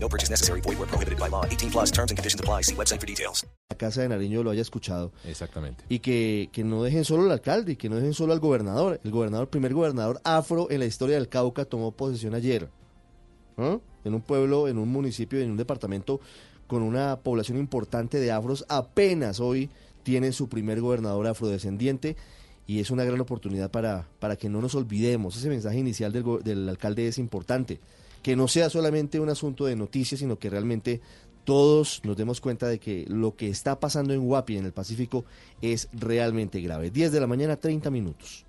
No purchase necessary. Void where prohibited by law. 18 plus terms and conditions apply. See website for details. La Casa de Nariño lo haya escuchado. Exactamente. Y que, que no dejen solo al alcalde y que no dejen solo al gobernador. El gobernador, el primer gobernador afro en la historia del Cauca tomó posesión ayer. ¿Ah? En un pueblo, en un municipio, en un departamento con una población importante de afros, apenas hoy tiene su primer gobernador afrodescendiente y es una gran oportunidad para, para que no nos olvidemos. Ese mensaje inicial del, del alcalde es importante. Que no sea solamente un asunto de noticias, sino que realmente todos nos demos cuenta de que lo que está pasando en Guapi, en el Pacífico, es realmente grave. 10 de la mañana, 30 minutos.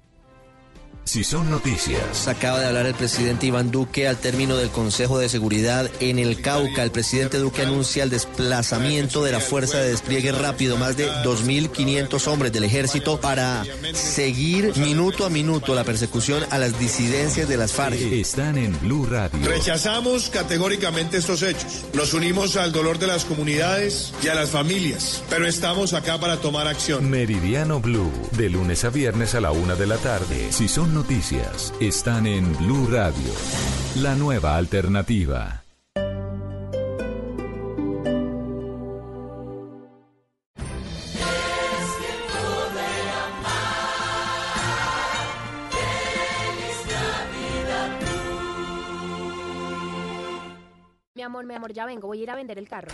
Si son noticias, Acaba de hablar el presidente Iván Duque al término del Consejo de Seguridad en el Cauca. El presidente Duque anuncia el desplazamiento de la Fuerza de Despliegue Rápido, más de 2.500 hombres del ejército, para seguir minuto a minuto la persecución a las disidencias de las FARC. están en Blue Radio. Rechazamos categóricamente estos hechos. Nos unimos al dolor de las comunidades y a las familias, pero estamos acá para tomar acción. Meridiano Blue, de lunes a viernes a la una de la tarde. Si son noticias, están en Blue Radio. La nueva alternativa. Mi amor, mi amor, ya vengo, voy a ir a vender el carro.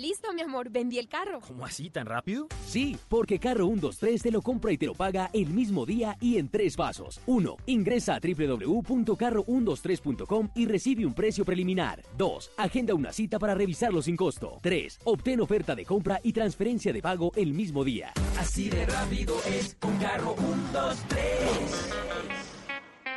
Listo, mi amor, vendí el carro. ¿Cómo así tan rápido? Sí, porque Carro 123 te lo compra y te lo paga el mismo día y en tres pasos. 1. Ingresa a www.carro123.com y recibe un precio preliminar. 2. Agenda una cita para revisarlo sin costo. 3. Obtén oferta de compra y transferencia de pago el mismo día. Así de rápido es con Carro 123.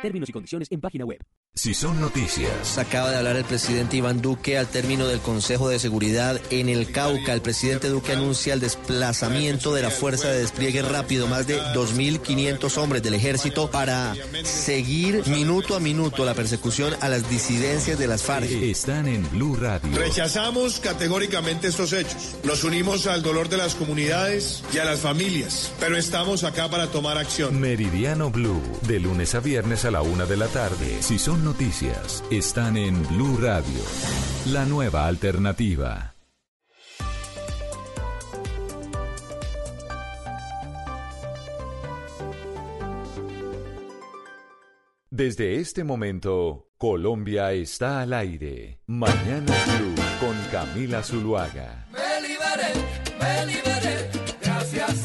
Términos y condiciones en página web. Si son noticias, Acaba de hablar el presidente Iván Duque al término del Consejo de Seguridad en el Cauca. El presidente Duque anuncia el desplazamiento de la Fuerza de Despliegue Rápido, más de 2.500 hombres del ejército, para seguir minuto a minuto la persecución a las disidencias de las FARC. están en Blue Radio. Rechazamos categóricamente estos hechos. Nos unimos al dolor de las comunidades y a las familias, pero estamos acá para tomar acción. Meridiano Blue, de lunes a viernes a la una de la tarde. Si son noticias, están en Blue Radio. La nueva alternativa. Desde este momento, Colombia está al aire. Mañana Blue con Camila Zuluaga. Me liberé, me liberé, gracias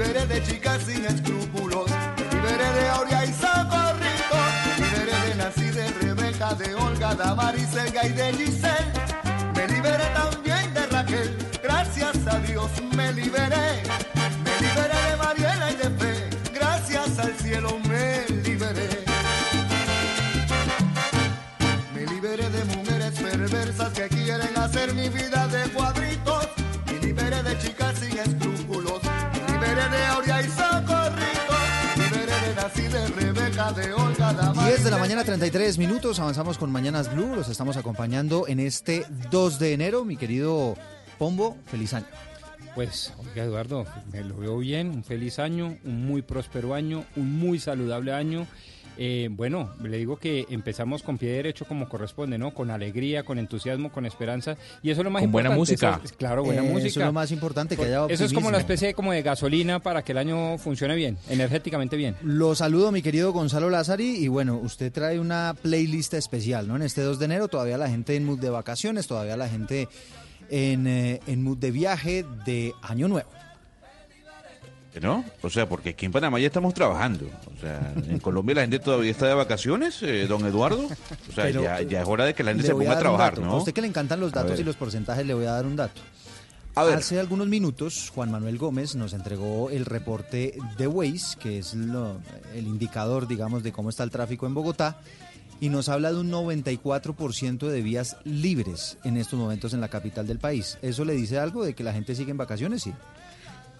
liberé de chicas sin escrúpulos. Me liberé de Aurea y Socorrito. Me liberé de Nancy, de Rebeca, de Olga, Damaris, Elga y de Giselle. Me liberé también de Raquel. Gracias a Dios me liberé. Me liberé de Mariela y de Fe. Gracias al cielo me liberé. Me liberé de mujeres perversas que quieren hacer mi vida de cuadritos. La mañana, 33 minutos. Avanzamos con Mañanas Blue. Los estamos acompañando en este 2 de enero. Mi querido Pombo, feliz año. Pues, oiga Eduardo, me lo veo bien, un feliz año, un muy próspero año, un muy saludable año. Eh, bueno, le digo que empezamos con pie derecho como corresponde, ¿no? Con alegría, con entusiasmo, con esperanza. Y eso es lo más Con buena importante. música. eso es- claro, buena Eh, música. Eso es lo más importante, que haya Eso es como la optimismo. especie como de gasolina para que el año funcione bien, energéticamente bien. Lo saludo, mi querido Gonzalo Lázari. Y bueno, usted trae una playlist especial, ¿no? En este 2 de enero, todavía la gente en mood de vacaciones, todavía la gente en, eh, en mood de viaje de Año Nuevo. ¿No? O sea, porque aquí en Panamá ya estamos trabajando. O sea, en Colombia la gente todavía está de vacaciones, eh, don Eduardo. O sea, Pero ya, ya es hora de que la gente se ponga a, trabajar. ¿no? A usted que le encantan los A datos ver. y los porcentajes, le voy a dar un dato. Hace algunos minutos, Juan Manuel Gómez nos entregó el reporte de Waze, que es lo- el indicador, digamos, de cómo está el tráfico en Bogotá, y nos habla de un 94% de vías libres en estos momentos en la capital del país. ¿Eso le dice algo de que la gente sigue en vacaciones? Sí.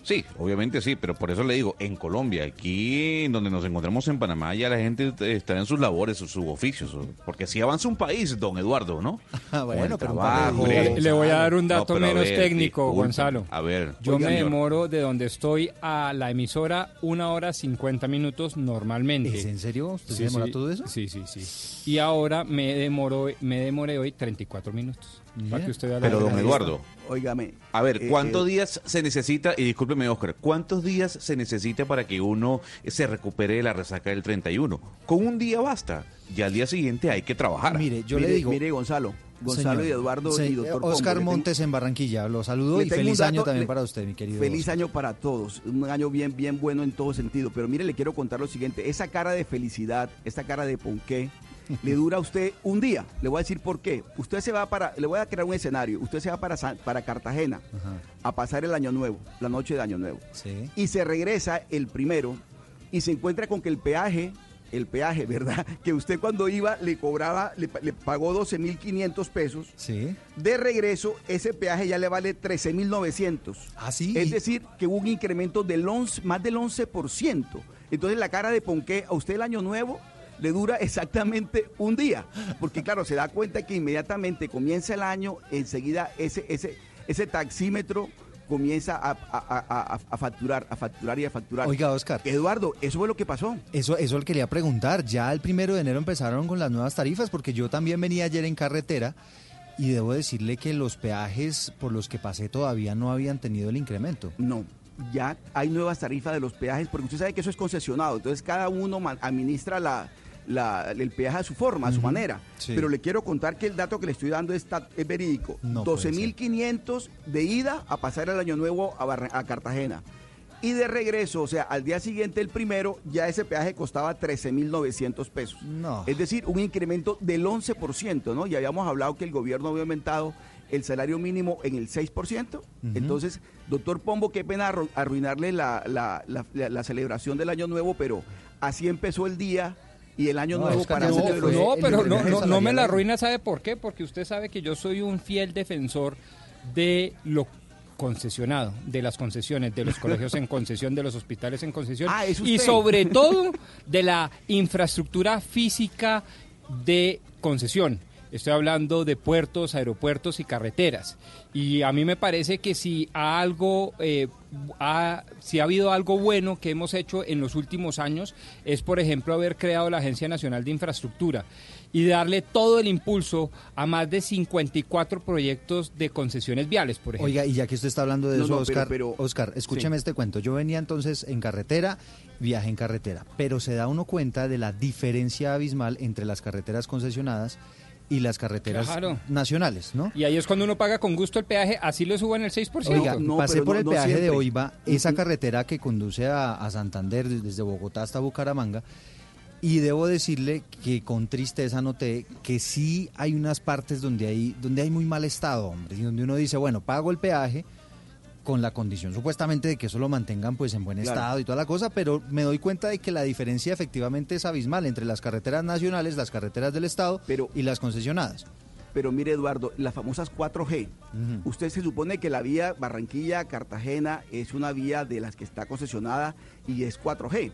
Sí, obviamente sí, pero por eso le digo, en Colombia, aquí en donde nos encontramos en Panamá, ya la gente está en sus labores, sus, sus oficios, porque si avanza un país, don Eduardo, ¿no? Ah, bueno, pero trabajo. Le voy a dar un dato menos ver, técnico. Gonzalo. A ver, Yo oiga, me señor. demoro de donde estoy a la emisora una hora 50 minutos normalmente. ¿Es en serio? ¿Usted se demora todo eso? Sí, sí, sí. Y ahora me demoro, me demoré hoy 34 minutos. Para que usted vea la Pero don. Eduardo, Óigame. a ver, eh, ¿cuántos eh, días se necesita, y discúlpeme Oscar, cuántos días se necesita para que uno se recupere de la resaca del 31? Con un día basta, ya al día siguiente hay que trabajar. Mire, yo mire, le digo... Mire, Gonzalo. Gonzalo Señor, y Eduardo se- y doctor Pombo, Oscar tengo- Montes en Barranquilla, lo saludo y feliz dato- año también le- para usted, mi querido. Feliz Oscar. año para todos, un año bien, bien bueno en todo sentido. Pero mire, le quiero contar lo siguiente, esa cara de felicidad, esa cara de ponqué, le dura a usted un día. Le voy a decir por qué. Usted se va para, le voy a crear un escenario, usted se va para, San- para Cartagena a pasar el año nuevo, la noche de año nuevo. Sí. Y se regresa el primero y se encuentra con que el peaje, el peaje, ¿verdad? Que usted cuando iba le cobraba, le, le pagó 12.500 pesos. Sí. De regreso, ese peaje ya le vale 13.900. ¿Ah, sí? Es decir, que hubo un incremento del 11, más del 11%. Entonces, la cara de Ponqué, a usted el año nuevo le dura exactamente un día. Porque, claro, se da cuenta que inmediatamente comienza el año, enseguida ese, ese, ese taxímetro comienza a, a- a- a- facturar, a facturar y a facturar. Oiga, Oscar. Eduardo, eso fue lo que pasó. Eso, eso le quería preguntar. Ya el primero de enero empezaron con las nuevas tarifas, porque yo también venía ayer en carretera y debo decirle que los peajes por los que pasé todavía no habían tenido el incremento. No, ya hay nuevas tarifas de los peajes, porque usted sabe que eso es concesionado, entonces cada uno administra la, la- el peaje a su forma, a su manera. sí. Pero le quiero contar que el dato que le estoy dando es, ta- es verídico. No puede 12.500 de ida a pasar el año nuevo a, Barra- a Cartagena. Y de regreso, o sea, al día siguiente, el primero, ya ese peaje costaba 13.900 pesos. No. Es decir, un incremento del 11%, ¿no? Y habíamos hablado que el gobierno había aumentado el salario mínimo en el 6%. Entonces, doctor Pombo, qué pena arru- arruinarle la- la- la celebración del Año Nuevo, pero así empezó el día y el Año No, Nuevo para No, fue no, pero no, no, no me la arruina, ¿sabe por qué? Porque usted sabe que yo soy un fiel defensor de lo concesionado, de las concesiones, de los colegios en concesión, de los hospitales en concesión Ah, y sobre todo de la infraestructura física de concesión. Estoy hablando de puertos, aeropuertos y carreteras. Y a mí me parece que si ha algo, eh, ha- si ha habido algo bueno que hemos hecho en los últimos años, es por ejemplo haber creado la Agencia Nacional de Infraestructura y darle todo el impulso a más de 54 proyectos de concesiones viales, por ejemplo. Oiga, y ya que usted está hablando de No, eso, no, pero- Oscar, pero- Oscar, escúcheme este cuento. Yo venía entonces en carretera, viaje en carretera, pero se da uno cuenta de la diferencia abismal entre las carreteras concesionadas y las carreteras Claro. nacionales, ¿no? Y ahí es cuando uno paga con gusto el peaje, así lo suban el 6%. Oiga, No, pasé por no- el no peaje de. Oiva, esa carretera que conduce a, a Santander desde Bogotá hasta Bucaramanga, y debo decirle que con tristeza noté que sí hay unas partes donde hay, donde hay muy mal estado, hombre, y donde uno dice, bueno, pago el peaje con la condición supuestamente de que eso lo mantengan pues en buen Claro. estado y toda la cosa, pero me doy cuenta de que la diferencia efectivamente es abismal entre las carreteras nacionales, las carreteras del estado y las concesionadas. Pero mire, Eduardo, las famosas 4G. Usted se supone que la vía Barranquilla-Cartagena es una vía de las que está concesionada y es 4G.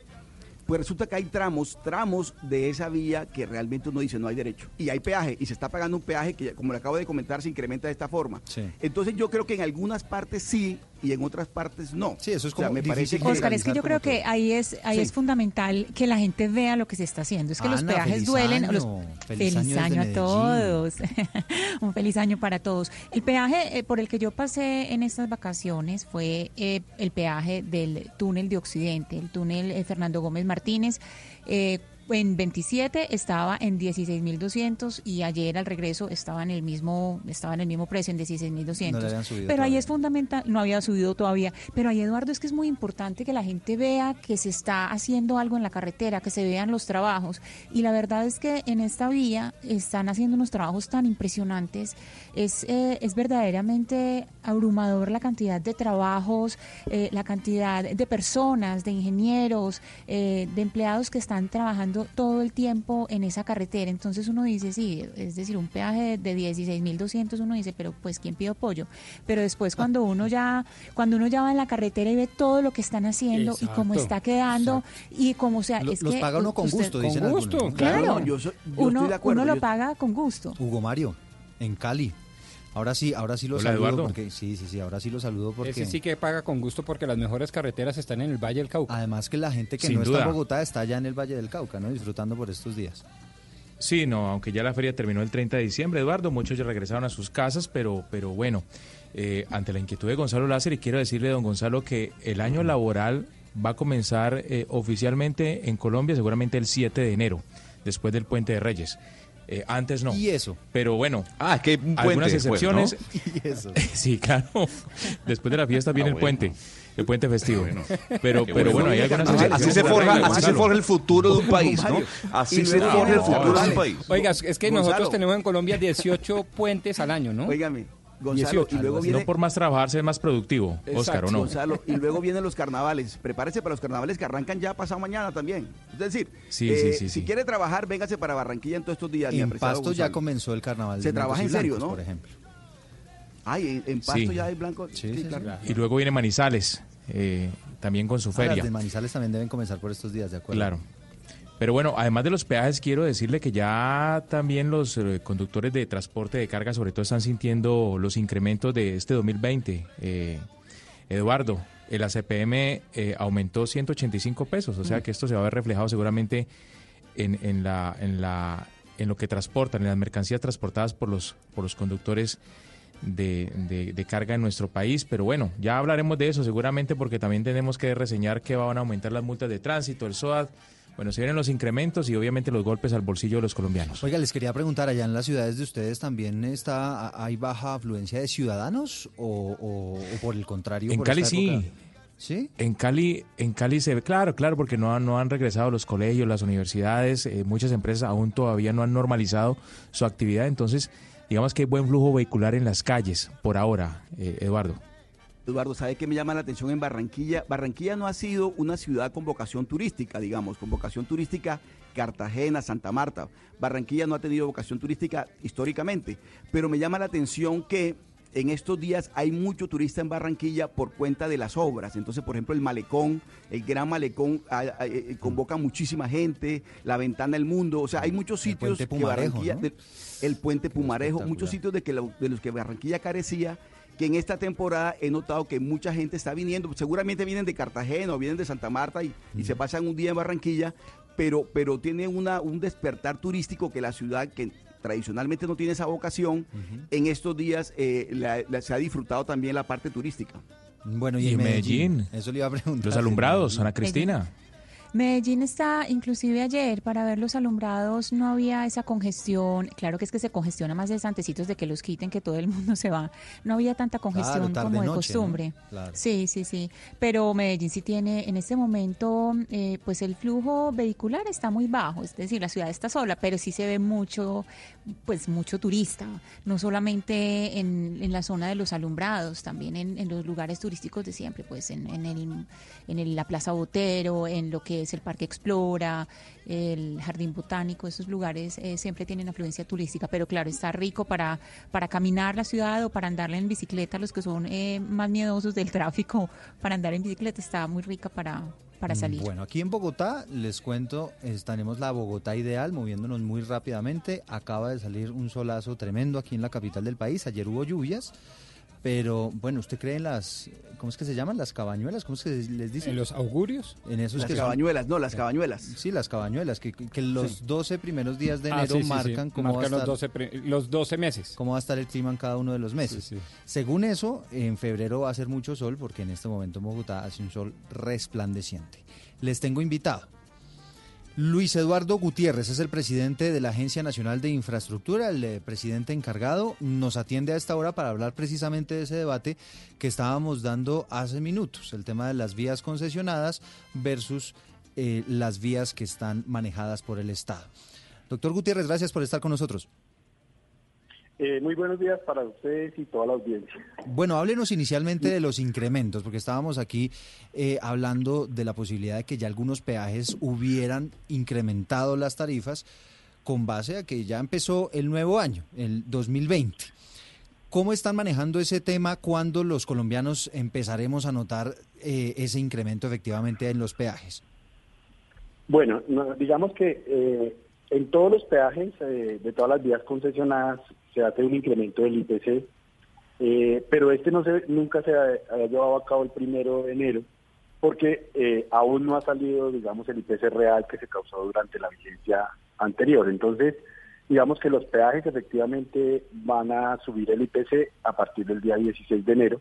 Pues resulta que hay tramos, tramos de esa vía que realmente uno dice no hay derecho. Y hay peaje, y se está pagando un peaje que, como le acabo de comentar, se incrementa de esta forma. Entonces yo creo que en algunas partes sí y en otras partes no. Sí, eso es me parece que Oscar, es que yo creo que ahí es ahí Sí. es fundamental que la gente vea lo que se está haciendo. Es que los peajes feliz duelen. año. los- Feliz feliz, año a todos. Un feliz año para todos. El peaje eh, por el que yo pasé en estas vacaciones fue eh, el peaje del túnel de Occidente, el túnel eh, Fernando Gómez Martínez. Eh, en 27 estaba en 16.200 y ayer al regreso estaba en el mismo estaba en el mismo precio en 16.200. No pero ahí todavía. es fundamental, no había subido todavía, pero ahí Eduardo es que es muy importante que la gente vea que se está haciendo algo en la carretera, que se vean los trabajos y la verdad es que en esta vía están haciendo unos trabajos tan impresionantes, es eh, es verdaderamente abrumador la cantidad de trabajos, eh, la cantidad de personas, de ingenieros, eh, de empleados que están trabajando todo el tiempo en esa carretera. Entonces uno dice, sí, es decir, un peaje de 16.200, uno dice, pero pues ¿quién pide apoyo? Pero después cuando uno ya cuando uno ya va en la carretera y ve todo lo que están haciendo y cómo está quedando y cómo sea, Lo- es los que paga uno con usted- gusto, dicen algunos. Claro, No, yo soy- yo uno, estoy de acuerdo, uno lo yo- paga con gusto. Hugo Mario, en Cali. Ahora sí, ahora sí lo Hola, saludo Eduardo. porque sí, sí, sí, ahora sí lo saludo porque Ese sí que paga con gusto porque las mejores carreteras están en el Valle del Cauca. además que la gente que Sin no está en Bogotá está allá en el Valle del Cauca, ¿no? Disfrutando por estos días. Sí, no, aunque ya la feria terminó el 30 de diciembre, Eduardo, muchos ya regresaron a sus casas, pero, pero bueno, eh, ante la inquietud de Gonzalo Láser, quiero decirle, don Gonzalo, que el año laboral va a comenzar eh, oficialmente en Colombia seguramente el 7 de enero, después del Puente de Reyes. Eh, antes no. ¿Y eso? Pero bueno, Ah, que puente algunas excepciones. Y eso. Sí, claro. Después de la fiesta viene Ah, el bueno. puente, el puente festivo. Pero, Qué pero bueno, hay Así algunas se excepciones. forja, así se forja el futuro de un país, ¿no? Así se forja el futuro de un país. Oiga, es que Gonzalo. nosotros tenemos en Colombia 18 puentes al año, ¿no? Óigame, Gonzalo, 18, y luego No viene por más trabajar ser más productivo, Exacto, Oscar, ¿o no? Gonzalo, y luego vienen los carnavales. Prepárese para los carnavales que arrancan ya pasado mañana también. Es decir, Sí, eh, sí, sí, si sí. quiere trabajar, véngase para Barranquilla en todos estos días. En Pasto ya comenzó el carnaval. Se trabaja en serio, blancos, ¿no? Por ejemplo. Ay, en, en Pasto Sí. ya hay blanco. Sí, sí, claro. Y luego viene Manizales, eh, también con su Ah, las feria. de Manizales también deben comenzar por estos días, ¿de acuerdo? Claro. Pero bueno, además de los peajes, quiero decirle que ya también los eh, conductores de transporte de carga, sobre todo, están sintiendo los incrementos de este 2020. Eh, Eduardo, el ACPM eh, aumentó 185 pesos, o sea que esto se va a ver reflejado seguramente en, en la, en, la, en lo que transportan, en las mercancías transportadas por los, por los conductores de, de- de carga en nuestro país. Pero bueno, ya hablaremos de eso seguramente porque también tenemos que reseñar que van a aumentar las multas de tránsito, el SOAT. Bueno, se vienen los incrementos y obviamente los golpes al bolsillo de los colombianos. Oiga, les quería preguntar, allá en las ciudades de ustedes también está hay baja afluencia de ciudadanos o, o- o por el contrario. En por Cali sí. ¿Sí? En Cali, en Cali se ve, claro, claro, porque no, han- no han regresado los colegios, las universidades, eh, muchas empresas aún todavía no han normalizado su actividad, entonces digamos que hay buen flujo vehicular en las calles por ahora, eh, Eduardo. Eduardo, ¿sabe qué me llama la atención en Barranquilla? Barranquilla no ha sido una ciudad con vocación turística, digamos, con vocación turística Cartagena, Santa Marta. Barranquilla no ha tenido vocación turística históricamente, pero me llama la atención que en estos días hay mucho turista en Barranquilla por cuenta de las obras. Entonces, por ejemplo, el malecón, el gran malecón ah, ah, eh, convoca muchísima gente, la ventana del mundo, o sea, hay muchos El sitios puente que Pumarejo, Barranquilla, ¿no? de- el puente Pumarejo, muchos sitios de, que la- de los que Barranquilla carecía, que en esta temporada he notado que mucha gente está viniendo, seguramente vienen de Cartagena o vienen de Santa Marta y, y se pasan un día en Barranquilla, pero, pero tiene una, un despertar turístico que la ciudad, que tradicionalmente no tiene esa vocación, en estos días eh, la- la- se ha disfrutado también la parte turística. Bueno, y, Y en Medellín, Medellín, Eso le iba a preguntar. Los alumbrados, Ana Medellín. Cristina. Medellín está, inclusive ayer, para ver los alumbrados no había esa congestión. Claro que es que se congestiona más de antecitos de que los quiten, que todo el mundo se va. No había tanta congestión tarde, como de noche, ¿no? costumbre. Claro. Sí, sí, sí. Pero Medellín sí tiene, en este momento, eh, pues el flujo vehicular está muy bajo. Es decir, la ciudad está sola, pero sí se ve mucho, pues mucho turista. No solamente en, en la zona de los alumbrados, también en, en los lugares turísticos de siempre, pues en, en, el, en el- la Plaza Botero, en lo que es el Parque Explora, el Jardín Botánico, esos lugares eh, siempre tienen afluencia turística, pero claro, está rico para, para caminar la ciudad o para andar en bicicleta, los que son eh, más miedosos del tráfico, para andar en bicicleta está muy rica para, para Mm, salir. Bueno, aquí en Bogotá, les cuento, estaremos la Bogotá ideal, moviéndonos muy rápidamente. Acaba de salir un solazo tremendo aquí en la capital del país. Ayer hubo lluvias, pero bueno, ¿usted cree en las, ¿cómo es que se llaman? Las cabañuelas, ¿cómo es que les dicen? ¿En los augurios? En esos Las que son- cabañuelas, no, las cabañuelas. Sí, las cabañuelas, que, que los 12 primeros días de Ah, enero sí, sí, sí. marcan cómo va a Marcan los estar 12, pri- los 12 meses. cómo va a estar el clima en cada uno de los meses. Sí, sí. Según eso, en febrero va a ser mucho sol porque en este momento en Bogotá hace un sol resplandeciente. Les tengo invitado. Luis Eduardo Gutiérrez es el presidente de la Agencia Nacional de Infraestructura, el eh, presidente encargado. Nos atiende a esta hora para hablar precisamente de ese debate que estábamos dando hace minutos, el tema de las vías concesionadas versus eh, las vías que están manejadas por el Estado. Doctor Gutiérrez, gracias por estar con nosotros. Eh, muy buenos días para ustedes y toda la audiencia. Bueno, háblenos inicialmente de los incrementos, porque estábamos aquí eh, hablando de la posibilidad de que ya algunos peajes hubieran incrementado las tarifas con base a que ya empezó el nuevo año, el 2020. ¿Cómo están manejando ese tema cuando los colombianos empezaremos a notar eh, ese incremento efectivamente en los peajes? Bueno, digamos que en todos los peajes de todas las vías concesionadas se hace un incremento del IPC, eh, pero este no se, nunca se ha, llevado a cabo el primero de enero porque eh, aún no ha salido, digamos, el IPC real que se causó durante la vigencia anterior. Entonces, digamos que los peajes efectivamente van a subir el IPC a partir del día 16 de enero,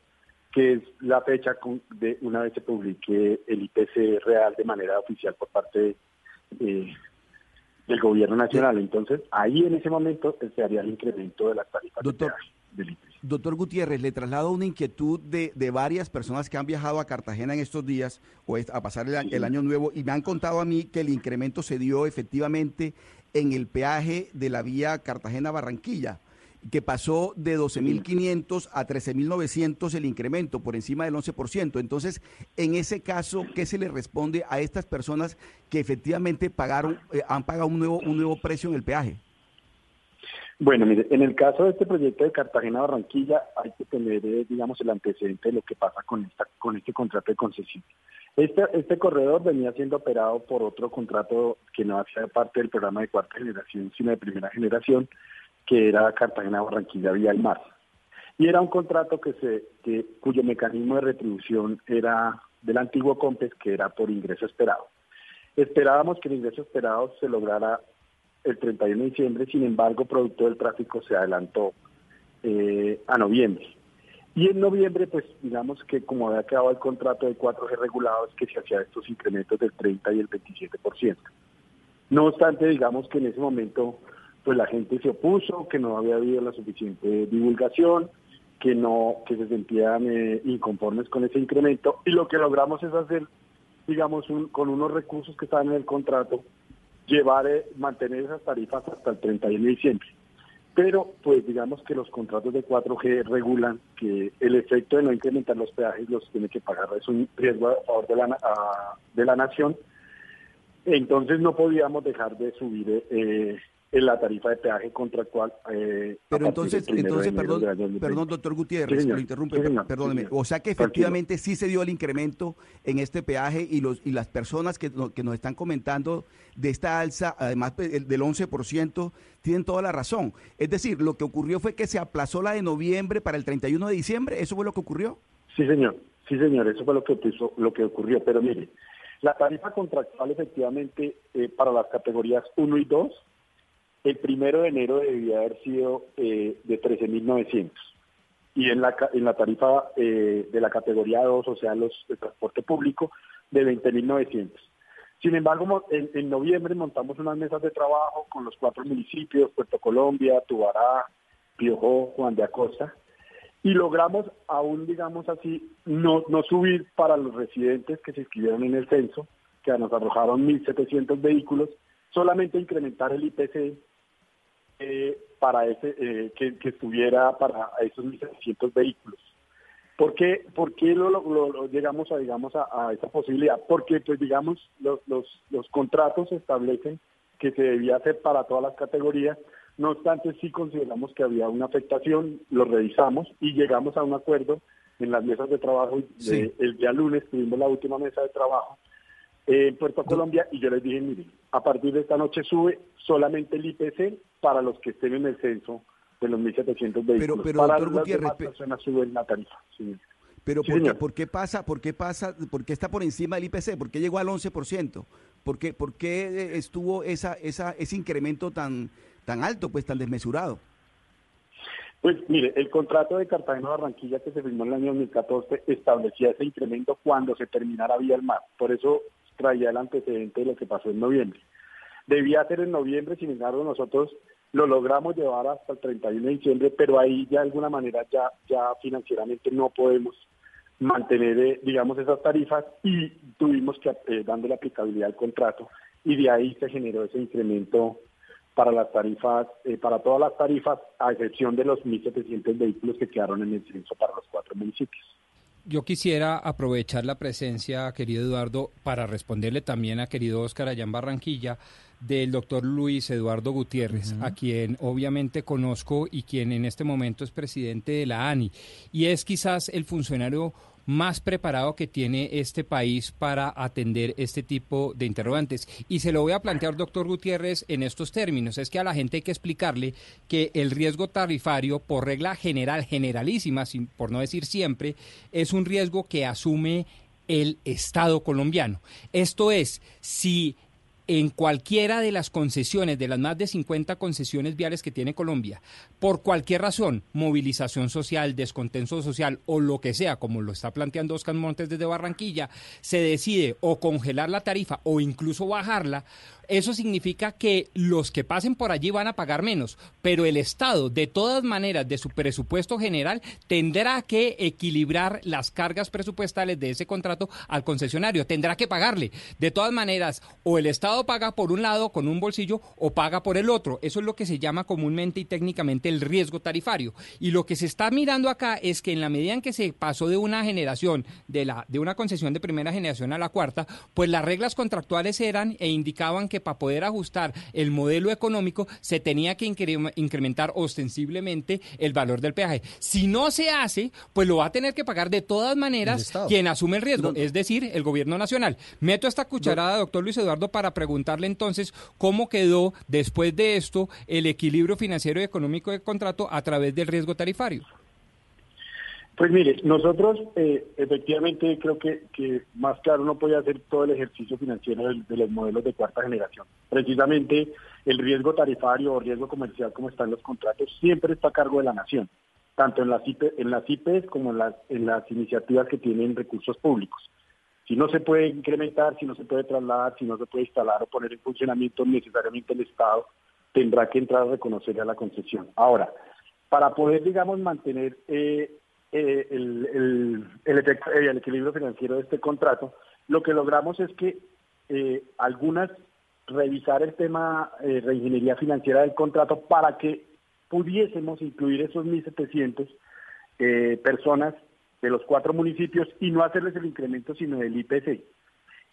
que es la fecha de una vez se publique el IPC real de manera oficial por parte de, eh, del gobierno nacional. Entonces, ahí en ese momento se haría el incremento de las tarifas doctor, del Doctor Gutiérrez, le traslado una inquietud de, de, varias personas que han viajado a Cartagena en estos días o a pasar el, el año nuevo y me han contado a mí que el incremento se dio efectivamente en el peaje de la vía Cartagena-Barranquilla que pasó de 12.500 a 13.900 el incremento, por encima del 11%. Entonces, en ese caso, ¿qué se le responde a estas personas que efectivamente pagaron, eh, han pagado un nuevo, un nuevo precio en el peaje? Bueno, mire, en el caso de este proyecto de Cartagena-Barranquilla hay que tener, eh, digamos, el antecedente de lo que pasa con esta con este contrato de concesión. Este, este corredor venía siendo operado por otro contrato que no hacía parte del programa de cuarta generación, sino de primera generación, que era Cartagena Barranquilla Vía el Mar. Y era un contrato que se, que, cuyo mecanismo de retribución era del antiguo COMPES, que era por ingreso esperado. Esperábamos que el ingreso esperado se lograra el 31 de diciembre, sin embargo, producto del tráfico se adelantó eh, a noviembre. Y en noviembre, pues digamos que como había quedado el contrato de 4G regulados, que se hacía estos incrementos del 30 y el 27%. No obstante, digamos que en ese momento pues la gente se opuso, que no había habido la suficiente divulgación, que no, que se sentían eh, inconformes con ese incremento y lo que logramos es hacer, digamos, con unos recursos que estaban en el contrato, llevar, eh, mantener esas tarifas hasta el 31 de diciembre. Pero, pues digamos que los contratos de 4G regulan que el efecto de no incrementar los peajes los tiene que pagar, es un riesgo a favor de la, de la nación. Entonces no podíamos dejar de subir eh, en la tarifa de peaje contractual. Eh, Pero entonces, entonces perdón, perdón, doctor Gutiérrez, lo interrumpe, perdóneme. o sea que efectivamente sí se dio el incremento en este peaje y los y las personas que, que nos están comentando de esta alza, además del 11%, tienen toda la razón. Es decir, lo que ocurrió fue que se aplazó la de noviembre para el 31 de diciembre, ¿eso fue lo que ocurrió? Sí, señor, sí, señor, eso fue lo que, lo que ocurrió. Pero mire, la tarifa contractual efectivamente eh, para las categorías 1 y 2 el primero de enero debía haber sido eh, de 13.900 y en la, en la tarifa eh, de la categoría 2, o sea, los de transporte público, de 20.900. Sin embargo, en, en, noviembre montamos unas mesas de trabajo con los cuatro municipios, Puerto Colombia, Tubará, Piojó, Juan de Acosta, y logramos aún, digamos así, no, no subir para los residentes que se inscribieron en el censo, que nos arrojaron 1.700 vehículos, solamente incrementar el IPC eh, para ese eh, que, estuviera para esos 1.700 vehículos. ¿Por qué, por qué lo, llegamos a digamos a, esa posibilidad? Porque pues digamos los, los, los contratos establecen que se debía hacer para todas las categorías. No obstante, sí consideramos que había una afectación, lo revisamos y llegamos a un acuerdo en las mesas de trabajo. el día lunes tuvimos la última mesa de trabajo en Puerto Colombia y yo les dije, miren, a partir de esta noche sube solamente el IPC para los que estén en el censo de los 1.700 vehículos. Pero, pero para doctor Gutiérrez, personas suben la tarifa. Pero ¿por, qué, pasa? ¿Por qué pasa? ¿Por qué está por encima del IPC? ¿Por qué llegó al 11%? ¿Por qué, por qué estuvo esa, esa, ese incremento tan, tan alto, pues tan desmesurado? Pues mire, el contrato de Cartagena Barranquilla que se firmó en el año 2014 establecía ese incremento cuando se terminara Vía el Mar. Por eso traía el antecedente de lo que pasó en noviembre. Debía ser en noviembre, sin embargo nosotros lo logramos llevar hasta el 31 de diciembre, pero ahí ya de alguna manera ya, ya financieramente no podemos mantener, eh, digamos, esas tarifas y tuvimos que, eh, darle la aplicabilidad al contrato y de ahí se generó ese incremento para las tarifas, eh, para todas las tarifas, a excepción de los 1.700 vehículos que quedaron en el censo para los cuatro municipios. Yo quisiera aprovechar la presencia, querido Eduardo, para responderle también a querido Oscar allá en Barranquilla, del doctor Luis Eduardo Gutiérrez, a quien obviamente conozco y quien en este momento es presidente de la ANI. Y es quizás el funcionario más preparado que tiene este país para atender este tipo de interrogantes. Y se lo voy a plantear, doctor Gutiérrez, en estos términos. Es que a la gente hay que explicarle que el riesgo tarifario, por regla general, generalísima, por no decir siempre, es un riesgo que asume el Estado colombiano. Esto es, si en cualquiera de las concesiones, de las más de 50 concesiones viales que tiene Colombia, por cualquier razón, movilización social, descontento social o lo que sea, como lo está planteando Oscar Montes desde Barranquilla, se decide o congelar la tarifa o incluso bajarla, eso significa que los que pasen por allí van a pagar menos, pero el Estado, de todas maneras, de su presupuesto general, tendrá que equilibrar las cargas presupuestales de ese contrato al concesionario, tendrá que pagarle. De todas maneras, o el Estado paga por un lado con un bolsillo o paga por el otro. Eso es lo que se llama comúnmente y técnicamente el riesgo tarifario. Y lo que se está mirando acá es que en la medida en que se pasó de una generación, de, la, de una concesión de primera generación a la cuarta, pues las reglas contractuales eran e indicaban que para poder ajustar el modelo económico se tenía que incrementar ostensiblemente el valor del peaje. Si no se hace, pues lo va a tener que pagar de todas maneras quien asume el riesgo, es decir, el gobierno nacional. Meto esta cucharada, doctor Luis Eduardo, para preguntarle entonces cómo quedó después de esto el equilibrio financiero y económico del contrato a través del riesgo tarifario. Pues mire, nosotros eh, efectivamente creo que, más claro no puede hacer todo el ejercicio financiero de, los modelos de cuarta generación. Precisamente el riesgo tarifario o riesgo comercial como están los contratos siempre está a cargo de la nación, tanto en las, en las IPs como en las, en las iniciativas que tienen recursos públicos. Si no se puede incrementar, si no se puede trasladar, si no se puede instalar o poner en funcionamiento necesariamente el Estado, tendrá que entrar a reconocer a la concesión. Ahora, para poder, digamos, mantener eh, eh, el, el, eh, el, equilibrio financiero de este contrato, lo que logramos es que eh, algunas revisar el tema eh, reingeniería financiera del contrato para que pudiésemos incluir esos 1.700 eh, personas de los cuatro municipios y no hacerles el incremento sino del IPC.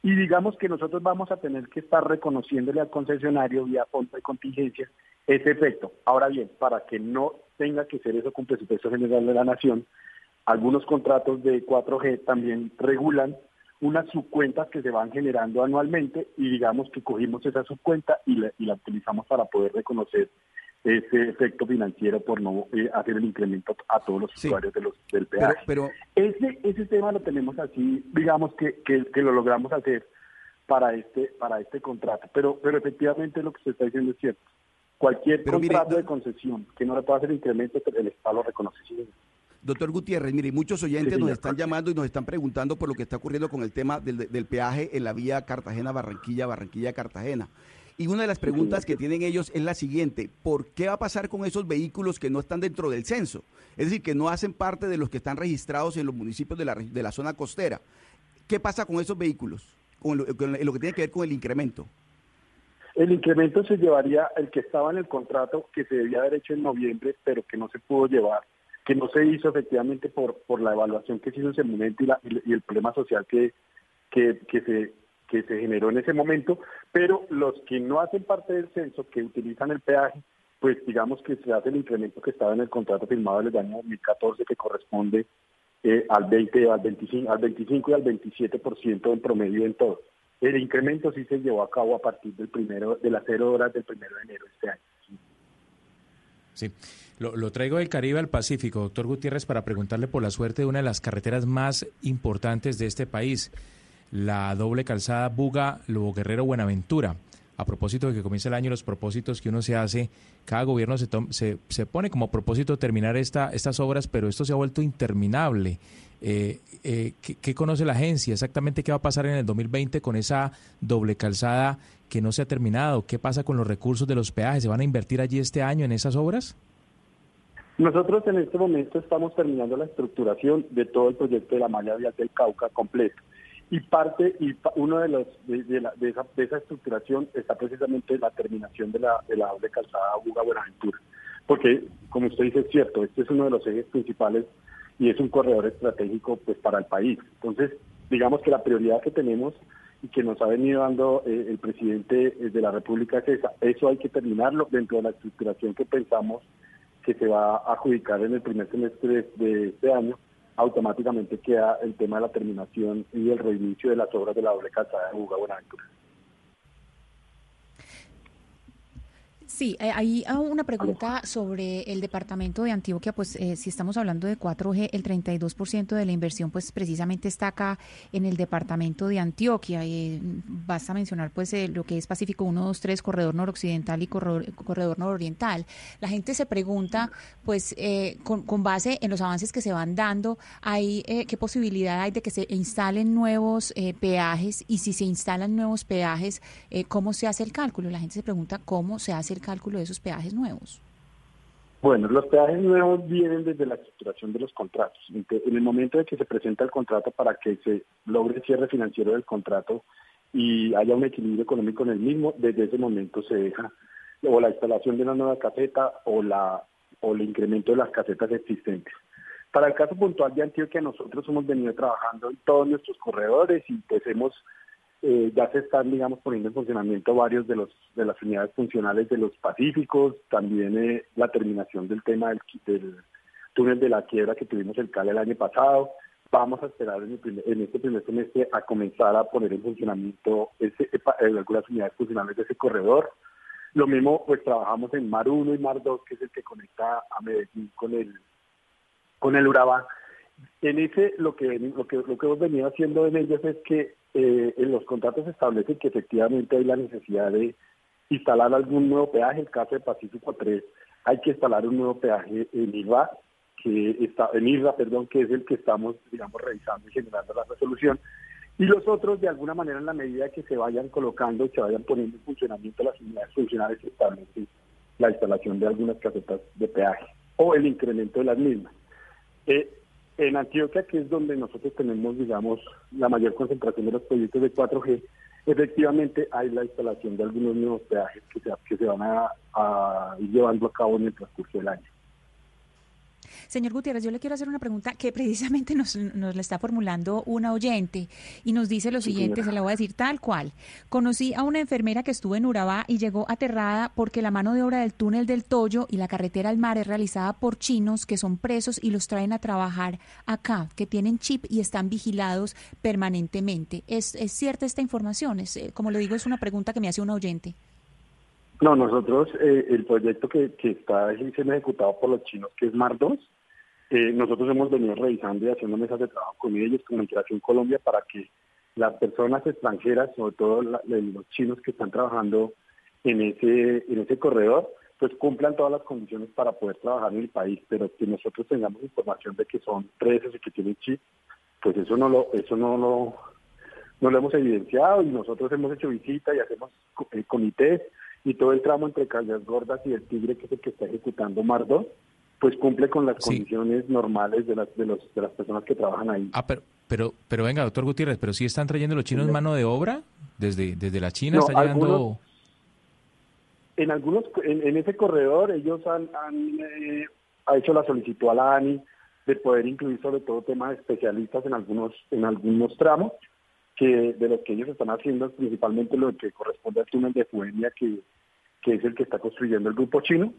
Y digamos que nosotros vamos a tener que estar reconociéndole al concesionario vía fondo de contingencia ese efecto. Ahora bien, para que no tenga que ser eso con presupuesto general de la nación, algunos contratos de 4G también regulan unas subcuentas que se van generando anualmente y digamos que cogimos esa subcuenta y la, utilizamos para poder reconocer ese efecto financiero por no eh, hacer el incremento a todos los usuarios de los, del peaje. Pero, ese, ese tema lo tenemos así, digamos que, que, lo logramos hacer para este para este contrato. Pero pero efectivamente lo que se está diciendo es cierto. Cualquier contrato de concesión que no le pueda hacer incremento, el Estado lo reconoce. Doctor Gutiérrez, mire, muchos oyentes nos están llamando y nos están preguntando por lo que está ocurriendo con el tema del, peaje en la vía Cartagena-Barranquilla, Barranquilla-Cartagena. Y una de las preguntas que tienen ellos es la siguiente, ¿por qué va a pasar con esos vehículos que no están dentro del censo? Es decir, que no hacen parte de los que están registrados en los municipios de la, de la zona costera. ¿Qué pasa con esos vehículos? Con lo, con lo que tiene que ver con el incremento. El incremento se llevaría el que estaba en el contrato que se debía haber hecho en noviembre, pero que no se pudo llevar que no se hizo efectivamente por, por la evaluación que se hizo en ese momento y, el problema social que, que, se, que se generó en ese momento, pero los que no hacen parte del censo, que utilizan el peaje, pues digamos que se hace el incremento que estaba en el contrato firmado del año 2014 que corresponde eh, al 20, al 25, al 25 y al 27% en promedio en todo. El incremento sí se llevó a cabo a partir del primero de las cero horas del primero de enero de este año. Sí. Lo, traigo del Caribe al Pacífico, doctor Gutiérrez, para preguntarle por la suerte de una de las carreteras más importantes de este país, la doble calzada Buga-Lobo Guerrero-Buenaventura. A propósito de que comienza el año, los propósitos que uno se hace, cada gobierno se, se, se pone como propósito terminar esta, estas obras, pero esto se ha vuelto interminable. Eh, eh, ¿qué, qué conoce la agencia? Exactamente qué va a pasar en el 2020 con esa doble calzada que no se ha terminado. ¿Qué pasa con los recursos de los peajes? ¿Se van a invertir allí este año en esas obras? Nosotros en este momento estamos terminando la estructuración de todo el proyecto de la malla vial del Cauca completo. Y parte, y uno de los de, la- de esa, de esa estructuración está precisamente la terminación de la, de la doble calzada Buga Buenaventura. Porque, como usted dice, es cierto, este es uno de los ejes principales y es un corredor estratégico pues para el país. Entonces, digamos que la prioridad que tenemos y que nos ha venido dando eh, el presidente eh, de la República es esa. Eso hay que terminarlo dentro de la estructuración que pensamos que se va a adjudicar en el primer semestre de este año. Automáticamente queda el tema de la terminación y el reinicio de las obras de la doble calzada de Buga Buenaventura. Sí, eh, hay una pregunta sobre el departamento de Antioquia, pues eh, si estamos hablando de 4G, el 32% de la inversión pues precisamente está acá en el departamento de Antioquia. Eh, basta mencionar pues eh, lo que es Pacífico 1, 2, 3, corredor noroccidental y corredor, corredor nororiental. La gente se pregunta pues eh, con, con base en los avances que se van dando, hay eh, qué posibilidad hay de que se instalen nuevos peajes y si se instalan nuevos peajes, ¿cómo se hace el cálculo? La gente se pregunta cómo se hace el cálculo de esos peajes nuevos. Bueno, los peajes nuevos vienen desde la estructuración de los contratos. En el momento de que se presenta el contrato para que se logre el cierre financiero del contrato y haya un equilibrio económico en el mismo, desde ese momento se deja o la instalación de una nueva caseta o la o el incremento de las casetas existentes. Para el caso puntual de Antioquia, nosotros hemos venido trabajando en todos nuestros corredores y pues hemos eh, ya se están, digamos, poniendo en funcionamiento varios de los de las unidades funcionales de los Pacíficos, también eh, la terminación del tema del, túnel de la quiebra que tuvimos el CAL el año pasado. Vamos a esperar en, el primer- en este primer semestre a comenzar a poner en funcionamiento ese, epa- eh, algunas unidades funcionales de ese corredor. Lo mismo, pues trabajamos en Mar 1 y Mar 2, que es el que conecta a Medellín con el con el Urabá. En ese, lo que, lo que, lo que hemos venido haciendo en ellos es que eh, en los contratos establecen que efectivamente hay la necesidad de instalar algún nuevo peaje. En el caso de Pacífico 3, hay que instalar un nuevo peaje en IRA, que está, en IRA, perdón, que es el que estamos, digamos, revisando y generando la resolución. Y los otros, de alguna manera, en la medida que se vayan colocando y se vayan poniendo en funcionamiento las unidades funcionales, se establece la instalación de algunas casetas de peaje o el incremento de las mismas. Eh, en Antioquia, que es donde nosotros tenemos, digamos, la mayor concentración de los proyectos de 4G, efectivamente hay la instalación de algunos nuevos peajes que se, que se van a, a ir llevando a cabo en el transcurso del año. Señor Gutiérrez, yo le quiero hacer una pregunta que precisamente nos, nos la está formulando una oyente y nos dice lo Sí, siguiente, señora. se la voy a decir tal cual. Conocí a una enfermera que estuvo en Urabá y llegó aterrada porque la mano de obra del túnel del Toyo y la carretera al mar es realizada por chinos que son presos y los traen a trabajar acá, que tienen chip y están vigilados permanentemente. ¿Es, es cierta esta información? Es, eh, como le digo, es una pregunta que me hace una oyente. No, nosotros, eh, el proyecto que, que está siendo ejecutado por los chinos, que es Mar 2, eh, nosotros hemos venido revisando y haciendo mesas de trabajo con ellos, con Migración Colombia, para que las personas extranjeras, sobre todo la- los chinos que están trabajando en ese, en ese corredor, pues cumplan todas las condiciones para poder trabajar en el país, pero que nosotros tengamos información de que son presos y que tienen chip, pues eso no lo, eso no lo, no lo hemos evidenciado y nosotros hemos hecho visita y hacemos eh, comités y todo el tramo entre Calles Gordas y el Tigre, que es el que está ejecutando Mar 2, pues cumple con las condiciones normales de las, de, los, de las personas que trabajan ahí. Ah, pero, pero, pero venga, doctor Gutiérrez, pero sí están trayendo los chinos mano de obra desde, desde la China, No, está llegando... En algunos, en, en ese corredor ellos han, han eh, ha hecho la solicitud a la ANI de poder incluir sobre todo temas especialistas en algunos, en algunos tramos, que de lo que ellos están haciendo es principalmente lo que corresponde al túnel de Fuenia, que, que es el que está construyendo el grupo chino,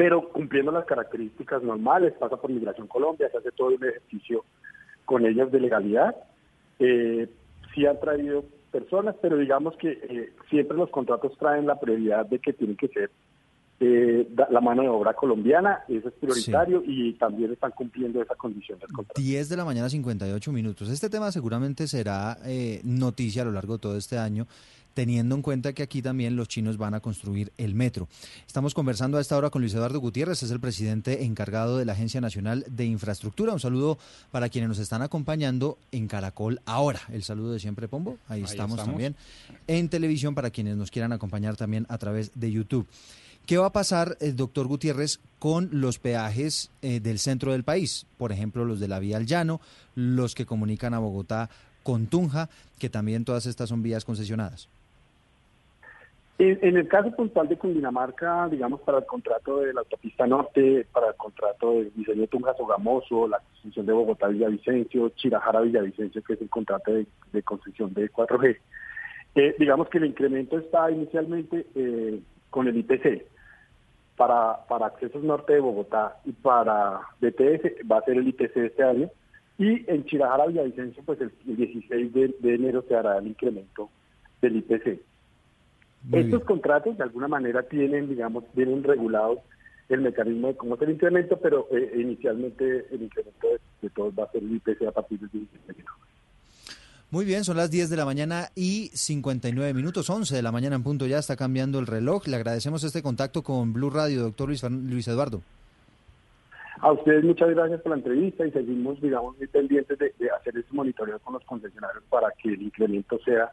pero cumpliendo las características normales, pasa por Migración Colombia, se hace todo un ejercicio con ellas de legalidad. Eh, sí han traído personas, pero digamos que eh, siempre los contratos traen la prioridad de que tienen que ser eh, la mano de obra colombiana, eso es prioritario y también están cumpliendo esa condición del contrato. 10 de la mañana, 58 minutos. Este tema seguramente será eh, noticia a lo largo de todo este año, teniendo en cuenta que aquí también los chinos van a construir el metro. Estamos conversando a esta hora con Luis Eduardo Gutiérrez, es el presidente encargado de la Agencia Nacional de Infraestructura. Un saludo para quienes nos están acompañando en Caracol ahora. El saludo de siempre, Pombo. Ahí, Ahí estamos, estamos. también. En televisión para quienes nos quieran acompañar también a través de YouTube. ¿Qué va a pasar, el doctor Gutiérrez, con los peajes eh, del centro del país? Por ejemplo, los de la vía al llano, los que comunican a Bogotá con Tunja, que también todas estas son vías concesionadas. En, el caso puntual de Cundinamarca, digamos, para el contrato de la autopista norte, para el contrato de diseño Tunja-Sogamoso, la construcción de Bogotá-Villavicencio, Chirajara-Villavicencio, que es el contrato de, de construcción de 4G, eh, digamos que el incremento está inicialmente eh, con el IPC. Para, para accesos norte de Bogotá y para BTS va a ser el IPC este año. Y en Chirajara Villavicencio, pues el, el 16 de, de enero se hará el incremento del IPC. Estos contratos de alguna manera tienen, digamos, vienen regulados el mecanismo de cómo es el incremento, pero eh, inicialmente el incremento de, de todos va a ser el IPC a partir del 16 de enero. Muy bien, son las 10 de la mañana y 59 minutos, 11 de la mañana en punto ya está cambiando el reloj. Le agradecemos este contacto con Blue Radio, doctor Luis, Luis Eduardo. A ustedes muchas gracias por la entrevista y seguimos, digamos, muy pendientes de, de hacer ese monitoreo con los concesionarios para que el incremento sea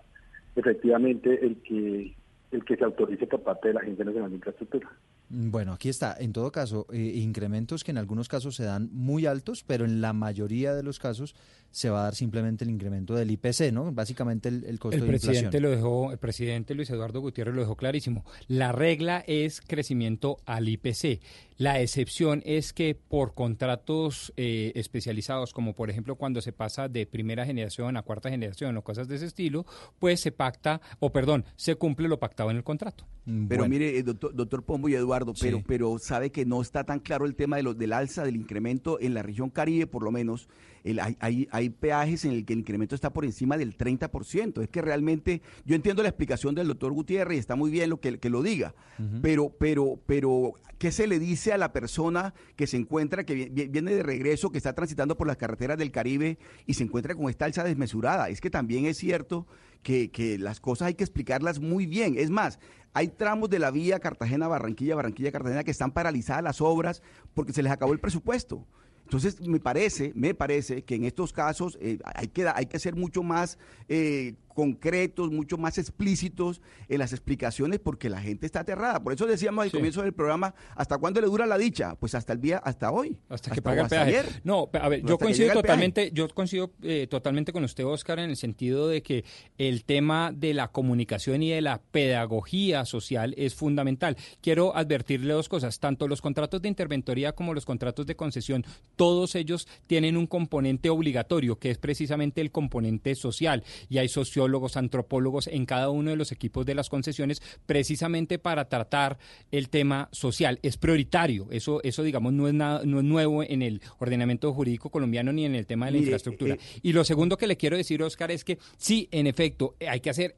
efectivamente el que el que se autorice por parte de la Agencia Nacional de Infraestructura. Bueno, aquí está. En todo caso, eh, incrementos que en algunos casos se dan muy altos, pero en la mayoría de los casos se va a dar simplemente el incremento del IPC, ¿no? Básicamente el, el costo El de inflación. presidente lo dejó, el presidente Luis Eduardo Gutiérrez lo dejó clarísimo. La regla es crecimiento al IPC. La excepción es que por contratos eh, especializados, como por ejemplo cuando se pasa de primera generación a cuarta generación o cosas de ese estilo, pues se pacta, o perdón, se cumple lo pactado en el contrato. Pero mire, eh, doctor, doctor Pombo y Eduardo, pero, Sí. pero sabe que no está tan claro el tema de lo, del alza, del incremento en la región Caribe, por lo menos. El- hay, hay, hay peajes en el que el incremento está por encima del 30%. Es que realmente, yo entiendo la explicación del doctor Gutiérrez y está muy bien lo que, que lo diga, pero, pero, pero, ¿qué se le dice a la persona que se encuentra, que vi- vi- viene de regreso, que está transitando por las carreteras del Caribe y se encuentra con esta alza desmesurada? Es que también es cierto que, que las cosas hay que explicarlas muy bien. Es más, hay tramos de la vía Cartagena-Barranquilla, Barranquilla-Cartagena que están paralizadas las obras porque se les acabó el presupuesto. Entonces, me parece, me parece que en estos casos eh, hay, que, hay que ser mucho más eh, concretos, mucho más explícitos en las explicaciones porque la gente está aterrada. Por eso decíamos al Sí. comienzo del programa, ¿hasta cuándo le dura la dicha? Pues hasta el día, hasta hoy. Hasta que paga el peaje. ayer. No, a ver, yo coincido totalmente, yo coincido eh, totalmente con usted, Oscar, en el sentido de que el tema de la comunicación y de la pedagogía social es fundamental. Quiero advertirle dos cosas, tanto los contratos de interventoría como los contratos de concesión, todos ellos tienen un componente obligatorio, que es precisamente el componente social, y hay sociólogos, antropólogos en cada uno de los equipos de las concesiones, precisamente para tratar el tema social. Es prioritario, eso, eso digamos, no es, nada, no es nuevo en el ordenamiento jurídico colombiano ni en el tema de la Mire, infraestructura. eh, y lo segundo que le quiero decir, Oscar, es que sí, en efecto, eh, hay que hacer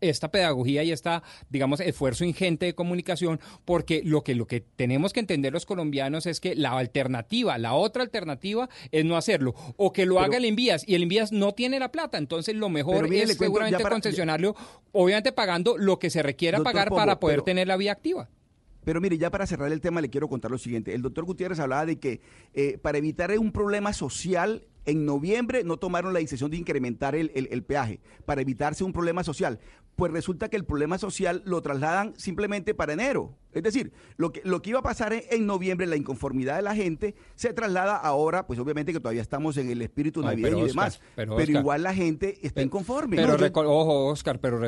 esta pedagogía y esta, digamos, esfuerzo ingente de comunicación, porque lo que, lo que tenemos que entender los colombianos es que la alternativa, la otra alternativa es no hacerlo, o que lo Pero- haga el Envías, y el Envías no tiene la plata, entonces lo mejor mire, es cuento seguramente para- concesionarlo, obviamente pagando lo que se requiera pagar Pombo, para poder pero- tener la vía activa. Pero mire, ya para cerrar el tema le quiero contar lo siguiente. El doctor Gutiérrez hablaba de que eh, para evitar un problema social, en noviembre no tomaron la decisión de incrementar el, el- el peaje, para evitarse un problema social. Pues resulta que el problema social lo trasladan simplemente para enero. Es decir, lo que, lo que iba a pasar en, en noviembre, la inconformidad de la gente, se traslada ahora, pues obviamente que todavía estamos en el espíritu navideño pero y demás. Oscar, pero igual la gente está inconforme. Pero No, ojo, Oscar, pero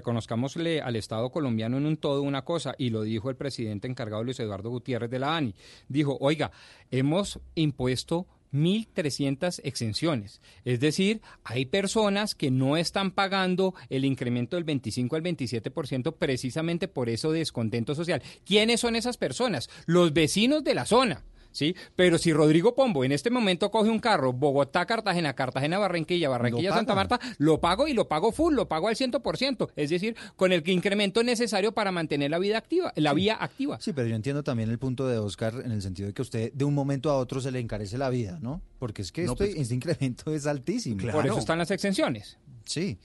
reconozcámosle al Estado colombiano en un todo una cosa, y lo dijo el presidente encargado Luis Eduardo Gutiérrez de la ANI. Dijo, oiga, hemos impuesto 1.300 exenciones. Es decir, hay personas que no están pagando el incremento del 25 al 27% precisamente por eso descontento social. ¿Quiénes son esas personas? Los vecinos de la zona. ¿Sí? Pero si Rodrigo Pombo en este momento coge un carro, Bogotá, Cartagena, Cartagena, Barranquilla, Barranquilla, Santa Marta, lo pago y lo pago full, lo pago al 100%, es decir, con el incremento necesario para mantener la vida activa, la vía activa. Sí, pero yo entiendo también el punto de Oscar en el sentido de que usted de un momento a otro se le encarece la vida, ¿no? Porque es que No, este, pues- este incremento es altísimo. Por eso están las exenciones. Sí.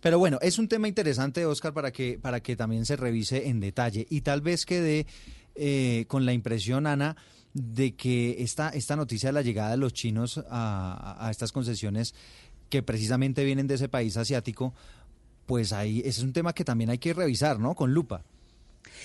Pero bueno, es un tema interesante, Oscar, para que, para que también se revise en detalle. Y tal vez quede eh, con la impresión, Ana, de que esta, esta noticia de la llegada de los chinos a, a estas concesiones que precisamente vienen de ese país asiático, pues ahí ese es un tema que también hay que revisar, ¿no? Con lupa.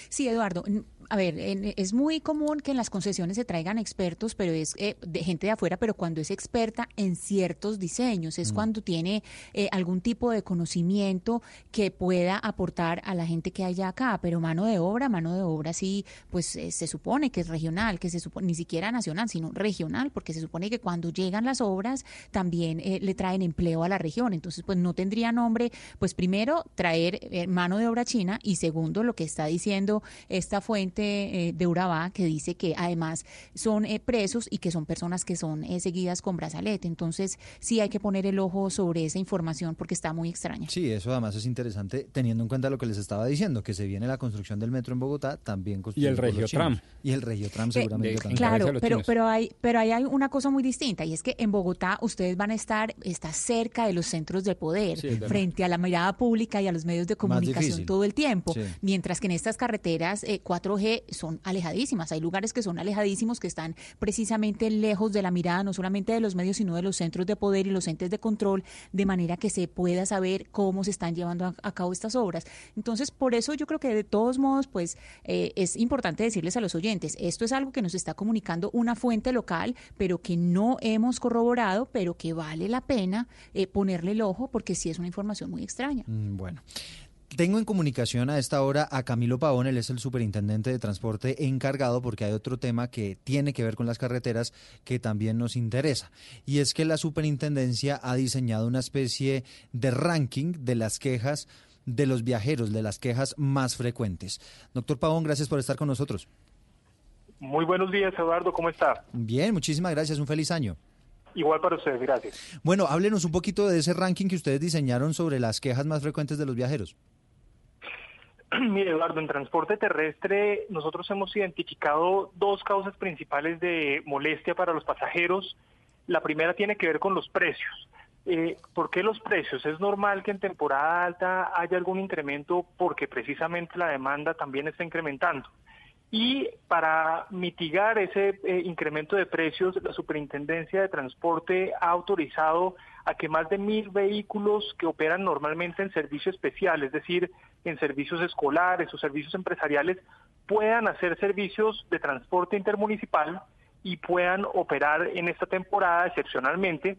Sí, Eduardo. A ver, en- es muy común que en las concesiones se traigan expertos, pero es eh, de gente de afuera, pero cuando es experta en ciertos diseños, es Mm. cuando tiene eh, algún tipo de conocimiento que pueda aportar a la gente que haya acá. Pero mano de obra, mano de obra sí, pues eh, se supone que es regional, que se supone ni siquiera nacional, sino regional, porque se supone que cuando llegan las obras también eh, le traen empleo a la región. Entonces, pues no tendría nombre, pues primero traer eh, mano de obra china y segundo lo que está diciendo esta fuente eh, de Urabá que dice que además son eh, presos y que son personas que son eh, seguidas con brazalete. Entonces, sí hay que poner el ojo sobre esa información porque está muy extraña. Sí, eso además es interesante teniendo en cuenta lo que les estaba diciendo, que se viene la construcción del metro en Bogotá, también construido por los Regiotram. Y el Regiotram seguramente de- también. Claro, pero, pero, hay, pero ahí hay una cosa muy distinta y es que en Bogotá ustedes van a estar está cerca de los centros de poder, Sí, frente a la mirada pública y a los medios de comunicación todo el tiempo, Sí. mientras que en estas carreteras eh, 4G son alejadísimas. Hay lugares que son alejadísimos, que están precisamente lejos de la mirada, no solamente de los medios, sino de los centros de poder y los entes de control, de manera que se pueda saber cómo se están llevando a, cabo estas obras. Entonces, por eso yo creo que de todos modos, pues eh, es importante decirles a los oyentes, esto es algo que nos está comunicando una fuente local, pero que no hemos corroborado, pero que vale la pena eh, ponerle el ojo porque sí es una información muy extraña. Mm, Bueno. Tengo en comunicación a esta hora a Camilo Pavón, él es el superintendente de transporte encargado porque hay otro tema que tiene que ver con las carreteras que también nos interesa. Y es que la superintendencia ha diseñado una especie de ranking de las quejas de los viajeros, de las quejas más frecuentes. Doctor Pavón, gracias por estar con nosotros. Muy buenos días, Eduardo, ¿cómo está? Bien, muchísimas gracias, un feliz año. Igual para ustedes, gracias. Bueno, háblenos un poquito de ese ranking que ustedes diseñaron sobre las quejas más frecuentes de los viajeros. Mire, Eduardo, en transporte terrestre nosotros hemos identificado dos causas principales de molestia para los pasajeros. La primera tiene que ver con los precios. Eh, ¿Por qué los precios? Es normal que en temporada alta haya algún incremento porque precisamente la demanda también está incrementando. Y para mitigar ese eh, incremento de precios, la Superintendencia de Transporte ha autorizado a que más de mil vehículos que operan normalmente en servicio especial, es decir, en servicios escolares o servicios empresariales, puedan hacer servicios de transporte intermunicipal y puedan operar en esta temporada excepcionalmente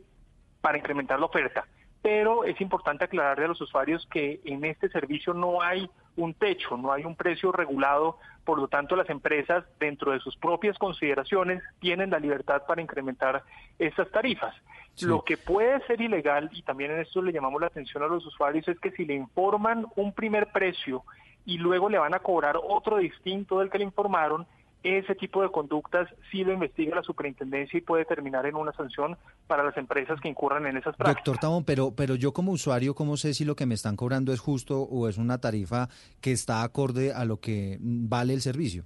para incrementar la oferta. Pero es importante aclararle a los usuarios que en este servicio no hay un techo, no hay un precio regulado, por lo tanto las empresas dentro de sus propias consideraciones tienen la libertad para incrementar estas tarifas. Lo que puede ser ilegal, y también en esto le llamamos la atención a los usuarios, es que si le informan un primer precio y luego le van a cobrar otro distinto del que le informaron, ese tipo de conductas sí lo investiga la superintendencia y puede terminar en una sanción para las empresas que incurran en esas prácticas. Doctor Tabón, pero, pero yo como usuario, ¿cómo sé si lo que me están cobrando es justo o es una tarifa que está acorde a lo que vale el servicio?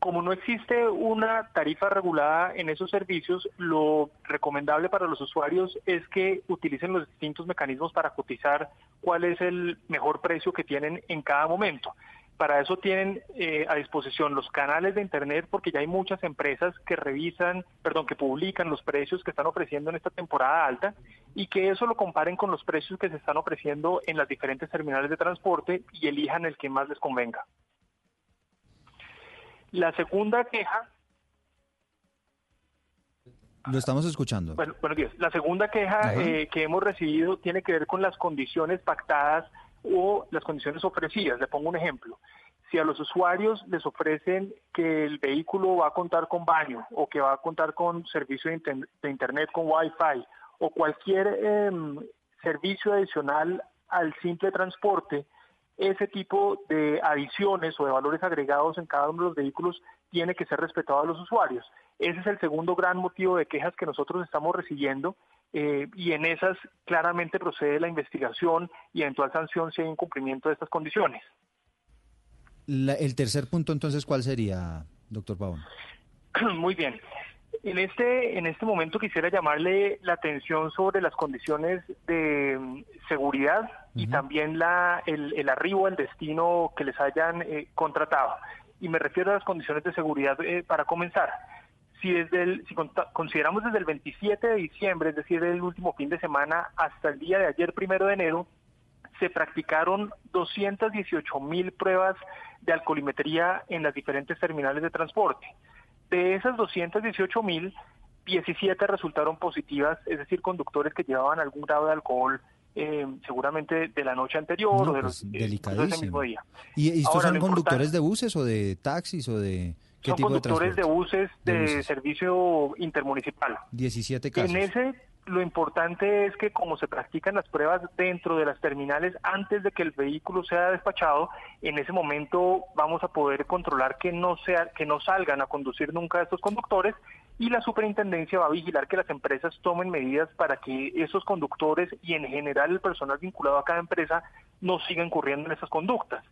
Como no existe una tarifa regulada en esos servicios, lo recomendable para los usuarios es que utilicen los distintos mecanismos para cotizar cuál es el mejor precio que tienen en cada momento. Para eso tienen eh, a disposición los canales de Internet porque ya hay muchas empresas que revisan, perdón, que publican los precios que están ofreciendo en esta temporada alta y que eso lo comparen con los precios que se están ofreciendo en las diferentes terminales de transporte y elijan el que más les convenga. La segunda queja Lo estamos escuchando. Bueno, buenos días. La segunda queja eh, que hemos recibido tiene que ver con las condiciones pactadas o las condiciones ofrecidas. Le pongo un ejemplo. Si a los usuarios les ofrecen que el vehículo va a contar con baño o que va a contar con servicio de, inter- de Internet con Wi-Fi o cualquier em, servicio adicional al simple transporte, ese tipo de adiciones o de valores agregados en cada uno de los vehículos tiene que ser respetado a los usuarios. Ese es el segundo gran motivo de quejas que nosotros estamos recibiendo eh, y en esas claramente procede la investigación y eventual sanción si hay incumplimiento de estas condiciones. La- el tercer punto, entonces, ¿cuál sería, doctor Pavón? Muy bien. En este, en este momento quisiera llamarle la atención sobre las condiciones de mm, seguridad y también la, el, el arribo al destino que les hayan eh, contratado. Y me refiero a las condiciones de seguridad eh, para comenzar. Si, desde el, si consideramos desde el 27 de diciembre, es decir, el último fin de semana, hasta el día de ayer, primero de enero, se practicaron 218 mil pruebas de alcoholimetría en las diferentes terminales de transporte. De esas 218 mil, 17 resultaron positivas, es decir, conductores que llevaban algún grado de alcohol, eh, seguramente de la noche anterior No, o de pues, los, ese delicadísimo. mismo día. ¿Y, y estos Ahora, son conductores de buses o de taxis o de qué Son tipo de conductores de transporte? buses de, De buses. servicio intermunicipal. 17 casos. En ese, lo importante es que como se practican las pruebas dentro de las terminales antes de que el vehículo sea despachado, en ese momento vamos a poder controlar que no sea, que no salgan a conducir nunca estos conductores y la superintendencia va a vigilar que las empresas tomen medidas para que esos conductores y en general el personal vinculado a cada empresa no siga incurriendo en esas conductas.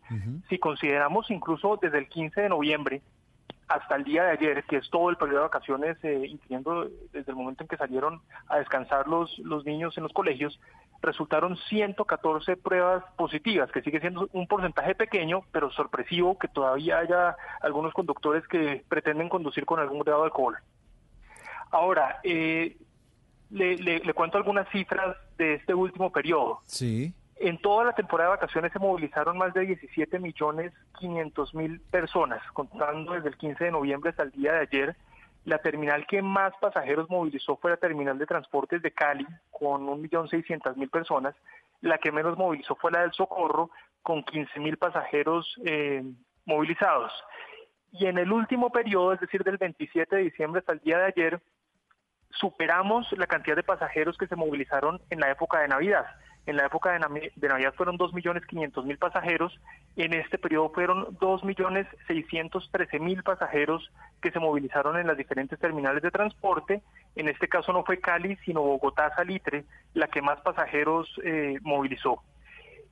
Si consideramos incluso desde el 15 de noviembre hasta el día de ayer, que es todo el periodo de vacaciones, eh, incluyendo desde el momento en que salieron a descansar los, los niños en los colegios, resultaron 114 pruebas positivas, que sigue siendo un porcentaje pequeño, pero sorpresivo que todavía haya algunos conductores que pretenden conducir con algún grado de alcohol. Ahora, eh, le, le- le cuento algunas cifras de este último periodo. Sí. En toda la temporada de vacaciones se movilizaron más de 17 millones 500 mil personas, contando desde el 15 de noviembre hasta el día de ayer. La terminal que más pasajeros movilizó fue la terminal de transportes de Cali, con 1.600.000 personas. La que menos movilizó fue la del Socorro, con 15.000 pasajeros eh, movilizados. Y en el último periodo, es decir, del 27 de diciembre hasta el día de ayer, superamos la cantidad de pasajeros que se movilizaron en la época de Navidad. En la época de, Navidad fueron 2.500.000 pasajeros, en este periodo fueron 2.613.000 pasajeros que se movilizaron en las diferentes terminales de transporte. En este caso no fue Cali, sino Bogotá Salitre, la que más pasajeros eh, movilizó.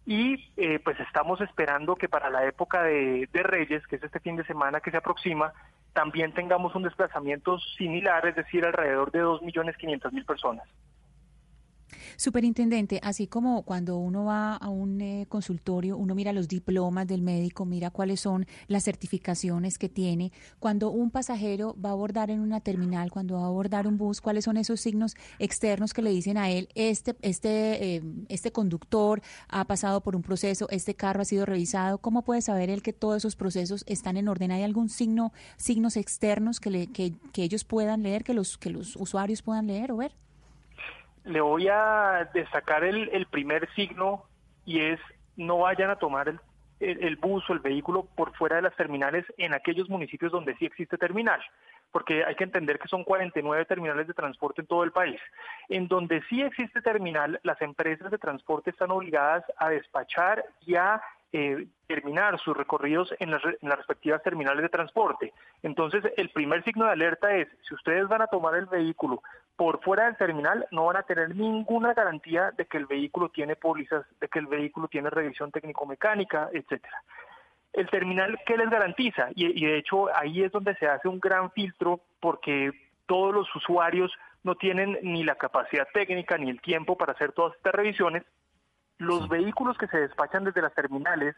Y eh, pues estamos esperando que para la época de, de Reyes, que es este fin de semana que se aproxima, también tengamos un desplazamiento similar, es decir, alrededor de 2.500.000 personas. Superintendente, así como cuando uno va a un eh, consultorio, uno mira los diplomas del médico, mira cuáles son las certificaciones que tiene. Cuando un pasajero va a abordar en una terminal, cuando va a abordar un bus, cuáles son esos signos externos que le dicen a él, este, este, eh, este conductor ha pasado por un proceso, este carro ha sido revisado. ¿Cómo puede saber él que todos esos procesos están en orden? ¿Hay algún signo, signos externos que, le, que, que ellos puedan leer, que los, que los usuarios puedan leer o ver? Le voy a destacar el, primer signo y es no vayan a tomar el, el, el bus o el vehículo por fuera de las terminales en aquellos municipios donde sí existe terminal, porque hay que entender que son 49 terminales de transporte en todo el país. En donde sí existe terminal, las empresas de transporte están obligadas a despachar y a eh, terminar sus recorridos en las, respectivas terminales de transporte. Entonces, el primer signo de alerta es, si ustedes van a tomar el vehículo por fuera del terminal, no van a tener ninguna garantía de que el vehículo tiene pólizas, de que el vehículo tiene revisión técnico-mecánica, etcétera. El terminal, ¿qué les garantiza? Y, y de hecho, ahí es donde se hace un gran filtro porque todos los usuarios no tienen ni la capacidad técnica ni el tiempo para hacer todas estas revisiones. Los vehículos que se despachan desde las terminales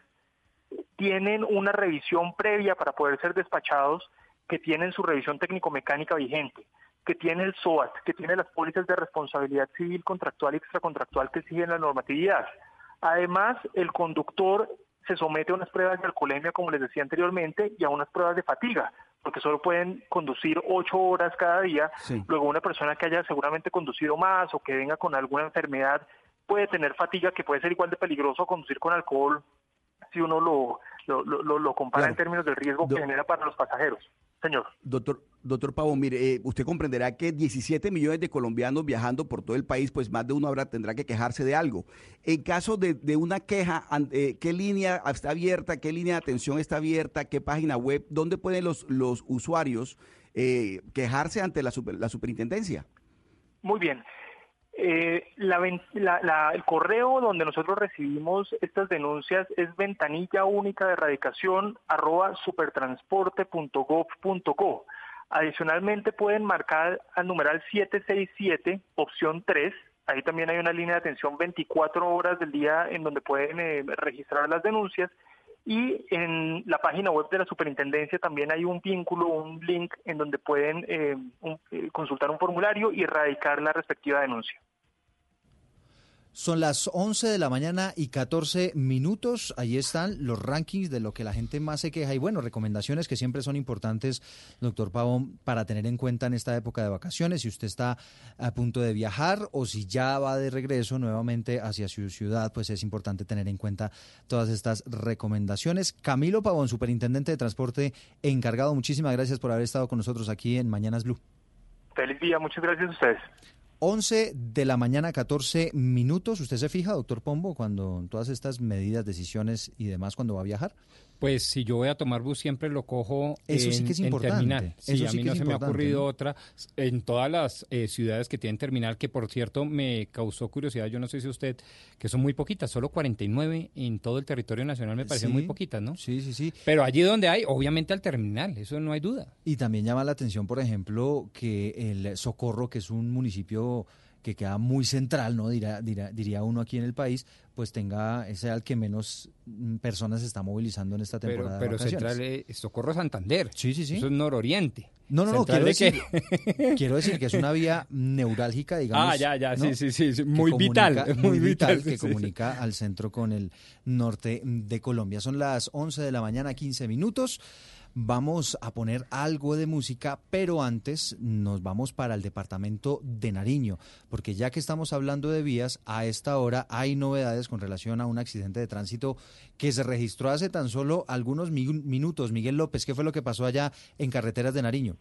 tienen una revisión previa para poder ser despachados, que tienen su revisión técnico-mecánica vigente, que tiene el SOAT, que tiene las pólizas de responsabilidad civil, contractual y extracontractual que siguen la normatividad. Además, el conductor se somete a unas pruebas de alcoholemia, como les decía anteriormente, y a unas pruebas de fatiga, porque solo pueden conducir ocho horas cada día. Sí. Luego, una persona que haya seguramente conducido más o que venga con alguna enfermedad puede tener fatiga, que puede ser igual de peligroso conducir con alcohol si uno lo, lo, lo, lo- compara Claro. en términos del riesgo que genera para los pasajeros. Señor. Doctor, doctor Pavón, mire, eh, usted comprenderá que 17 millones de colombianos viajando por todo el país, pues más de uno habrá, tendrá que quejarse de algo. En caso de, de una queja, eh, ¿qué línea está abierta? ¿Qué línea de atención está abierta? ¿Qué página web? ¿Dónde pueden los, los usuarios eh, quejarse ante la, super- la superintendencia? Muy bien. Eh, la la- la- el correo donde nosotros recibimos estas denuncias es ventanilla única de erradicación arroba supertransporte.gov.co. Adicionalmente pueden marcar al numeral 767, opción 3. Ahí también hay una línea de atención 24 horas del día en donde pueden eh, registrar las denuncias. Y en la página web de la superintendencia también hay un vínculo, un link en donde pueden eh, eh, consultar un formulario y erradicar la respectiva denuncia. Son las 11 de la mañana y 14 minutos. Ahí están los rankings de lo que la gente más se queja y bueno, recomendaciones que siempre son importantes, doctor Pavón, para tener en cuenta en esta época de vacaciones. Si usted está a punto de viajar o si ya va de regreso nuevamente hacia su ciudad, pues es importante tener en cuenta todas estas recomendaciones. Camilo Pavón, superintendente de transporte encargado, muchísimas gracias por haber estado con nosotros aquí en Mañanas Blue. Feliz día, muchas gracias a ustedes. 11 de la mañana, 14 minutos. ¿Usted se fija, doctor Pombo, cuando todas estas medidas, decisiones y demás, cuando va a viajar? Pues si yo voy a tomar bus siempre lo cojo Eso en, sí que es en importante. terminal. Sí, Eso a mí no se me ha ocurrido ¿no? otra. En todas las eh, ciudades que tienen terminal, que por cierto me causó curiosidad, yo no sé si usted, que son muy poquitas, solo 49 en todo el territorio nacional me parecen Sí. muy poquitas, ¿no? Sí, sí, sí. Pero allí donde hay, obviamente al terminal, eso no hay duda. Y también llama la atención, por ejemplo, que el Socorro, que es un municipio que queda muy central, ¿no? Dirá, dirá- diría uno aquí en el país, pues tenga, ese al que menos mm, personas se está movilizando en esta Pero, temporada pero de vacaciones. Central es Socorro Santander. Sí, sí, sí. Eso es nororiente. No, no, no, quiero decir, de qué? quiero decir que es una vía neurálgica, digamos. Ah, ya, ya, ¿no? sí, sí, sí, muy vital, comunica- muy muy vital, vital, que sí, sí. comunica al centro con el norte de Colombia. Son las 11 de la mañana, 15 minutos. Vamos a poner algo de música, pero antes nos vamos para el departamento de Nariño, porque ya que estamos hablando de vías, a esta hora hay novedades con relación a un accidente de tránsito que se registró hace tan solo algunos mi- minutos. Miguel López, ¿qué fue lo que pasó allá en carreteras de Nariño?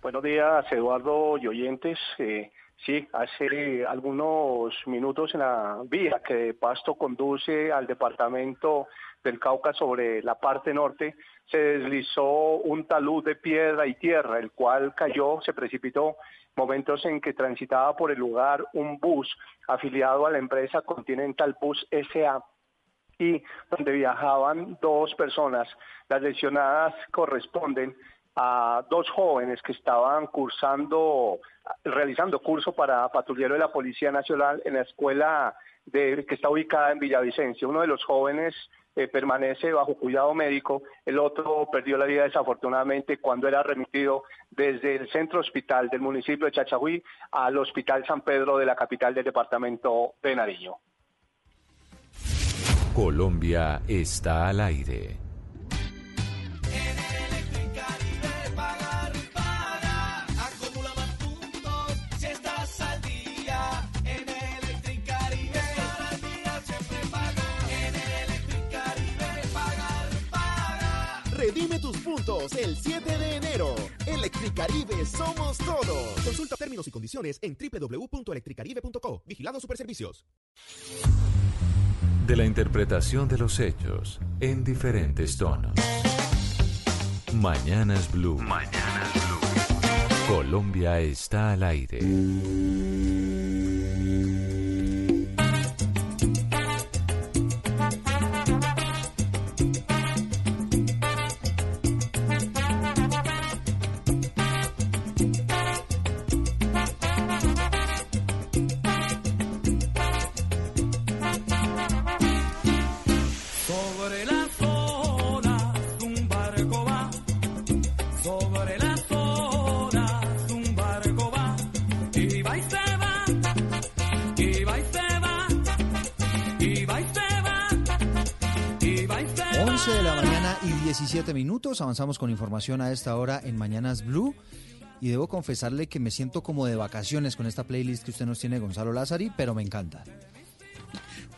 Buenos días, Eduardo y oyentes. Eh, sí, hace algunos minutos en la vía que de Pasto conduce al departamento del Cauca sobre la parte norte, se deslizó un talud de piedra y tierra, el cual cayó, se precipitó, momentos en que transitaba por el lugar un bus afiliado a la empresa Continental Bus SA y donde viajaban dos personas. Las lesionadas corresponden a dos jóvenes que estaban cursando, realizando curso para patrullero de la Policía Nacional en la escuela de, que está ubicada en Villavicencia. Uno de los jóvenes eh, permanece bajo cuidado médico, el otro perdió la vida desafortunadamente cuando era remitido desde el centro hospital del municipio de Chachahuí al Hospital San Pedro de la capital del departamento de Nariño. Colombia está al aire. el 7 de enero. Electricaribe somos todos. Consulta términos y condiciones en www.electricaribe.co. Vigilado Superservicios. De la interpretación de los hechos en diferentes tonos. Mañanas Blue. Mañanas Blue. Colombia está al aire. 7 minutos, avanzamos con información a esta hora en Mañanas Blue y debo confesarle que me siento como de vacaciones con esta playlist que usted nos tiene Gonzalo Lázari, pero me encanta.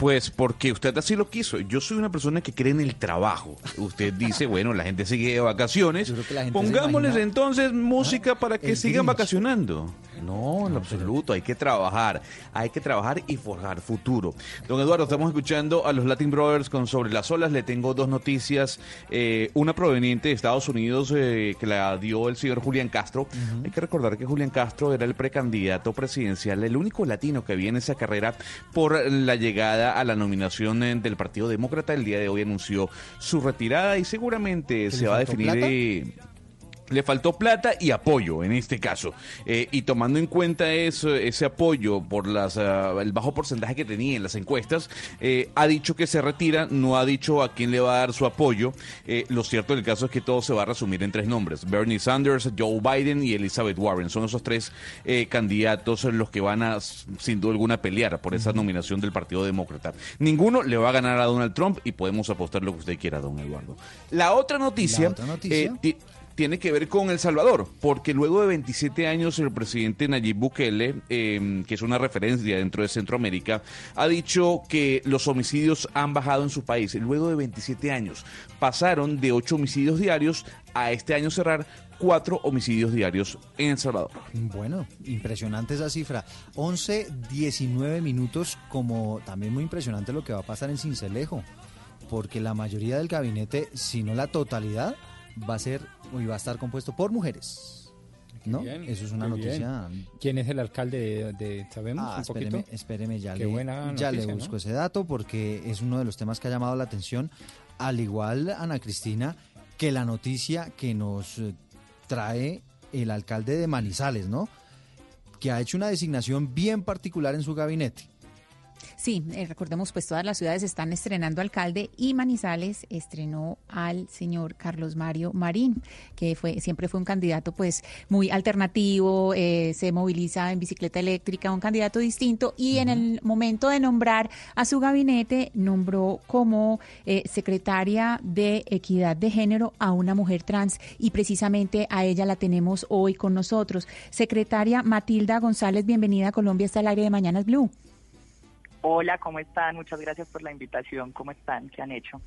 Pues porque usted así lo quiso. Yo soy una persona que cree en el trabajo. Usted dice, bueno, la gente sigue de vacaciones. Pongámosles entonces música para que sigan vacacionando. No, en absoluto. Hay que trabajar. Hay que trabajar y forjar futuro. Don Eduardo, estamos escuchando a los Latin Brothers con Sobre las Olas. Le tengo dos noticias. Eh, una proveniente de Estados Unidos eh, que la dio el señor Julián Castro. Hay que recordar que Julián Castro era el precandidato presidencial, el único latino que había en esa carrera por la llegada a la nominación eh, del Partido Demócrata. El día de hoy anunció su retirada y seguramente se va a definir... eh, le faltó plata y apoyo en este caso. Eh, y tomando en cuenta eso, ese apoyo por las, ah, el bajo porcentaje que tenía en las encuestas, eh, ha dicho que se retira, no ha dicho a quién le va a dar su apoyo. Eh, lo cierto del caso es que todo se va a resumir en tres nombres. Bernie Sanders, Joe Biden y Elizabeth Warren. Son esos tres eh, candidatos los que van a, sin duda alguna, pelear por esa nominación del Partido Demócrata. Ninguno le va a ganar a Donald Trump y podemos apostar lo que usted quiera, don Eduardo. La otra noticia, La otra noticia. Ti- tiene que ver con El Salvador, porque luego de 27 años el presidente Nayib Bukele, eh, que es una referencia dentro de Centroamérica, ha dicho que los homicidios han bajado en su país. Luego de 27 años pasaron de 8 homicidios diarios a este año cerrar 4 homicidios diarios en El Salvador. Bueno, impresionante esa cifra. 11, 19 minutos, como también muy impresionante lo que va a pasar en Cincelejo, porque la mayoría del gabinete, si no la totalidad, va a ser y va a estar compuesto por mujeres. ¿No? Bien, Eso es una bien. noticia. ¿Quién es el alcalde de, de- sabemos Ah, un poquito? espéreme, ya, Qué le, buena ya le noticia, ¿no? busco ese dato porque es uno de los temas que ha llamado la atención. Al igual, Ana Cristina, que la noticia que nos eh, trae el alcalde de Manizales, ¿no? Que ha hecho una designación bien particular en su gabinete. Sí, eh, recordemos, pues todas las ciudades están estrenando alcalde y Manizales estrenó al señor Carlos Mario Marín, que fue siempre fue un candidato pues muy alternativo, eh, se moviliza en bicicleta eléctrica, un candidato distinto y en el momento de nombrar a su gabinete nombró como eh, secretaria de Equidad de Género a una mujer trans y precisamente a ella la tenemos hoy con nosotros. Secretaria Matilda González, bienvenida a Colombia, está al aire de Mañanas Blue. Hola, ¿cómo están? Muchas gracias por la invitación. ¿Cómo están? ¿Qué han hecho?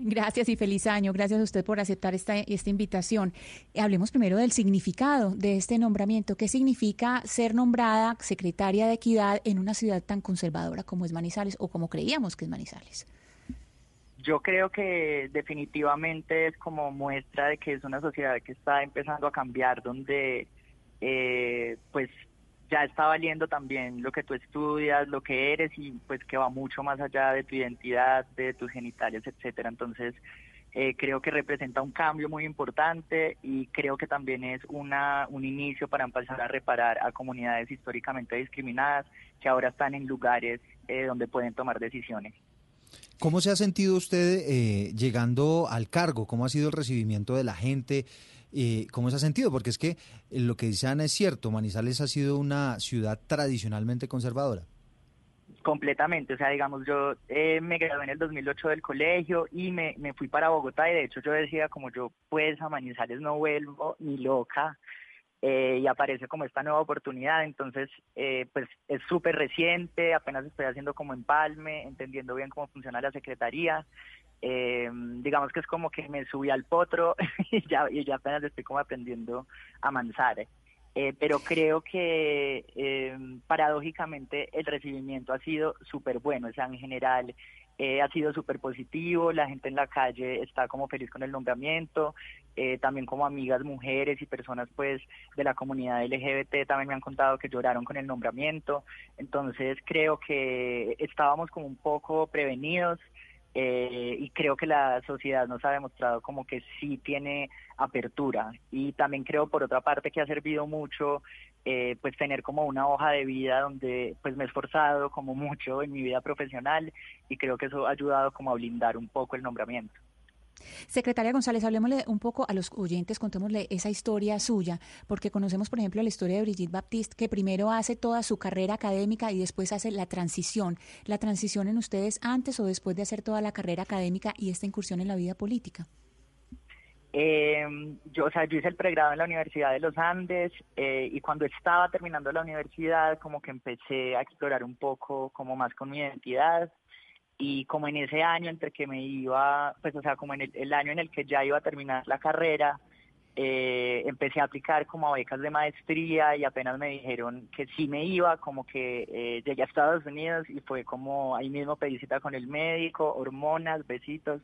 Gracias y feliz año. Gracias a usted por aceptar esta, esta invitación. Eh, Hablemos primero del significado de este nombramiento. ¿Qué significa ser nombrada secretaria de Equidad en una ciudad tan conservadora como es Manizales o como creíamos que es Manizales? Yo creo que definitivamente es como muestra de que es una sociedad que está empezando a cambiar, donde eh, pues ya está valiendo también lo que tú estudias, lo que eres y pues que va mucho más allá de tu identidad, de tus genitales, etcétera. Entonces eh, creo que representa un cambio muy importante y creo que también es una un inicio para empezar a reparar a comunidades históricamente discriminadas que ahora están en lugares eh, donde pueden tomar decisiones. ¿Cómo se ha sentido usted eh, llegando al cargo? ¿Cómo ha sido el recibimiento de la gente? Eh, ¿Cómo se ha sentido? Porque es que eh, lo que dice Ana es cierto, Manizales ha sido una ciudad tradicionalmente conservadora. Completamente, o sea, digamos, yo eh, me gradué en el 2008 del colegio y me, fui para Bogotá y de hecho yo decía como yo pues a Manizales no vuelvo ni loca eh, y aparece como esta nueva oportunidad, entonces eh, pues es súper reciente, apenas estoy haciendo como empalme, entendiendo bien cómo funciona la secretaría, eh, digamos que es como que me subí al potro y ya, apenas estoy como aprendiendo a manzar. Eh, pero creo que eh, paradójicamente el recibimiento ha sido súper bueno, o sea, en general ha sido súper positivo, la gente en la calle está como feliz con el nombramiento, también como amigas mujeres y personas pues de la comunidad LGBT también me han contado que lloraron con el nombramiento, entonces creo que estábamos como un poco prevenidos, eh, y creo que la sociedad nos ha demostrado como que sí tiene apertura y también creo por otra parte que ha servido mucho eh, pues tener como una hoja de vida donde pues me he esforzado como mucho en mi vida profesional y creo que eso ha ayudado como a blindar un poco el nombramiento. Secretaria González, hablemosle un poco a los oyentes, contémosle esa historia suya, porque conocemos, por ejemplo, la historia de Brigitte Baptiste, que primero hace toda su carrera académica y después hace la transición. ¿La transición en ustedes antes o después de hacer toda la carrera académica y esta incursión en la vida política? Eh, yo, o sea, yo hice el pregrado en la Universidad de los Andes eh, y cuando estaba terminando la universidad como que empecé a explorar un poco como más con mi identidad y como en ese año entre que me iba, pues o sea, como en el, año en el que ya iba a terminar la carrera, eh, empecé a aplicar como a becas de maestría y apenas me dijeron que sí me iba, como que eh, llegué a Estados Unidos y fue como ahí mismo pedí cita con el médico, hormonas, besitos.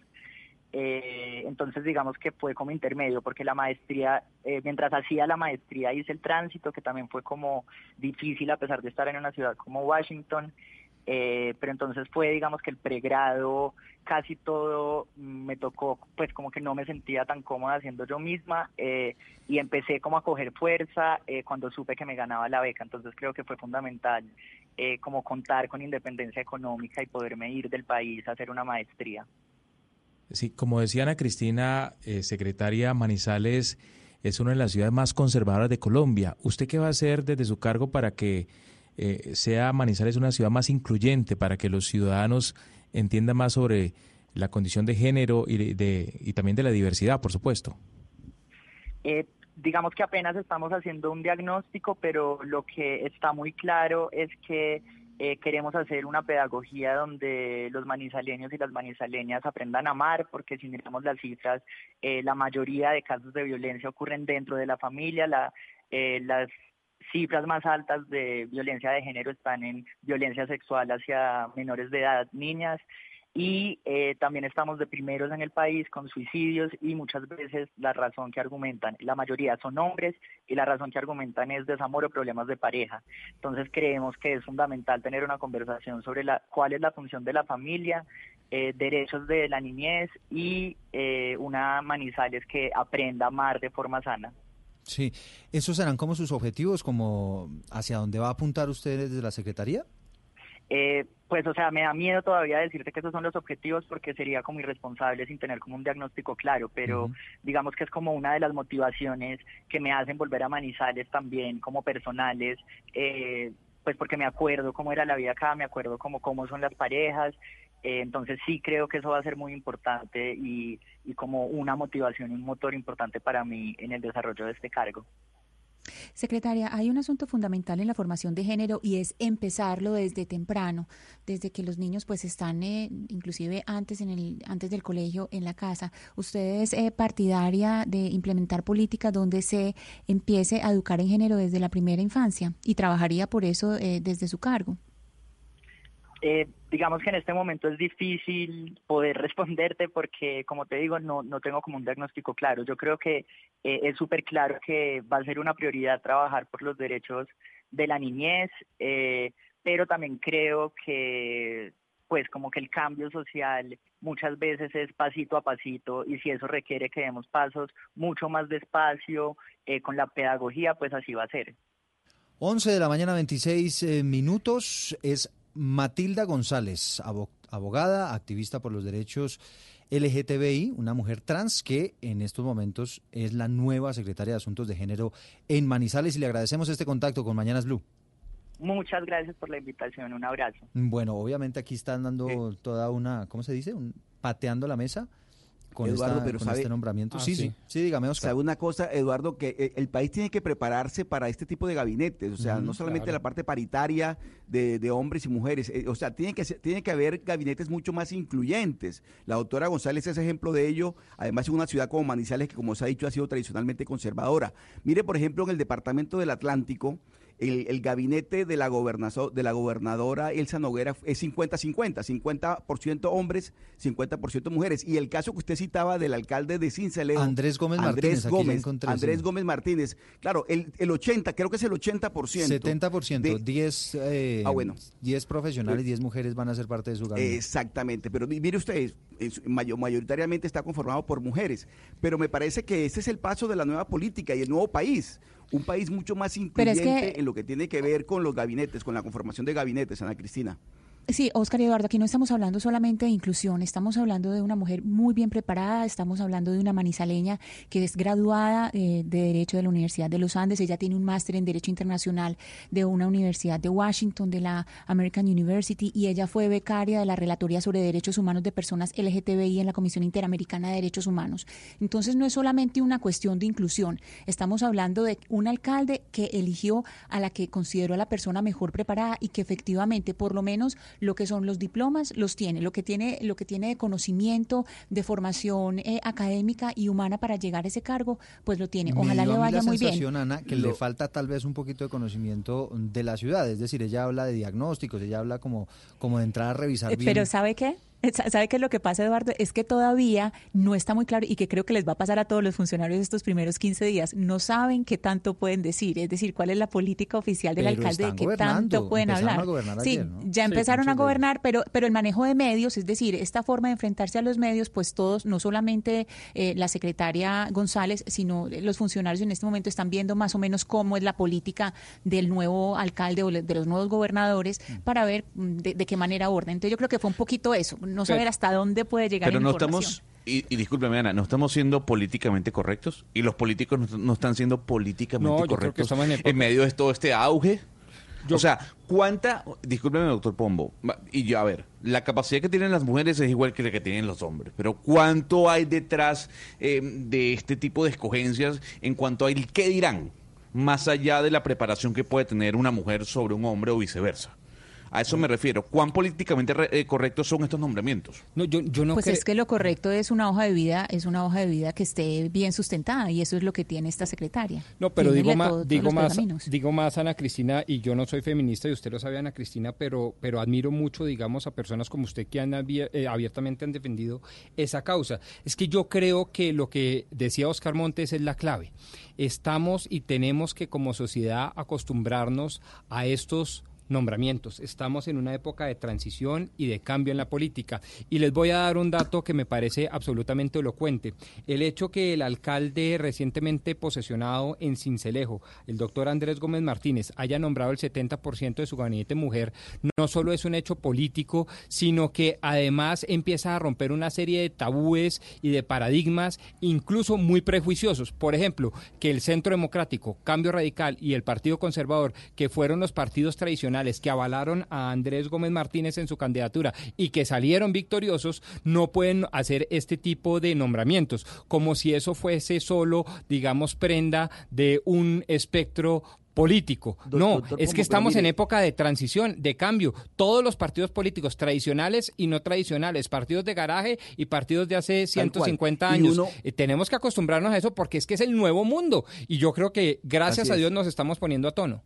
Eh, entonces digamos que fue como intermedio porque la maestría, eh, mientras hacía la maestría hice el tránsito que también fue como difícil a pesar de estar en una ciudad como Washington, eh, pero entonces fue digamos que el pregrado casi todo me tocó pues como que no me sentía tan cómoda haciendo yo misma eh, y empecé como a coger fuerza eh, cuando supe que me ganaba la beca, entonces creo que fue fundamental eh, como contar con independencia económica y poderme ir del país a hacer una maestría. Sí, como decía Ana Cristina, eh, secretaria Manizales es una de las ciudades más conservadoras de Colombia. ¿Usted qué va a hacer desde su cargo para que eh, sea Manizales una ciudad más incluyente, para que los ciudadanos entiendan más sobre la condición de género y, de, y también de la diversidad, por supuesto? Eh, digamos que apenas estamos haciendo un diagnóstico, pero lo que está muy claro es que eh, queremos hacer una pedagogía donde los manizaleños y las manizaleñas aprendan a amar, porque si miramos las cifras, eh, la mayoría de casos de violencia ocurren dentro de la familia, la, eh, las cifras más altas de violencia de género están en violencia sexual hacia menores de edad, niñas, y eh, también estamos de primeros en el país con suicidios y muchas veces la razón que argumentan, la mayoría son hombres y la razón que argumentan es desamor o problemas de pareja. Entonces creemos que es fundamental tener una conversación sobre la, cuál es la función de la familia, eh, derechos de la niñez y eh, una Manizales que aprenda a amar de forma sana. Sí, ¿esos serán como sus objetivos, como hacia dónde va a apuntar usted desde la Secretaría? Eh, pues, o sea, me da miedo todavía decirte que esos son los objetivos porque sería como irresponsable sin tener como un diagnóstico claro, pero digamos que es como una de las motivaciones que me hacen volver a Manizales también como personales, eh, pues porque me acuerdo cómo era la vida acá, me acuerdo cómo, cómo son las parejas, entonces sí creo que eso va a ser muy importante y, y como una motivación, un motor importante para mí en el desarrollo de este cargo. Secretaria, hay un asunto fundamental en la formación de género y es empezarlo desde temprano, desde que los niños pues están eh, inclusive antes en el antes del colegio en la casa. ¿Usted es eh, partidaria de implementar políticas donde se empiece a educar en género desde la primera infancia y trabajaría por eso eh, desde su cargo? Eh, digamos que en este momento es difícil poder responderte porque, como te digo, no, no tengo como un diagnóstico claro. Yo creo que eh, es súper claro que va a ser una prioridad trabajar por los derechos de la niñez, eh, pero también creo que pues como que el cambio social muchas veces es pasito a pasito y si eso requiere que demos pasos mucho más despacio con la pedagogía, pues así va a ser. 11 de la mañana, 26 eh, minutos. Es Matilda González, abo- abogada, activista por los derechos LGTBI, una mujer trans que en estos momentos es la nueva secretaria de Asuntos de Género en Manizales y le agradecemos este contacto con Mañanas Blue. Muchas gracias por la invitación, un abrazo. Bueno, obviamente aquí están dando toda una, ¿cómo se dice? Un, pateando la mesa con, Eduardo, esta- pero con sabe- este nombramiento. Ah, sí, sí, sí. sí, dígame, Oscar. ¿Sabe una cosa, Eduardo? Que eh, el país tiene que prepararse para este tipo de gabinetes, o sea, no solamente claro. la parte paritaria de, de hombres y mujeres, eh, o sea, tiene que, ser- tiene que haber gabinetes mucho más incluyentes. La doctora González es ejemplo de ello, además en una ciudad como Manizales, que como se ha dicho ha sido tradicionalmente conservadora. Mire, por ejemplo, en el departamento del Atlántico, el, el gabinete de la, gobernazo- de la gobernadora Elsa Noguera es 50-50, 50% hombres, 50% mujeres. Y el caso que usted citaba del alcalde de Cincelejo, Andrés Gómez Martínez, aquí ya Gómez, encontré, Andrés. Gómez Martínez, claro, el, el 80, creo que es el 80%. 70%, de- 10, eh, Ah, bueno. 10 profesionales, 10 mujeres van a ser parte de su gabinete. Exactamente, pero mi- mire usted, es- mayo- mayoritariamente está conformado por mujeres, pero me parece que ese es el paso de la nueva política y el nuevo país, un país mucho más es incluyente que- en lo que tiene que ver con los gabinetes, con la conformación de gabinetes, Ana Cristina. Sí, Oscar y Eduardo, aquí no estamos hablando solamente de inclusión, estamos hablando de una mujer muy bien preparada, estamos hablando de una manizaleña que es graduada eh, de Derecho de la Universidad de los Andes, ella tiene un máster en Derecho Internacional de una universidad de Washington, de la American University, y ella fue becaria de la Relatoría sobre Derechos Humanos de Personas LGTBI en la Comisión Interamericana de Derechos Humanos. Entonces no es solamente una cuestión de inclusión, estamos hablando de un alcalde que eligió a la que consideró a la persona mejor preparada y que efectivamente, por lo menos, lo que son los diplomas los tiene, lo que tiene, lo que tiene de conocimiento, de formación eh, académica y humana para llegar a ese cargo, pues lo tiene. Ojalá le a mí vaya la muy sensación, bien. Ana, que Lo- le falta tal vez un poquito de conocimiento de la ciudad, es decir, ella habla de diagnósticos, ella habla como, como de entrar a revisar Eh, bien. Pero ¿sabe qué? Eh, sa- ¿Sabe qué es lo que pasa, Eduardo? Es que todavía no está muy claro y que creo que les va a pasar a todos los funcionarios estos primeros 15 días. No saben qué tanto pueden decir, es decir, cuál es la política oficial del Pero alcalde, de qué tanto pueden hablar. a gobernar sí, ayer, ¿no? ya Sí, empezaron a gobernar, pero, pero el manejo de medios, es decir, esta forma de enfrentarse a los medios, pues todos, no solamente eh, la secretaria González, sino los funcionarios en este momento están viendo más o menos cómo es la política del nuevo alcalde o de los nuevos gobernadores Mm. para ver mm, de, de qué manera abordan. Entonces yo creo que fue un poquito eso, no saber Pero- hasta dónde puede llegar Pero la no información. estamos, y, y discúlpeme Ana, no estamos siendo políticamente correctos y los políticos no, no están siendo políticamente No, yo creo que correctos en medio de todo este auge. o sea, ¿cuánta, discúlpeme doctor Pombo, y yo, a ver, la capacidad que tienen las mujeres es igual que la que tienen los hombres, pero ¿cuánto hay detrás eh, de este tipo de escogencias en cuanto a el qué dirán, más allá de la preparación que puede tener una mujer sobre un hombre o viceversa? A eso me refiero. ¿Cuán políticamente re- eh, correctos son estos nombramientos? No, yo, yo no pues es que lo correcto es una hoja de vida, es una hoja de vida que esté bien sustentada y eso es lo que tiene esta secretaria. No, pero digo más, todo- digo los más, digo más, Ana Cristina, y yo no soy feminista y usted lo sabe, Ana Cristina, pero, pero admiro mucho, digamos, a personas como usted que han abier- eh, abiertamente han defendido esa causa. Es que yo creo que lo que decía Oscar Montes es la clave. Estamos y tenemos que como sociedad acostumbrarnos a estos nombramientos. Estamos en una época de transición y de cambio en la política. Y les voy a dar un dato que me parece absolutamente elocuente. El hecho que el alcalde recientemente posesionado en Cincelejo, el doctor Andrés Gómez Martínez, haya nombrado el 70% de su gabinete mujer, no solo es un hecho político, sino que además empieza a romper una serie de tabúes y de paradigmas, incluso muy prejuiciosos. Por ejemplo, que el Centro Democrático, Cambio Radical y el Partido Conservador, que fueron los partidos tradicionales que avalaron a Andrés Gómez Martínez en su candidatura y que salieron victoriosos, no pueden hacer este tipo de nombramientos, como si eso fuese solo, digamos, prenda de un espectro político. No, doctor es que estamos en época de transición, de cambio. Todos los partidos políticos tradicionales y no tradicionales, partidos de garaje y partidos de hace Tal cual. 150 Y años. uno- Eh, tenemos que acostumbrarnos a eso porque es que es el nuevo mundo. Y yo creo que gracias Así a es. Dios nos estamos poniendo a tono.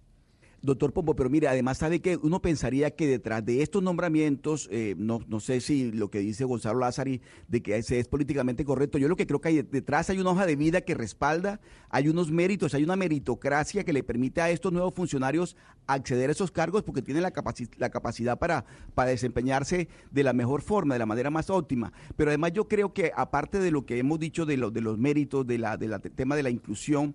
Doctor Pombo, pero mire, además sabe que uno pensaría que detrás de estos nombramientos, eh, no, no sé si lo que dice Gonzalo Lázari, de que se es políticamente correcto, yo lo que creo que hay detrás hay una hoja de vida que respalda, hay unos méritos, hay una meritocracia que le permite a estos nuevos funcionarios acceder a esos cargos porque tienen la, capaci- la capacidad para, para desempeñarse de la mejor forma, de la manera más óptima. Pero además yo creo que aparte de lo que hemos dicho de, lo- de los méritos, del de la tema de la inclusión,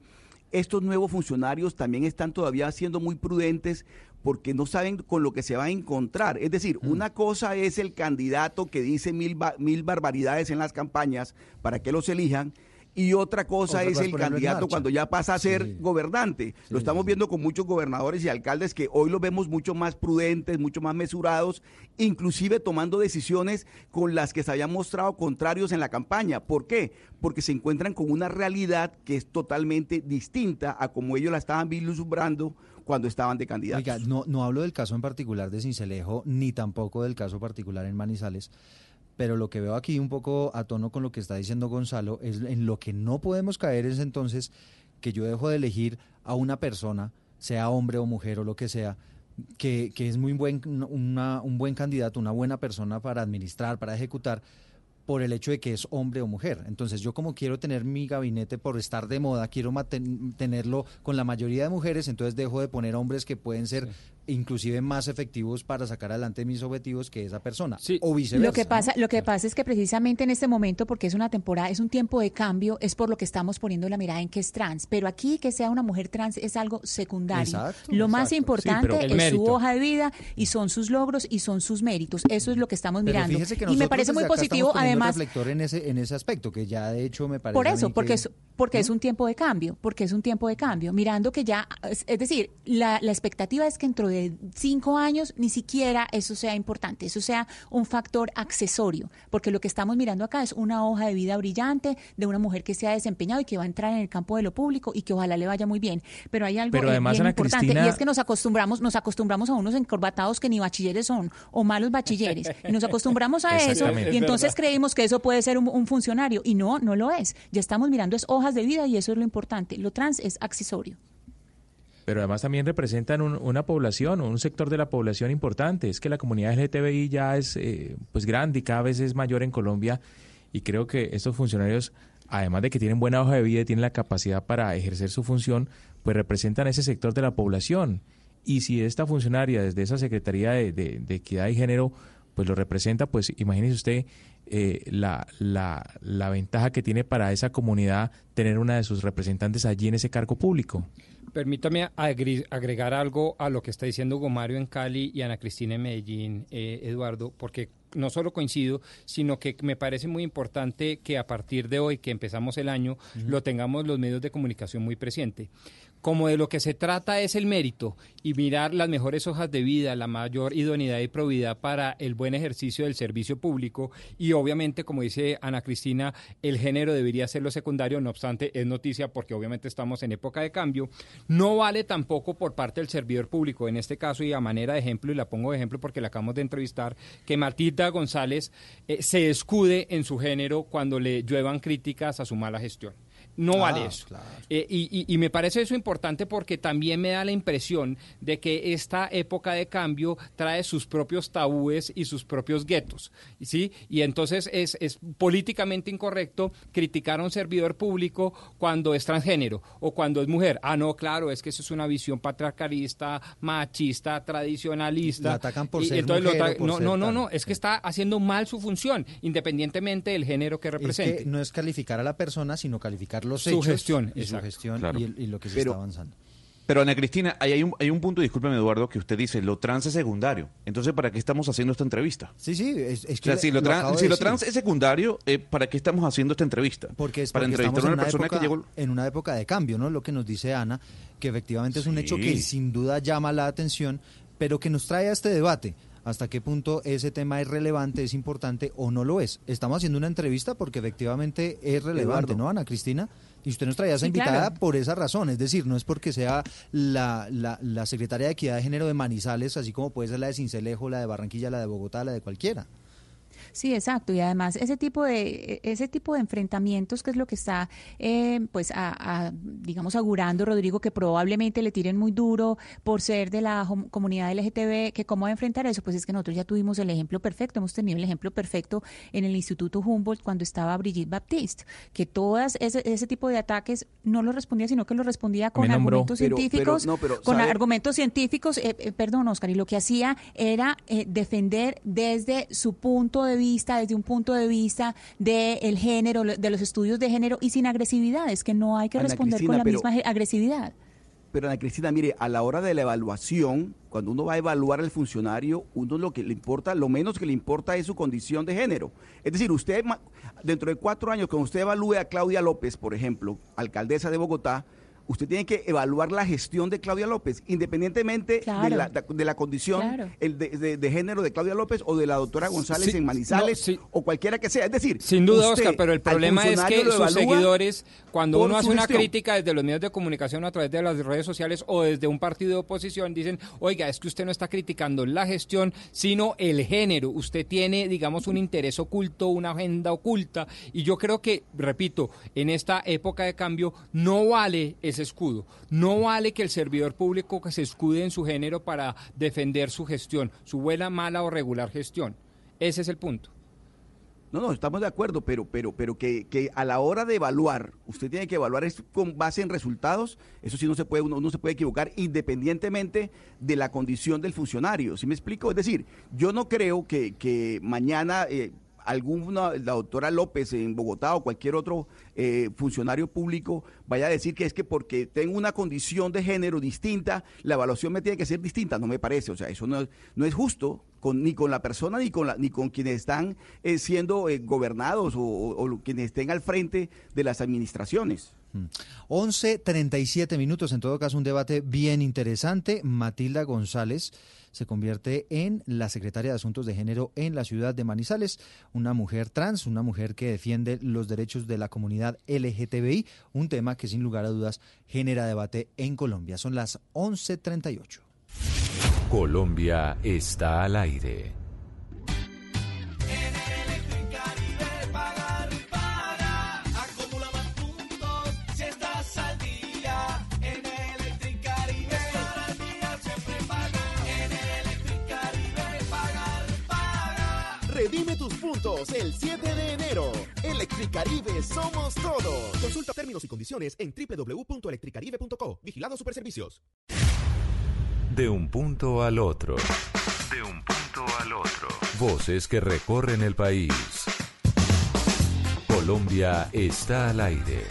estos nuevos funcionarios también están todavía siendo muy prudentes porque no saben con lo que se va a encontrar. Es decir, una cosa es el candidato que dice mil, ba- mil barbaridades en las campañas para que los elijan. Y otra cosa Otra es el candidato cuando ya pasa a ser Sí. gobernante. Lo estamos viendo con muchos gobernadores y alcaldes que hoy los vemos mucho más prudentes, mucho más mesurados, inclusive tomando decisiones con las que se habían mostrado contrarios en la campaña. ¿Por qué? Porque se encuentran con una realidad que es totalmente distinta a como ellos la estaban vislumbrando cuando estaban de candidatos. Oiga, no, no hablo del caso en particular de Cincelejo, ni tampoco del caso particular en Manizales, pero lo que veo aquí un poco a tono con lo que está diciendo Gonzalo, es en lo que no podemos caer es entonces que yo dejo de elegir a una persona, sea hombre o mujer o lo que sea, que, que es muy buen, una- un buen candidato, una buena persona para administrar, para ejecutar, por el hecho de que es hombre o mujer. Entonces yo como quiero tener mi gabinete por estar de moda, quiero tenerlo con la mayoría de mujeres, entonces dejo de poner hombres que pueden ser inclusive más efectivos para sacar adelante mis objetivos que esa persona o viceversa. Lo que pasa, ¿no? lo que pasa es que precisamente en este momento, porque es una temporada, es un tiempo de cambio, es por lo que estamos poniendo la mirada en que es trans. Pero aquí que sea una mujer trans es algo secundario. Exacto, lo más importante Sí, es su hoja de vida y son sus logros y son sus méritos. Eso es lo que estamos Pero mirando. que Y me parece muy positivo, además, reflector en ese, en ese aspecto, que ya de hecho me parece. por eso, porque que- es, porque es un tiempo de cambio, porque es un tiempo de cambio. Mirando que ya, es, es decir, la, la expectativa es que dentro de cinco años ni siquiera eso sea importante, eso sea un factor accesorio, porque lo que estamos mirando acá es una hoja de vida brillante de una mujer que se ha desempeñado y que va a entrar en el campo de lo público y que ojalá le vaya muy bien. Pero hay algo Pero eh, además, bien Ana importante Cristina- y es que nos acostumbramos, nos acostumbramos a unos encorbatados que ni bachilleres son o malos bachilleres y nos acostumbramos a eso y Es entonces creímos que eso puede ser un, un funcionario y no, no lo es. Ya estamos mirando es hojas de vida y eso es lo importante. Lo trans es accesorio. Pero además también representan un- una población, un sector de la población importante. Es que la comunidad LGTBI ya es eh, pues grande y cada vez es mayor en Colombia y creo que estos funcionarios, además de que tienen buena hoja de vida y tienen la capacidad para ejercer su función, pues representan ese sector de la población. Y si esta funcionaria desde esa Secretaría de, de- de Equidad y Género pues lo representa, pues imagínese usted eh, la, la, la ventaja que tiene para esa comunidad tener una de sus representantes allí en ese cargo público. Permítame agregar algo a lo que está diciendo Hugo Mario en Cali y Ana Cristina en Medellín, eh, Eduardo, porque no solo coincido, sino que me parece muy importante que a partir de hoy, que empezamos el año, lo tengamos los medios de comunicación muy presente. Como de lo que se trata es el mérito y mirar las mejores hojas de vida, la mayor idoneidad y probidad para el buen ejercicio del servicio público y obviamente, como dice Ana Cristina, el género debería ser lo secundario, no obstante es noticia porque obviamente estamos en época de cambio. No vale tampoco por parte del servidor público, en este caso y a manera de ejemplo, y la pongo de ejemplo porque la acabamos de entrevistar, que Matilda González eh, se escude en su género cuando le lluevan críticas a su mala gestión. No Ah, vale eso. Eh, y, y- y me parece eso importante porque también me da la impresión de que esta época de cambio trae sus propios tabúes y sus propios guetos. ¿sí? Y entonces es, es políticamente incorrecto criticar a un servidor público cuando es transgénero o cuando es mujer. Ah, no, claro, es que eso es una visión patriarcalista, machista, tradicionalista. La atacan por Y ser entonces mujer por no, ser no, no, no, es que está haciendo mal su función, independientemente del género que Es represente. que no es calificar a la persona, sino calificar los Su gestión, y su gestión Claro. y, el- y lo que se Pero- está avanzando. Pero Ana Cristina, hay un, hay un punto, discúlpeme Eduardo, que usted dice, lo trans es secundario. Entonces, ¿para qué estamos haciendo esta entrevista? Sí, sí, es, es O sea, que si lo, si trans es secundario, eh, ¿para qué estamos haciendo esta entrevista? Porque es para porque entrevistar a una una, persona época, que llegó... en una época de cambio, ¿no? Lo que nos dice Ana, que efectivamente es un hecho que sin duda llama la atención, pero que nos trae a este debate. ¿Hasta qué punto ese tema es relevante, es importante o no lo es? Estamos haciendo una entrevista porque efectivamente es relevante, Eduardo. ¿no, Ana Cristina? Y usted nos traía esa Sí, invitada claro. por esa razón, es decir, no es porque sea la, la, la secretaria de Equidad de Género de Manizales, así como puede ser la de Cincelejo, la de Barranquilla, la de Bogotá, la de cualquiera. Sí, exacto. Y además ese tipo de ese tipo de enfrentamientos que es lo que está, eh, pues, a, a, digamos, augurando Rodrigo que probablemente le tiren muy duro por ser de la comunidad LGTB, que cómo va a enfrentar eso, pues es que nosotros ya tuvimos el ejemplo perfecto, hemos tenido el ejemplo perfecto en el Instituto Humboldt cuando estaba Brigitte Baptiste, que todas ese, ese tipo de ataques no lo respondía, sino que lo respondía con argumentos Pero- pero- científicos, no, pero, con argumentos científicos, eh, eh, perdón, Oscar, y lo que hacía era eh, defender desde su punto de vista, desde un punto de vista del género, lo- de los estudios de género y sin agresividad, es que no hay que Ana responder Cristina, con la pero- misma agresividad. Pero Ana Cristina, mire, a la hora de la evaluación, cuando uno va a evaluar al funcionario, uno lo que le importa, lo menos que le importa es su condición de género. Es decir, usted, dentro de cuatro años, cuando usted evalúe a Claudia López, por ejemplo, alcaldesa de Bogotá, usted tiene que evaluar la gestión de Claudia López, independientemente de, la, de la condición Claro. el de, de- de género de Claudia López o de la doctora González Sí, en Manizales no, sí. o cualquiera que sea. Es decir, Sin duda, usted Oscar, pero el problema es que sus seguidores, cuando uno hace una gestión. crítica desde los medios de comunicación a través de las redes sociales o desde un partido de oposición, dicen, oiga, es que usted no está criticando la gestión, sino el género. Usted tiene, digamos, un interés oculto, una agenda oculta. Y yo creo que, repito, en esta época de cambio no vale escudo. No vale que el servidor público se escude en su género para defender su gestión, su buena, mala o regular gestión. Ese es el punto. No, no, estamos de acuerdo, pero, pero, pero que, que a la hora de evaluar, usted tiene que evaluar es con base en resultados, eso sí no se puede, uno no se puede equivocar independientemente de la condición del funcionario. ¿Sí me explico? Es decir, yo no creo que, que mañana eh, alguna, la doctora López en Bogotá o cualquier otro eh, funcionario público vaya a decir que es que porque tengo una condición de género distinta, la evaluación me tiene que ser distinta. No me parece, o sea, eso no no es justo con, ni con la persona ni con, la, ni con quienes están eh, siendo eh, gobernados o, o- quienes estén al frente de las administraciones. 11.37 minutos, en todo caso un debate bien interesante. Matilda González se convierte en la secretaria de Asuntos de Género en la ciudad de Manizales, una mujer trans, una mujer que defiende los derechos de la comunidad LGTBI, un tema que sin lugar a dudas genera debate en Colombia. Son las 11.38. Colombia está al aire. El 7 de enero. Electricaribe somos todos. Consulta términos y condiciones en www.electricaribe.co. Vigilado Superservicios. De un punto al otro. De un punto al otro. Voces que recorren el país. Colombia está al aire.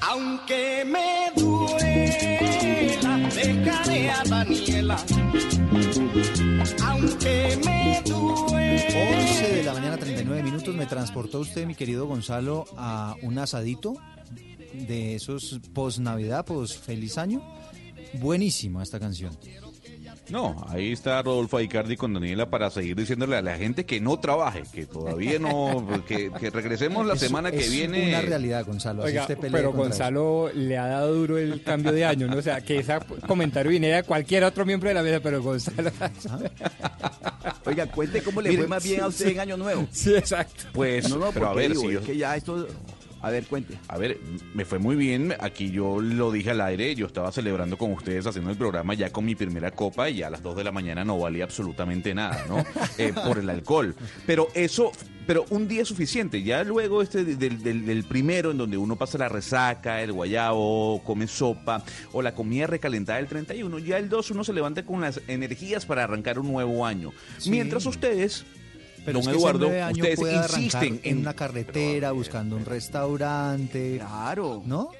Aunque me duela, dejaré a Daniela. Aunque me Me transportó usted, mi querido Gonzalo, a un asadito de esos post Navidad, post feliz año. Buenísima esta canción. No, ahí está Rodolfo Aicardi con Daniela para seguir diciéndole a la gente que no trabaje, que todavía no, que, que regresemos la Es- semana que es viene. una realidad, Gonzalo. así usted pero Gonzalo le ha dado duro el cambio de año, ¿no? O sea, que ese comentario viniera de cualquier otro miembro de la mesa, pero Gonzalo... Oiga, cuente cómo le fue más bien a usted sí. en Año Nuevo. Sí, exacto. Pues, no, no, pero a ver, digo, si yo- es que ya esto... A ver, cuente. A ver, me fue muy bien. Aquí yo lo dije al aire. Yo estaba celebrando con ustedes haciendo el programa ya con mi primera copa y ya a las 2 de la mañana no valía absolutamente nada, ¿no? Eh, por el alcohol. Pero eso, pero un día es suficiente. Ya luego este de- del, del- del primero, en donde uno pasa la resaca, el guayabo, come sopa o la comida recalentada del 31, ya el 2 uno se levanta con las energías para arrancar un nuevo año. Sí. Mientras ustedes, Pero don es que Eduardo, ese nueve año ustedes insisten en una carretera, buscando un restaurante. Claro. ¿No?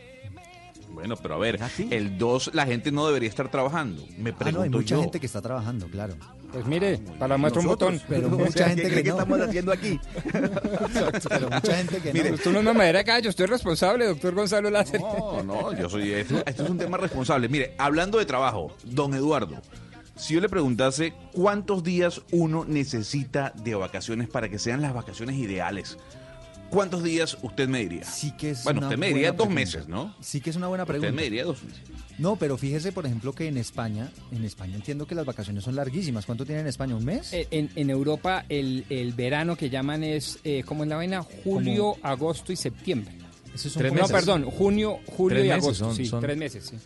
Bueno, pero a ver, el 2 la gente no debería estar trabajando. Me Ah, pregunto no, hay mucha yo. gente que está trabajando, claro. Pues mire, para muestra un botón. Pero mucha gente que ¿Qué no. estamos haciendo aquí? Pero mucha gente que Mire, no. usted no es una madera acá, yo estoy responsable, doctor Gonzalo Láser. No, no, yo soy. Esto, esto es un tema responsable. Mire, hablando de trabajo, don Eduardo, si yo le preguntase cuántos días uno necesita de vacaciones para que sean las vacaciones ideales, ¿cuántos días usted me diría? Sí que es bueno, una usted me diría buena dos pregunta. meses, ¿no? Sí que es una buena pregunta. Usted me diría dos meses. No, pero fíjese, por ejemplo, que en España, en España entiendo que las vacaciones son larguísimas. ¿Cuánto tiene en España? ¿Un mes? Eh, En, en Europa el, el verano que llaman es, eh, ¿cómo es la vaina? Julio, agosto y septiembre. Esos son Tres no, meses. perdón, junio, julio Tres y agosto. son- sí, son- tres meses, sí.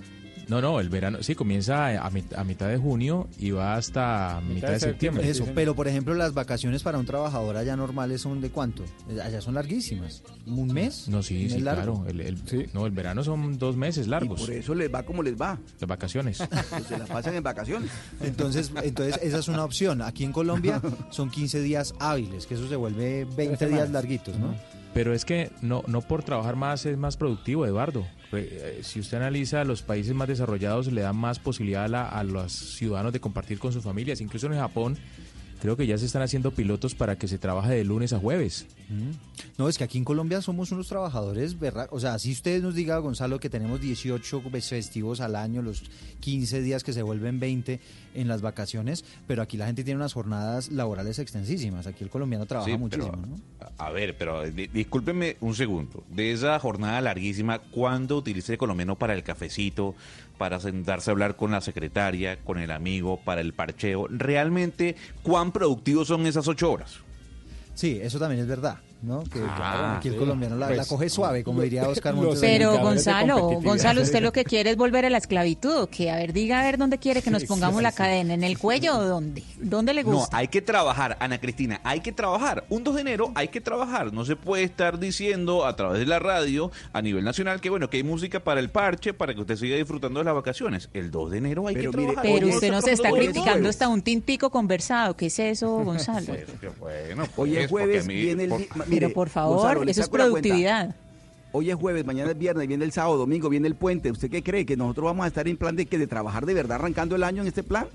No, no, el verano, sí, comienza a, mit- a mitad de junio y va hasta mitad, de septiembre. Eso, pero por ejemplo, las vacaciones para un trabajador allá normales son de cuánto? Allá son larguísimas. ¿Un mes? No, sí, ¿Un sí, largo? claro. El, el- No, el verano son dos meses largos. por eso les va como les va. Las vacaciones. Pues se la pasan en vacaciones. Entonces, entonces esa es una opción. Aquí en Colombia son 15 días hábiles, que eso se vuelve 20 días larguitos, ¿no? Pero es que no, no por trabajar más es más productivo, Eduardo. Re- eh, Si usted analiza, los países más desarrollados le dan más posibilidad a, la- a los ciudadanos de compartir con sus familias. Incluso en Japón, creo que ya se están haciendo pilotos para que se trabaje de lunes a jueves. Mm. No, es que aquí en Colombia somos unos trabajadores, ¿verdad? O sea, si usted nos diga, Gonzalo, que tenemos 18 festivos al año, los 15 días que se vuelven 20 en las vacaciones, pero aquí la gente tiene unas jornadas laborales extensísimas. Aquí el colombiano trabaja Sí, muchísimo, pero, ¿no? A ver, pero di- discúlpeme un segundo. De esa jornada larguísima, ¿cuándo utiliza el colombiano para el cafecito, para sentarse a hablar con la secretaria, con el amigo, para el parcheo? ¿Realmente cuán productivos son esas ocho horas? Sí, eso también es verdad, ¿no? Que Ah, claro, aquí el sí. colombiano la, la Pues, coge suave, como diría Oscar Montes. Pero Gonzalo, Gonzalo, usted lo que quiere es volver a la esclavitud, ¿o qué? A ver, diga a ver dónde quiere que nos Sí, pongamos sí, la cadena, ¿en el cuello o dónde? ¿Dónde le No, gusta? hay que trabajar, Ana Cristina, hay que trabajar. Un 2 de enero hay que trabajar. No se puede estar diciendo a través de la radio a nivel nacional que bueno, que hay música para el parche, para que usted siga disfrutando de las vacaciones. El 2 de enero hay Pero que mire, trabajar. Pero usted nos está criticando hasta un tintico conversado, ¿qué es eso, Gonzalo? Bueno, Hoy pues, es jueves, porque el... Pero por favor, Gonzalo, eso es productividad. Hoy es jueves, mañana es viernes, viene el sábado, domingo, viene el puente. ¿Usted qué cree? ¿Que nosotros vamos a estar en plan de que de trabajar de verdad arrancando el año en este plan?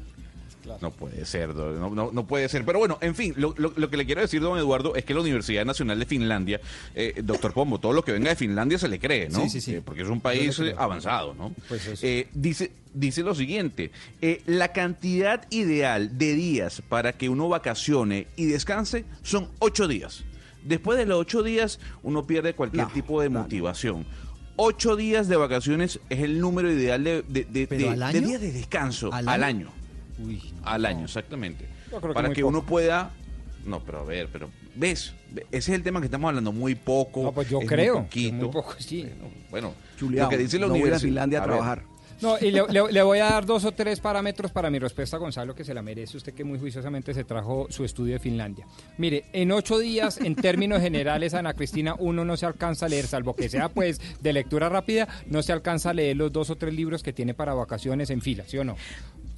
No puede ser, no, no, no puede ser. Pero bueno, en fin, lo, lo- lo que le quiero decir, don Eduardo, es que la Universidad Nacional de Finlandia, eh, doctor Pombo, todo lo que venga de Finlandia se le cree, ¿no? Sí, sí, sí. Eh, porque es un país creo. eh, avanzado, ¿no? Pues eso. Eh, dice, dice lo siguiente, eh, la cantidad ideal de días para que uno vacacione y descanse son ocho días. Después de los ocho días, uno pierde cualquier No, tipo de motivación. Ocho días de vacaciones es el número ideal de, de- días de descanso ¿Al al año? año. Uy, Al año, exactamente. Yo creo que Para que poco. uno pueda... No, pero a ver, pero... ¿Ves? Ese es el tema que estamos hablando, muy poco. No, pues yo es creo Muy que poquito. muy poco, sí. Bueno, Chuleado, lo que dice la no voy a ir a universidad... Finlandia a ver, trabajar. No, y le, le- voy a dar dos o tres parámetros para mi respuesta, Gonzalo, que se la merece usted, que muy juiciosamente se trajo su estudio de Finlandia. Mire, en ocho días, en términos generales, Ana Cristina, uno no se alcanza a leer, salvo que sea pues de lectura rápida, no se alcanza a leer los dos o tres libros que tiene para vacaciones en fila, ¿sí o no?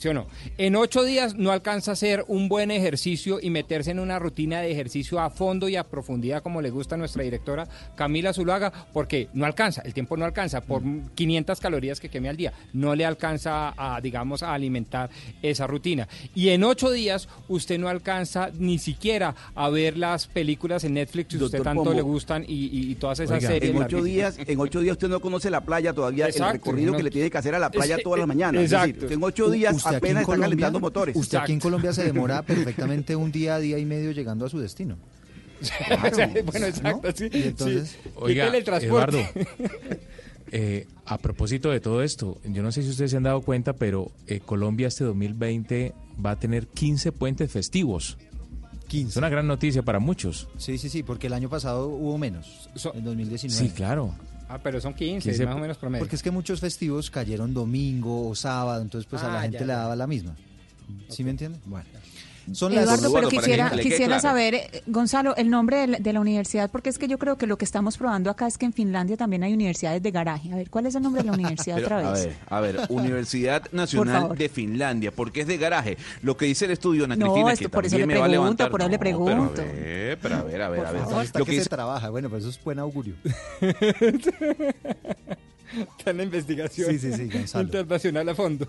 ¿Sí o no? En ocho días no alcanza a hacer un buen ejercicio y meterse en una rutina de ejercicio a fondo y a profundidad como le gusta a nuestra directora Camila Zuluaga, porque no alcanza, el tiempo no alcanza, por 500 calorías que queme al día, no le alcanza a, digamos, a alimentar esa rutina. Y en ocho días usted no alcanza ni siquiera a ver las películas en Netflix que usted tanto Pombo. le gustan y, y- y todas esas Oiga, series. en ocho días, en ocho días usted no conoce la playa todavía, Exacto, el recorrido no- que le tiene que hacer a la playa Es- todas las mañanas. Es exacto. decir, en ocho días Usted en apenas está Colombia- calentando motores. Usted aquí en Colombia se demora perfectamente un día, día y medio llegando a su destino. bueno, exacto, sí. Y entonces- sí. Oiga, el transporte. Eduardo, eh, a propósito de todo esto, yo no sé si ustedes se han dado cuenta, pero eh, Colombia este 2020 va a tener 15 puentes festivos. 15. Es una gran noticia para muchos. Sí, sí, sí, porque el año pasado hubo menos, en 2019. Sí, claro. Ah, pero son 15, 15, más o menos promedio. Porque es que muchos festivos cayeron domingo o sábado, entonces pues a la Ah, gente ya, le ya. daba la misma. ¿Sí me entiende? Bueno. Son las Eduardo, pero quisiera, quisiera claro. saber, eh, Gonzalo, el nombre de la, de la universidad, porque es que yo creo que lo que estamos probando acá es que en Finlandia también hay universidades de garaje. A ver, ¿cuál es el nombre de la universidad Pero, otra a vez? ver, a ver, Universidad Por Nacional de Finlandia, porque es de garaje. Lo que dice el estudio, Ana No, Cristina, esto que por eso también le me va a pregunto, levantar. por eso le No, pregunto. Pero a ver, pero a ver, a ver, a ver. Hasta Lo que, que se trabaja, bueno, pues eso es buen augurio. Está en la investigación Sí, sí, sí, Gonzalo. internacional a fondo.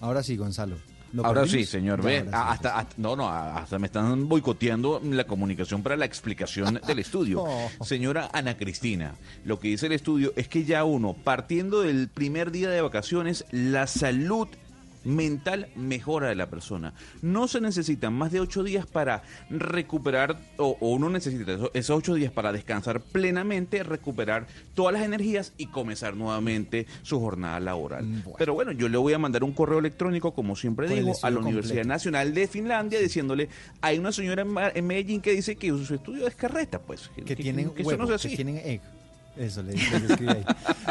Ahora sí, Gonzalo. ¿Lo Ahora sí, señor. Sí. a- hasta, hasta- no, no, hasta me están boicoteando la comunicación para la explicación del estudio. Oh. Señora Ana Cristina, lo que dice el estudio es que ya uno, partiendo del primer día de vacaciones, la salud mental mejora de la persona. No se necesitan más de ocho días para recuperar, o, o uno necesita eso- esos ocho días para descansar plenamente, recuperar todas las energías y comenzar nuevamente su jornada laboral. Pero bueno, yo le voy a mandar un correo electrónico, como siempre digo, a la Universidad. Nacional de Finlandia diciéndole, hay una señora en, Medellín que dice que su estudio es carreta, pues. que tienen que eso no sea que así. tienen egg. Eso le, le ahí.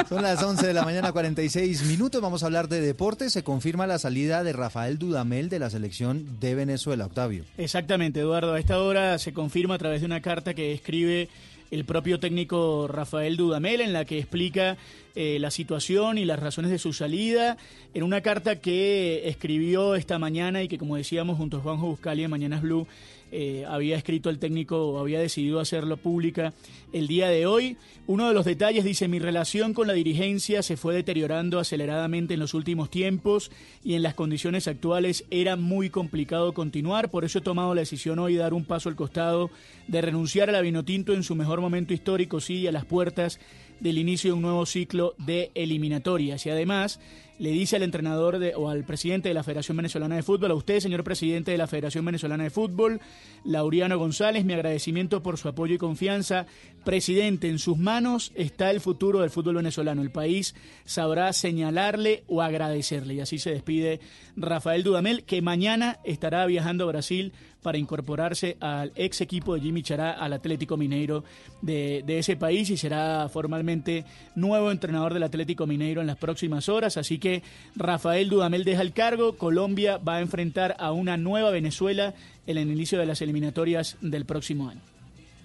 Son las 11 de la mañana, 46 minutos. Vamos a hablar de deportes. Se confirma la salida de Rafael Dudamel de la selección de Venezuela, Octavio. Exactamente, Eduardo. A esta hora se confirma a través de una carta que escribe el propio técnico Rafael Dudamel en la que explica eh, la situación y las razones de su salida en una carta que escribió esta mañana y que, como decíamos, junto a Juanjo Buscali en Mañanas Blue, eh, había escrito el técnico, había decidido hacerlo pública el día de hoy. Uno de los detalles dice, mi relación con la dirigencia se fue deteriorando aceleradamente en los últimos tiempos y en las condiciones actuales era muy complicado continuar, por eso he tomado la decisión hoy de dar un paso al costado, de renunciar a la Vinotinto en su mejor momento histórico, sí, a las puertas del inicio de un nuevo ciclo de eliminatorias. Y además le dice al entrenador de, o al presidente de la Federación Venezolana de Fútbol, a usted, señor presidente de la Federación Venezolana de Fútbol, Lauriano González, mi agradecimiento por su apoyo y confianza. Presidente, en sus manos está el futuro del fútbol venezolano. El país sabrá señalarle o agradecerle. Y así se despide Rafael Dudamel, que mañana estará viajando a Brasil para incorporarse al ex equipo de Jimmy Chará, al Atlético Mineiro de, de, ese país y será formalmente nuevo entrenador del Atlético Mineiro en las próximas horas. Así que Rafael Dudamel deja el cargo, Colombia va a enfrentar a una nueva Venezuela en el inicio de las eliminatorias del próximo año.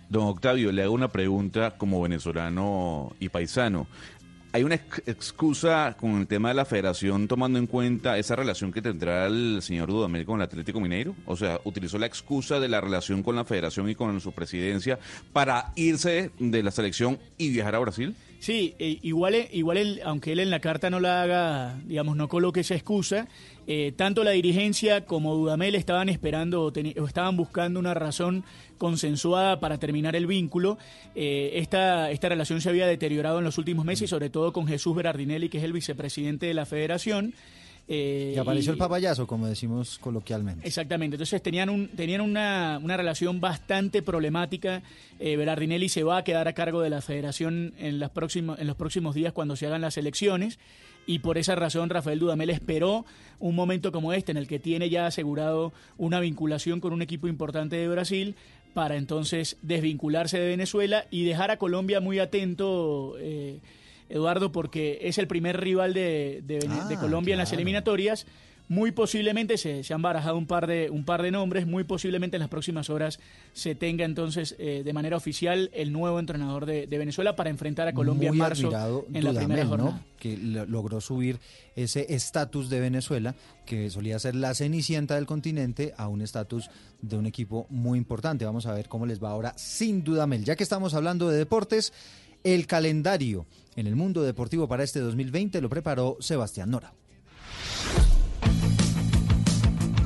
Don Octavio, le hago una pregunta como venezolano y paisano. ¿Hay una excusa con el tema de la federación tomando en cuenta esa relación que tendrá el señor Dudamel con el Atlético Mineiro? O sea, utilizó la excusa de la relación con la federación y con su presidencia para irse de la selección y viajar a Brasil. Sí, eh, igual, igual él, aunque él en la carta no la haga, digamos, no coloque esa excusa, eh, tanto la dirigencia como Dudamel estaban esperando o, o, estaban buscando una razón consensuada para terminar el vínculo. Eh, esta, esta relación se había deteriorado en los últimos meses, y sobre todo con Jesús Berardinelli, que es el vicepresidente de la federación. Eh, y apareció el papayazo, como decimos coloquialmente. Exactamente, entonces tenían, un, tenían una, una relación bastante problemática. Eh, Berardinelli se va a quedar a cargo de la federación en, las próximos, en los próximos días cuando se hagan las elecciones y por esa razón Rafael Dudamel esperó un momento como este en el que tiene ya asegurado una vinculación con un equipo importante de Brasil para entonces desvincularse de Venezuela y dejar a Colombia muy atento. Eh, Eduardo, porque es el primer rival de, de, ah, de Colombia claro. en las eliminatorias. Muy posiblemente se, se, han barajado un par, de, un par de nombres, muy posiblemente en las próximas horas se tenga entonces eh, de manera oficial el nuevo entrenador de, de Venezuela para enfrentar a Colombia muy en marzo Dudamel, en la primera jornada. ¿no? Que logró subir ese estatus de Venezuela, que solía ser la cenicienta del continente, a un estatus de un equipo muy importante. Vamos a ver cómo les va ahora sin Dudamel. Ya que estamos hablando de deportes, el calendario en el mundo deportivo para este 2020 lo preparó Sebastián Nora.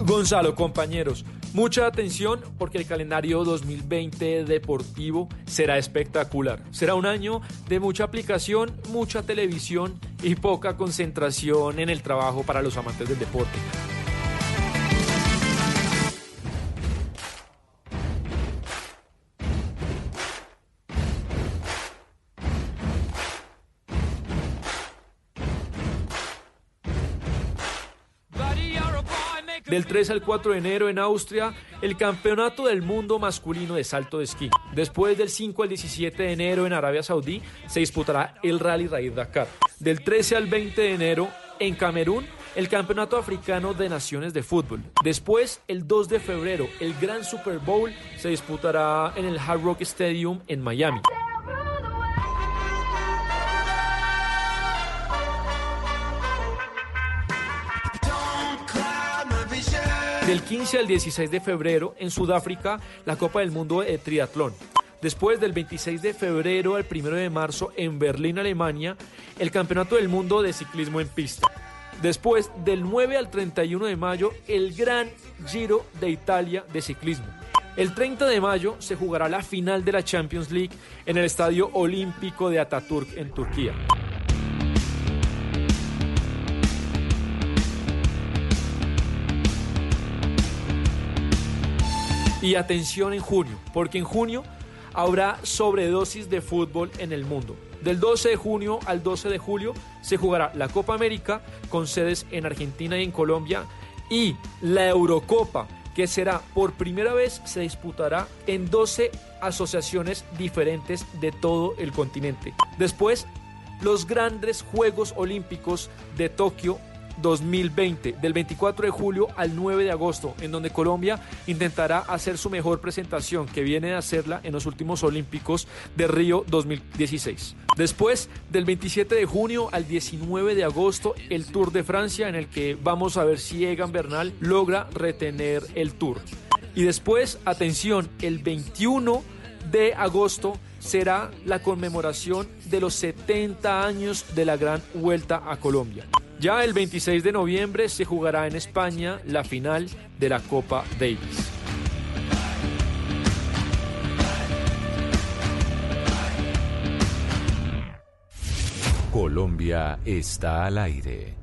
Gonzalo, compañeros, mucha atención porque el calendario 2020 deportivo será espectacular. Será un año de mucha aplicación, mucha televisión y poca concentración en el trabajo para los amantes del deporte. Del 3 al 4 de enero en Austria, el Campeonato del Mundo Masculino de Salto de Esquí. Después del 5 al 17 de enero en Arabia Saudí se disputará el Rally Raid Dakar. Del 13 al 20 de enero en Camerún, el Campeonato Africano de Naciones de Fútbol. Después, el 2 de febrero, el Gran Super Bowl se disputará en el Hard Rock Stadium en Miami. Del 15 al 16 de febrero en Sudáfrica, la Copa del Mundo de Triatlón. Después del 26 de febrero al 1 de marzo en Berlín, Alemania, el Campeonato del Mundo de Ciclismo en Pista. Después del 9 al 31 de mayo, el Gran Giro de Italia de Ciclismo. El 30 de mayo se jugará la final de la Champions League en el Estadio Olímpico de Ataturk en Turquía. Y atención en junio, porque en junio habrá sobredosis de fútbol en el mundo. Del 12 de junio al 12 de julio se jugará la Copa América con sedes en Argentina y en Colombia y la Eurocopa que será por primera vez se disputará en 12 asociaciones diferentes de todo el continente. Después, los grandes Juegos Olímpicos de Tokio 2020, del 24 de julio al 9 de agosto, en donde Colombia intentará hacer su mejor presentación, que viene de hacerla en los últimos Olímpicos de Río 2016. Después, del 27 de junio al 19 de agosto, el Tour de Francia, en el que vamos a ver si Egan Bernal logra retener el Tour. Y después, atención, el 21 de agosto será la conmemoración de los 70 años de la Gran Vuelta a Colombia. Ya el 26 de noviembre se jugará en España la final de la Copa Davis. Colombia está al aire.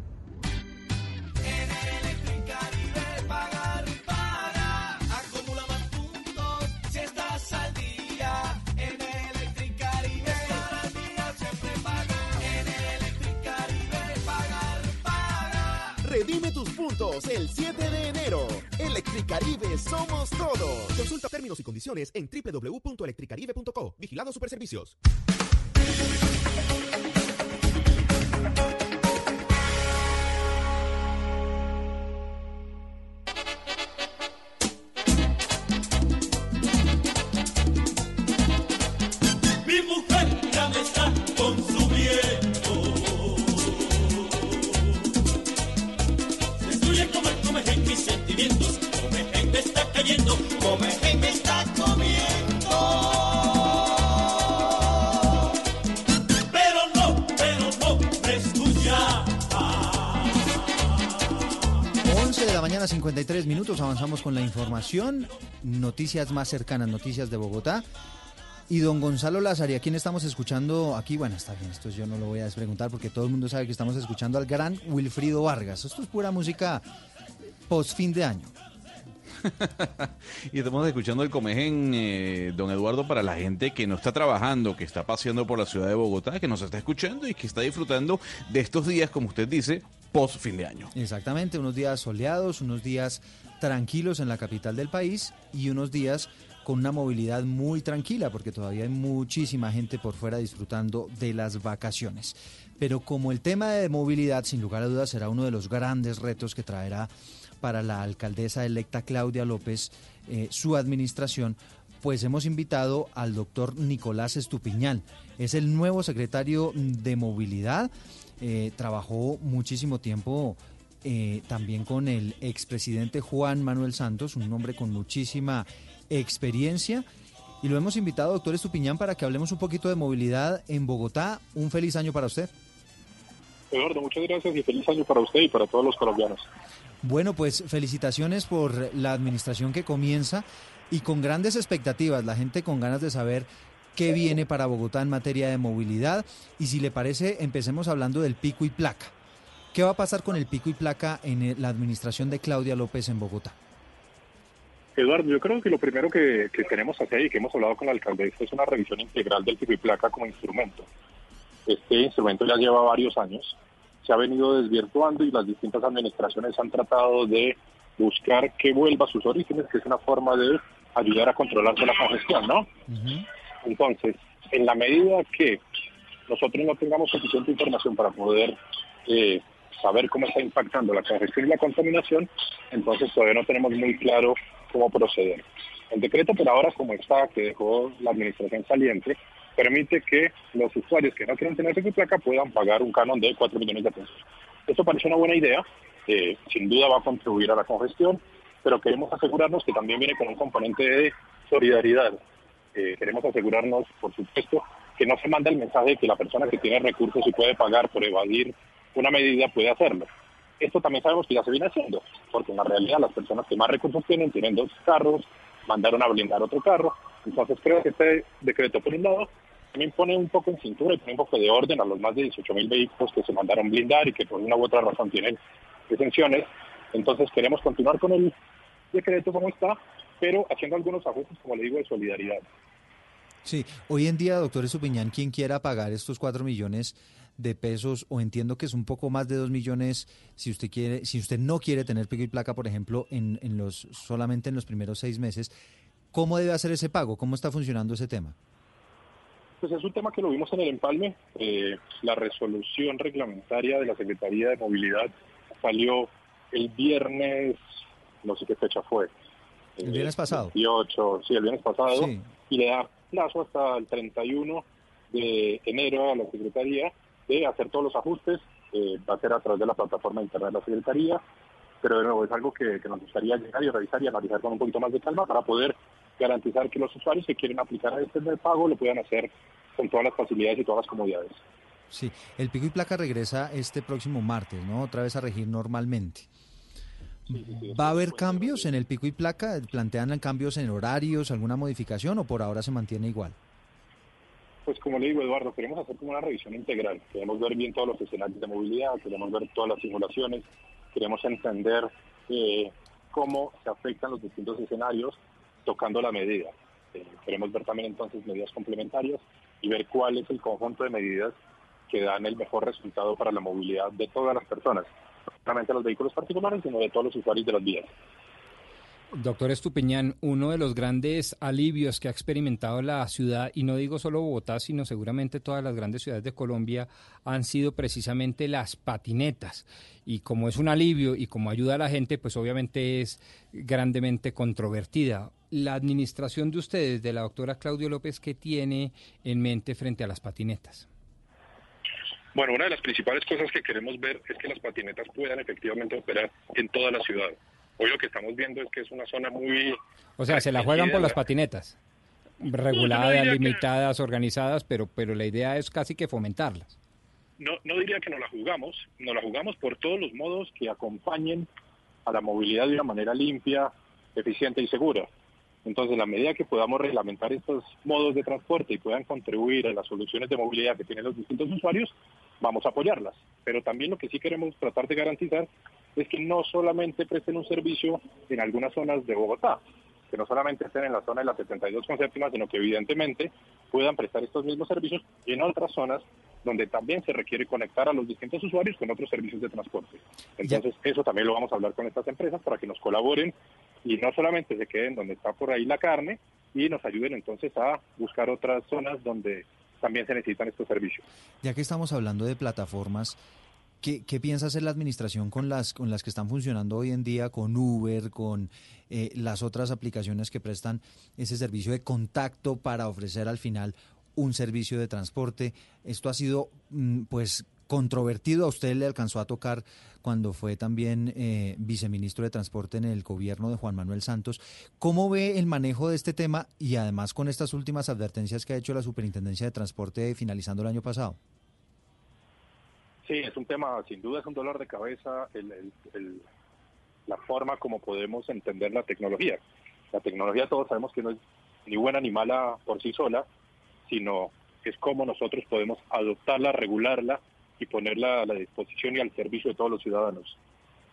Puntos el 7 de enero. Electricaribe somos todos. Consulta términos y condiciones en www.electricaribe.co. Vigilado Superservicios. Mañana, 53 minutos. Avanzamos con la información. Noticias más cercanas, noticias de Bogotá. Y don Gonzalo Lázaro, ¿a quién estamos escuchando aquí? Bueno, está bien, esto yo no lo voy a despreguntar porque todo el mundo sabe que estamos escuchando al gran Wilfrido Vargas. Esto es pura música post fin de año. Y estamos escuchando el Comején, eh, don Eduardo, para la gente que no está trabajando, que está paseando por la ciudad de Bogotá, que nos está escuchando y que está disfrutando de estos días, como usted dice, post fin de año. Exactamente, unos días soleados, unos días tranquilos en la capital del país y unos días con una movilidad muy tranquila porque todavía hay muchísima gente por fuera disfrutando de las vacaciones. Pero como el tema de movilidad sin lugar a dudas será uno de los grandes retos que traerá para la alcaldesa electa Claudia López eh, su administración, pues hemos invitado al doctor Nicolás Estupiñán. Es el nuevo secretario de movilidad. Eh, trabajó muchísimo tiempo eh, también con el expresidente Juan Manuel Santos, un hombre con muchísima experiencia. Y lo hemos invitado, doctor Estupiñán, para que hablemos un poquito de movilidad en Bogotá. Un feliz año para usted. Eduardo, muchas gracias y feliz año para usted y para todos los colombianos. Bueno, pues felicitaciones por la administración que comienza y con grandes expectativas, la gente con ganas de saber qué viene para Bogotá en materia de movilidad y si le parece, empecemos hablando del pico y placa. ¿Qué va a pasar con el pico y placa en la administración de Claudia López en Bogotá? Eduardo, yo creo que lo primero que, que tenemos que hacer y que hemos hablado con la alcaldesa es una revisión integral del pico y placa como instrumento. Este instrumento ya lleva varios años, se ha venido desvirtuando y las distintas administraciones han tratado de buscar que vuelva a sus orígenes, que es una forma de ayudar a controlarse la congestión, ¿no? Entonces, en la medida que nosotros no tengamos suficiente información para poder eh, saber cómo está impactando la congestión y la contaminación, entonces todavía no tenemos muy claro cómo proceder. El decreto por ahora, como está, que dejó la administración saliente, permite que los usuarios que no quieren tener su placa puedan pagar un canon de 4 millones de pesos. Esto parece una buena idea, eh, sin duda va a contribuir a la congestión, pero queremos asegurarnos que también viene con un componente de solidaridad. Eh, queremos asegurarnos, por supuesto, que no se manda el mensaje de que la persona que tiene recursos y puede pagar por evadir una medida puede hacerlo. Esto también sabemos que ya se viene haciendo, porque en la realidad las personas que más recursos tienen tienen dos carros, mandaron a blindar otro carro. Entonces creo que este decreto, por un lado, también pone un poco en cintura y pone un poco de orden a los más de 18 mil vehículos que se mandaron blindar y que por una u otra razón tienen exenciones. Entonces queremos continuar con el decreto como está, pero haciendo algunos ajustes, como le digo, de solidaridad. Sí, hoy en día, doctor Estupiñán, quien quiera pagar estos 4 millones de pesos, o entiendo que es un poco más de 2 millones, si usted quiere, si usted no quiere tener pico y placa, por ejemplo, en, en los solamente en los primeros seis meses, ¿cómo debe hacer ese pago? ¿Cómo está funcionando ese tema? Pues es un tema que lo vimos en el empalme. Eh, la resolución reglamentaria de la Secretaría de Movilidad salió el viernes, no sé qué fecha fue. El viernes pasado. 18, sí, el viernes pasado. Sí. Y le da plazo hasta el 31 de enero a la Secretaría de hacer todos los ajustes. eh, va a ser a través de la plataforma interna de la Secretaría. Pero de nuevo es algo que, que nos gustaría llegar y revisar y analizar con un poquito más de calma para poder garantizar que los usuarios que quieren aplicar a este del pago lo puedan hacer con todas las facilidades y todas las comodidades. Sí, el pico y placa regresa este próximo martes, ¿no? Otra vez a regir normalmente. ¿Va a haber cambios en el pico y placa? ¿Plantean cambios en horarios, alguna modificación o por ahora se mantiene igual? Pues como le digo, Eduardo, queremos hacer como una revisión integral. Queremos ver bien todos los escenarios de movilidad, queremos ver todas las simulaciones, queremos entender eh, cómo se afectan los distintos escenarios tocando la medida. Eh, queremos ver también entonces medidas complementarias y ver cuál es el conjunto de medidas que dan el mejor resultado para la movilidad de todas las personas, solamente los vehículos particulares, sino de todos los usuarios de las vías. Doctor Estupiñán, uno de los grandes alivios que ha experimentado la ciudad, y no digo solo Bogotá, sino seguramente todas las grandes ciudades de Colombia, han sido precisamente las patinetas. Y como es un alivio y como ayuda a la gente, pues obviamente es grandemente controvertida. La administración de ustedes, de la doctora Claudio López, ¿qué tiene en mente frente a las patinetas? Bueno, una de las principales cosas que queremos ver es que las patinetas puedan efectivamente operar en toda la ciudad. Hoy lo que estamos viendo es que es una zona muy... O sea, se la juegan por las patinetas, reguladas, limitadas, organizadas, pero, pero la idea es casi que fomentarlas. No, no diría que nos la jugamos, nos la jugamos por todos los modos que acompañen a la movilidad de una manera limpia, eficiente y segura. Entonces, la medida que podamos reglamentar estos modos de transporte y puedan contribuir a las soluciones de movilidad que tienen los distintos usuarios, vamos a apoyarlas. Pero también lo que sí queremos tratar de garantizar es que no solamente presten un servicio en algunas zonas de Bogotá, que no solamente estén en la zona de la 72 con séptima, sino que evidentemente puedan prestar estos mismos servicios en otras zonas donde también se requiere conectar a los distintos usuarios con otros servicios de transporte. Entonces, eso también lo vamos a hablar con estas empresas para que nos colaboren y no solamente se queden donde está por ahí la carne y nos ayuden entonces a buscar otras zonas donde también se necesitan estos servicios. Ya que estamos hablando de plataformas, ¿qué, piensa hacer la administración con las, con las que están funcionando hoy en día, con Uber, con eh, las otras aplicaciones que prestan ese servicio de contacto para ofrecer al final un servicio de transporte? Esto ha sido, mm, pues, controvertido. A usted le alcanzó a tocar cuando fue también eh, viceministro de Transporte en el gobierno de Juan Manuel Santos. ¿Cómo ve el manejo de este tema y además con estas últimas advertencias que ha hecho la Superintendencia de Transporte finalizando el año pasado? Sí, es un tema, sin duda es un dolor de cabeza el- la forma como podemos entender la tecnología. La tecnología todos sabemos que no es ni buena ni mala por sí sola, sino es cómo nosotros podemos adoptarla, regularla y ponerla a la disposición y al servicio de todos los ciudadanos.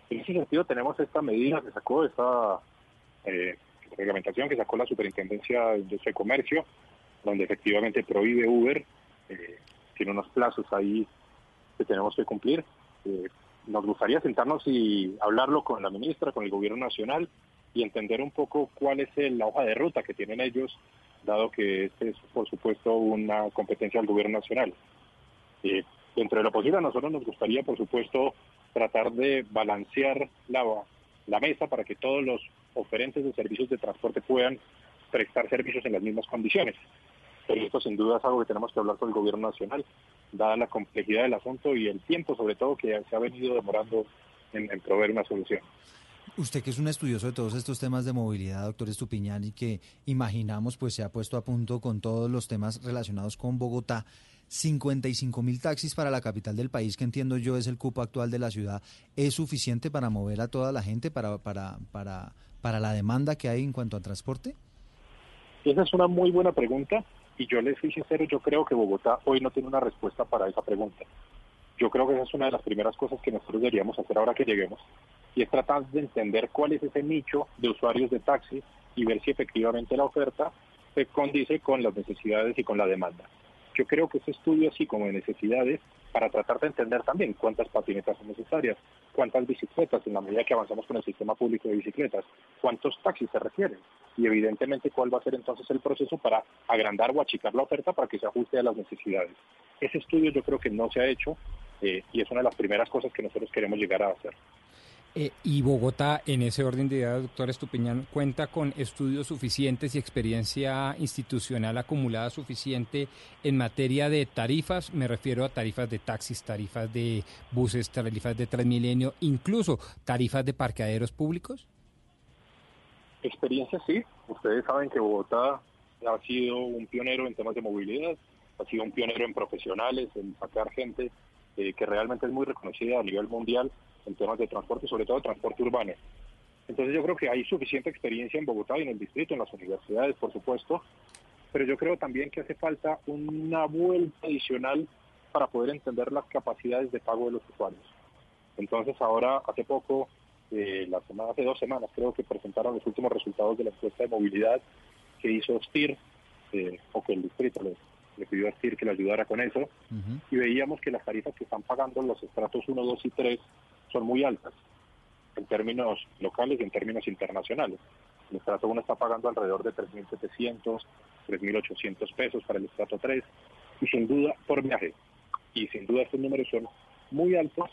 En ese sentido tenemos esta medida que sacó, esta eh, reglamentación que sacó la Superintendencia de Comercio, donde efectivamente prohíbe Uber, eh, tiene unos plazos ahí que tenemos que cumplir. Eh, nos gustaría sentarnos y hablarlo con la ministra, con el gobierno nacional y entender un poco cuál es el- la hoja de ruta que tienen ellos, dado que este es, por supuesto, una competencia del gobierno nacional. Eh, dentro de lo posible, a nosotros nos gustaría, por supuesto, tratar de balancear la, la mesa para que todos los oferentes de servicios de transporte puedan prestar servicios en las mismas condiciones. Pero esto sin duda es algo que tenemos que hablar con el gobierno nacional, dada la complejidad del asunto y el tiempo sobre todo que se ha venido demorando en, en proveer una solución. Usted que es un estudioso de todos estos temas de movilidad, doctor Estupiñán, y que imaginamos pues se ha puesto a punto con todos los temas relacionados con Bogotá, 55 mil taxis para la capital del país, que entiendo yo es el cupo actual de la ciudad, ¿es suficiente para mover a toda la gente, para, para, para, para la demanda que hay en cuanto al transporte? Esa es una muy buena pregunta y yo les soy sincero, yo creo que Bogotá hoy no tiene una respuesta para esa pregunta. Yo creo que esa es una de las primeras cosas que nosotros deberíamos hacer ahora que lleguemos y es tratar de entender cuál es ese nicho de usuarios de taxi y ver si efectivamente la oferta se condice con las necesidades y con la demanda. Yo creo que ese estudio, así como de necesidades, para tratar de entender también cuántas patinetas son necesarias, cuántas bicicletas en la medida que avanzamos con el sistema público de bicicletas, cuántos taxis se requieren y evidentemente cuál va a ser entonces el proceso para agrandar o achicar la oferta para que se ajuste a las necesidades. Ese estudio yo creo que no se ha hecho eh, y es una de las primeras cosas que nosotros queremos llegar a hacer. Eh, y Bogotá, en ese orden de ideas, doctor Estupiñán, cuenta con estudios suficientes y experiencia institucional acumulada suficiente en materia de tarifas, me refiero a tarifas de taxis, tarifas de buses, tarifas de Transmilenio, incluso tarifas de parqueaderos públicos. Experiencia sí, ustedes saben que Bogotá ha sido un pionero en temas de movilidad, ha sido un pionero en profesionales, en sacar gente eh, que realmente es muy reconocida a nivel mundial en temas de transporte, sobre todo transporte urbano. Entonces yo creo que hay suficiente experiencia en Bogotá y en el distrito, en las universidades, por supuesto, pero yo creo también que hace falta una vuelta adicional para poder entender las capacidades de pago de los usuarios. Entonces ahora, hace poco, eh, la semana, hace dos semanas creo que presentaron los últimos resultados de la encuesta de movilidad que hizo STIR, eh, o que el distrito le, le pidió a STIR que le ayudara con eso, y veíamos que las tarifas que están pagando los estratos 1, 2 y 3 son muy altas en términos locales y en términos internacionales. El estrato 1 está pagando alrededor de 3.700, 3.800 pesos para el estrato 3 y sin duda por viaje. Y sin duda estos números son muy altos,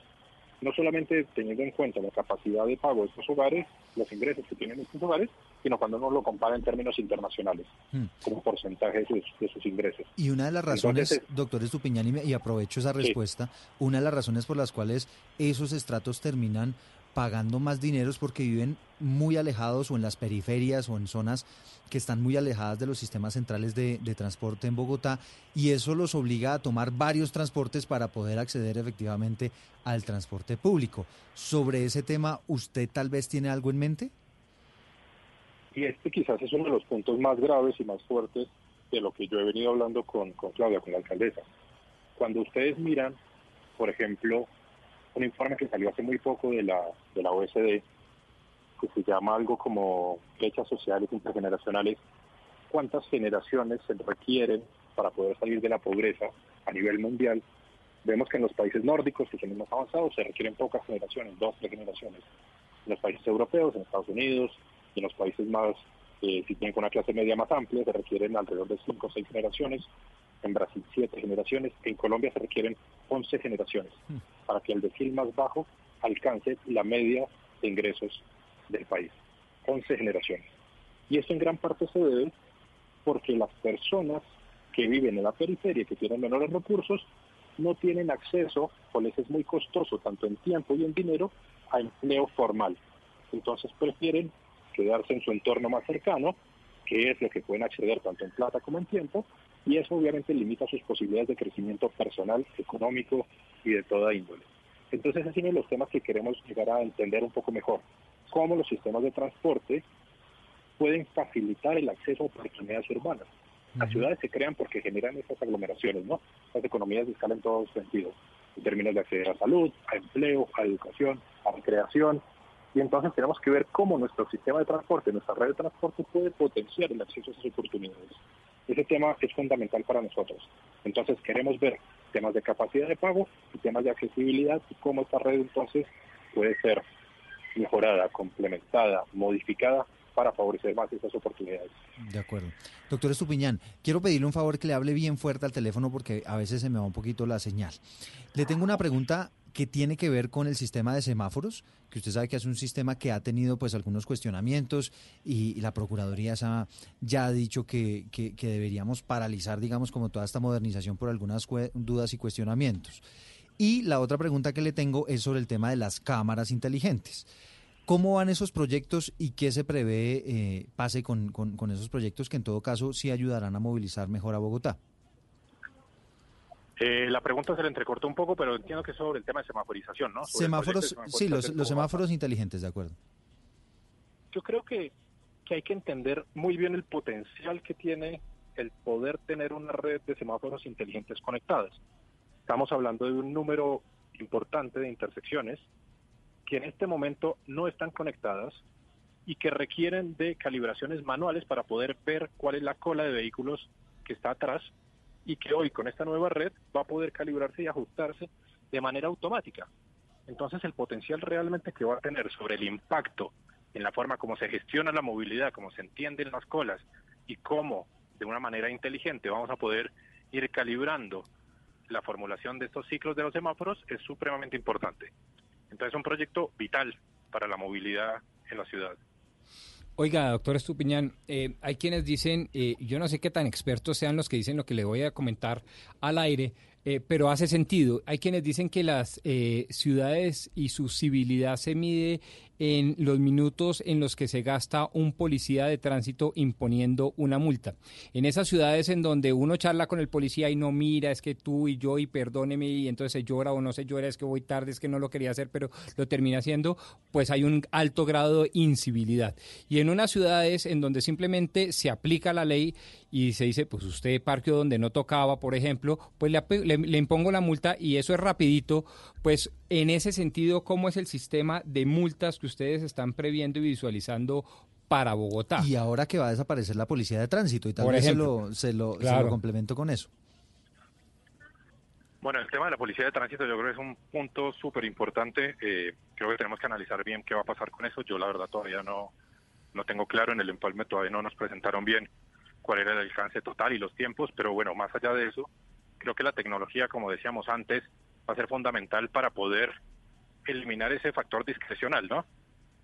no solamente teniendo en cuenta la capacidad de pago de estos hogares, los ingresos que tienen estos hogares, sino cuando uno lo compara en términos internacionales, Hmm. como porcentaje de sus, de sus ingresos. Y una de las razones, Entonces, doctor Estupiñán, y, me- y aprovecho esa respuesta, una de las razones por las cuales esos estratos terminan pagando más dinero es porque viven muy alejados o en las periferias o en zonas que están muy alejadas de los sistemas centrales de, de transporte en Bogotá y eso los obliga a tomar varios transportes para poder acceder efectivamente al transporte público. Sobre ese tema, ¿usted tal vez tiene algo en mente? Y este quizás es uno de los puntos más graves y más fuertes de lo que yo he venido hablando con, con Claudia, con la alcaldesa. Cuando ustedes miran, por ejemplo, un informe que salió hace muy poco de la, de la OSD, que se llama algo como brechas sociales intergeneracionales, cuántas generaciones se requieren para poder salir de la pobreza a nivel mundial, vemos que en los países nórdicos, que son los más avanzados, se requieren pocas generaciones, dos, tres generaciones. En los países europeos, en Estados Unidos en los países más, eh, si tienen una clase media más amplia, se requieren alrededor de cinco o seis generaciones. En Brasil, siete generaciones. En Colombia se requieren 11 generaciones para que el decil más bajo alcance la media de ingresos del país. 11 generaciones. Y esto en gran parte se debe porque las personas que viven en la periferia, que tienen menores recursos, no tienen acceso, o les es muy costoso, tanto en tiempo y en dinero, a empleo formal. Entonces prefieren quedarse en su entorno más cercano, que es lo que pueden acceder tanto en plata como en tiempo, y eso obviamente limita sus posibilidades de crecimiento personal, económico y de toda índole. Entonces es uno de los temas que queremos llegar a entender un poco mejor, cómo los sistemas de transporte pueden facilitar el acceso a oportunidades urbanas. Las ciudades se crean porque generan esas aglomeraciones, ¿no? Las economías de escala en todos sentidos, en términos de acceder a salud, a empleo, a educación, a recreación. Y entonces tenemos que ver cómo nuestro sistema de transporte, nuestra red de transporte puede potenciar el acceso a esas oportunidades. Ese tema es fundamental para nosotros. Entonces queremos ver temas de capacidad de pago y temas de accesibilidad y cómo esta red entonces puede ser mejorada, complementada, modificada para favorecer más esas oportunidades. De acuerdo. Doctor Estupiñán, quiero pedirle un favor que le hable bien fuerte al teléfono porque a veces se me va un poquito la señal. Le tengo una pregunta que tiene que ver con el sistema de semáforos, que usted sabe que es un sistema que ha tenido pues algunos cuestionamientos y, y la Procuraduría sa- ya ha dicho que, que- que deberíamos paralizar, digamos, como toda esta modernización por algunas dudas y cuestionamientos. Y la otra pregunta que le tengo es sobre el tema de las cámaras inteligentes. ¿Cómo van esos proyectos y qué se prevé eh, pase con, con- con esos proyectos que en todo caso sí ayudarán a movilizar mejor a Bogotá? Eh, la pregunta se le entrecortó un poco, pero entiendo que es sobre el tema de semaforización, ¿no? Sobre Semáforos, sí, los, semáforos inteligentes, de acuerdo. yo creo que, que hay que entender muy bien el potencial que tiene el poder tener una red de semáforos inteligentes conectadas. Estamos hablando de un número importante de intersecciones que en este momento no están conectadas y que requieren de calibraciones manuales para poder ver cuál es la cola de vehículos que está atrás y que hoy con esta nueva red va a poder calibrarse y ajustarse de manera automática. Entonces el potencial realmente que va a tener sobre el impacto en la forma como se gestiona la movilidad, cómo se entienden las colas y cómo de una manera inteligente vamos a poder ir calibrando la formulación de estos ciclos de los semáforos es supremamente importante. Entonces es un proyecto vital para la movilidad en la ciudad. Oiga, doctor Estupiñán, eh, hay quienes dicen, eh, yo no sé qué tan expertos sean los que dicen lo que le voy a comentar al aire, eh, pero hace sentido. Hay quienes dicen que las eh, ciudades y su civilidad se mide en los minutos en los que se gasta un policía de tránsito imponiendo una multa. En esas ciudades en donde uno charla con el policía y no mira, es que tú y yo y perdóneme y entonces se llora o no se llora, es que voy tarde, es que no lo quería hacer, pero lo termina haciendo, pues hay un alto grado de incivilidad. Y en unas ciudades en donde simplemente se aplica la ley y se dice, pues usted parqueó donde no tocaba, por ejemplo, pues le, le, le impongo la multa y eso es rapidito, pues en ese sentido, ¿cómo es el sistema de multas que ustedes están previendo y visualizando para Bogotá? Y ahora que va a desaparecer la policía de tránsito y tal Por vez se ejemplo. lo, se, lo, se lo complemento con eso. Bueno, el tema de la policía de tránsito yo creo que es un punto súper importante. Eh, creo que tenemos que analizar bien qué va a pasar con eso. Yo la verdad todavía no, no tengo claro, en el empalme todavía no nos presentaron bien cuál era el alcance total y los tiempos, pero bueno, más allá de eso, creo que la tecnología, como decíamos antes, va a ser fundamental para poder eliminar ese factor discrecional, ¿no?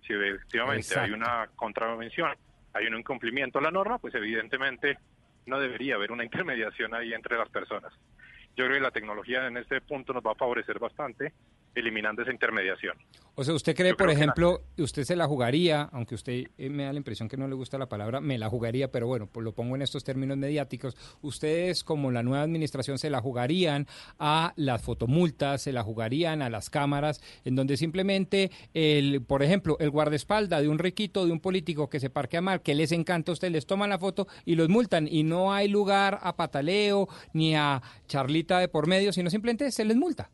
Si efectivamente hay una contravención, hay un incumplimiento a la norma, pues evidentemente no debería haber una intermediación ahí entre las personas. Yo creo que la tecnología en este punto nos va a favorecer bastante, eliminando esa intermediación. O sea, ¿usted cree, Yo por que ejemplo, usted se la jugaría, aunque usted eh, me da la impresión que no le gusta la palabra, me la jugaría, pero bueno, pues lo pongo en estos términos mediáticos, ustedes como la nueva administración se la jugarían a las fotomultas, se la jugarían a las cámaras, en donde simplemente, el, por ejemplo, el guardaespaldas de un riquito, de un político que se parquea mal, que les encanta a ustedes, les toman la foto y los multan, y no hay lugar a pataleo ni a charlita de por medio, sino simplemente se les multa.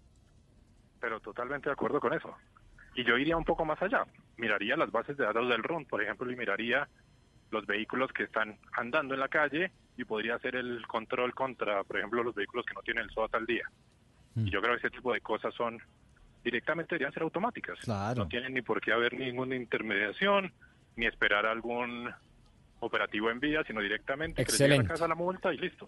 Pero totalmente de acuerdo con eso. Y yo iría un poco más allá. Miraría las bases de datos del RUN, por ejemplo, y miraría los vehículos que están andando en la calle y podría hacer el control contra, por ejemplo, los vehículos que no tienen el SOAT al día. Y yo creo que ese tipo de cosas son directamente deberían ser automáticas. Claro. No tienen ni por qué haber ninguna intermediación, ni esperar algún operativo en vía, sino directamente que les llegue a la Excelente. casa la multa y listo.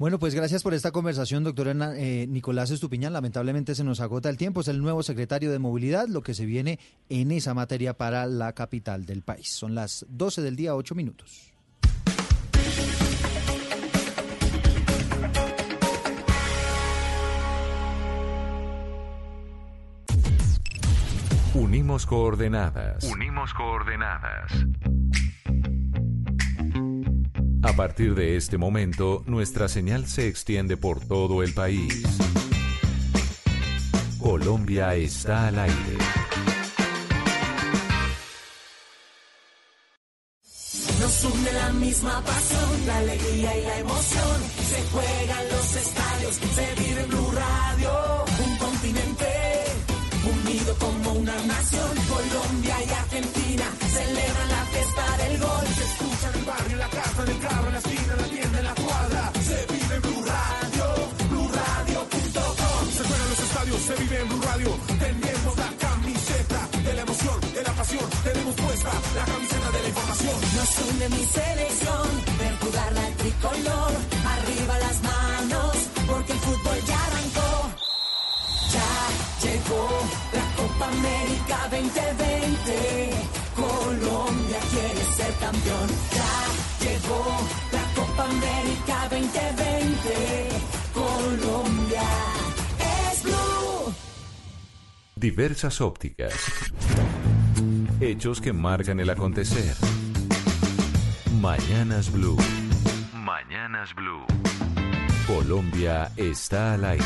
Bueno, pues gracias por esta conversación, doctor Hernán- eh, Nicolás Estupiñán. Lamentablemente se nos agota el tiempo. Es el nuevo secretario de Movilidad, lo que se viene en esa materia para la capital del país. Son las 12 del día, 8 minutos. Unimos coordenadas. Unimos coordenadas. A partir de este momento, nuestra señal se extiende por todo el país. Colombia está al aire. Nos une la misma pasión, la alegría y la emoción. Se juegan los estadios, se vive en Blue Radio. Como una nación. Colombia y Argentina celebran la fiesta del gol. Se escucha en el barrio, en la casa, en el carro, en la esquina, en la tienda, en la cuadra. Se vive en Blue Radio, BlueRadio.com. Se juegan los estadios, se vive en Blue Radio. Tenemos la camiseta de la emoción, de la pasión. Tenemos puesta la camiseta de la información. Nos une mi selección, ver jugar la tricolor. América 2020. Colombia quiere ser campeón. Ya llegó la Copa América 2020. Colombia es blue. Diversas ópticas. Hechos que marcan el acontecer. Mañanas Blue. Mañanas Blue. Colombia está al aire.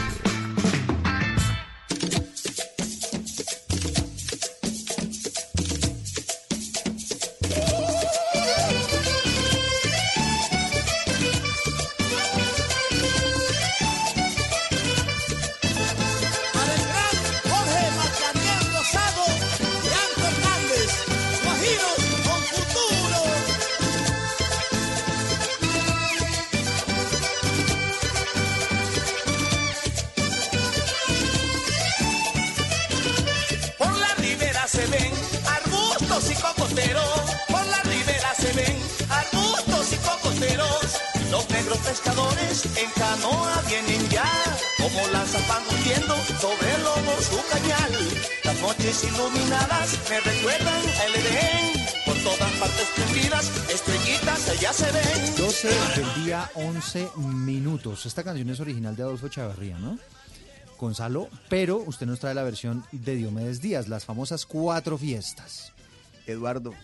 Día 11 minutos. Esta canción es original de Adolfo Chavarría, ¿no? Gonzalo, pero usted nos trae la versión de Diomedes Díaz, las famosas cuatro fiestas. Eduardo.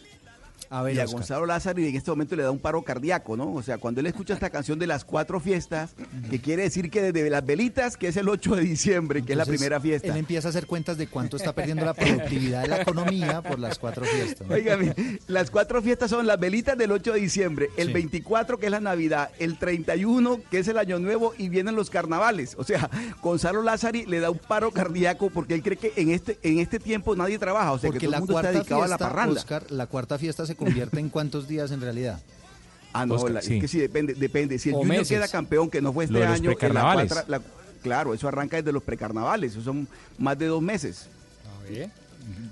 A ver, y a. Gonzalo Lázaro y en este momento le da un paro cardíaco, ¿no? O sea, cuando él escucha esta canción de las cuatro fiestas, que quiere decir que desde las velitas, que es el 8 de diciembre, que es la primera fiesta. Él empieza a hacer cuentas de cuánto está perdiendo la productividad de la economía por las cuatro fiestas. ¿no? Óigame, las cuatro fiestas son las velitas del 8 de diciembre, el Sí. 24 que es la Navidad, el 31 que es el Año Nuevo y vienen los carnavales. O sea, Gonzalo Lázari le da un paro cardíaco porque él cree que en este en este tiempo nadie trabaja, o sea, que todo el mundo está dedicado fiesta, a la parranda. Oscar, la cuarta fiesta se convierte en cuántos días en realidad. Ah, no, Oscar, la- sí. es que sí, depende, depende. Si el O Junior meses. queda campeón, que no fue este año, en la precarnavales. cuatra- la- claro, eso arranca desde los precarnavales, eso son más de dos meses.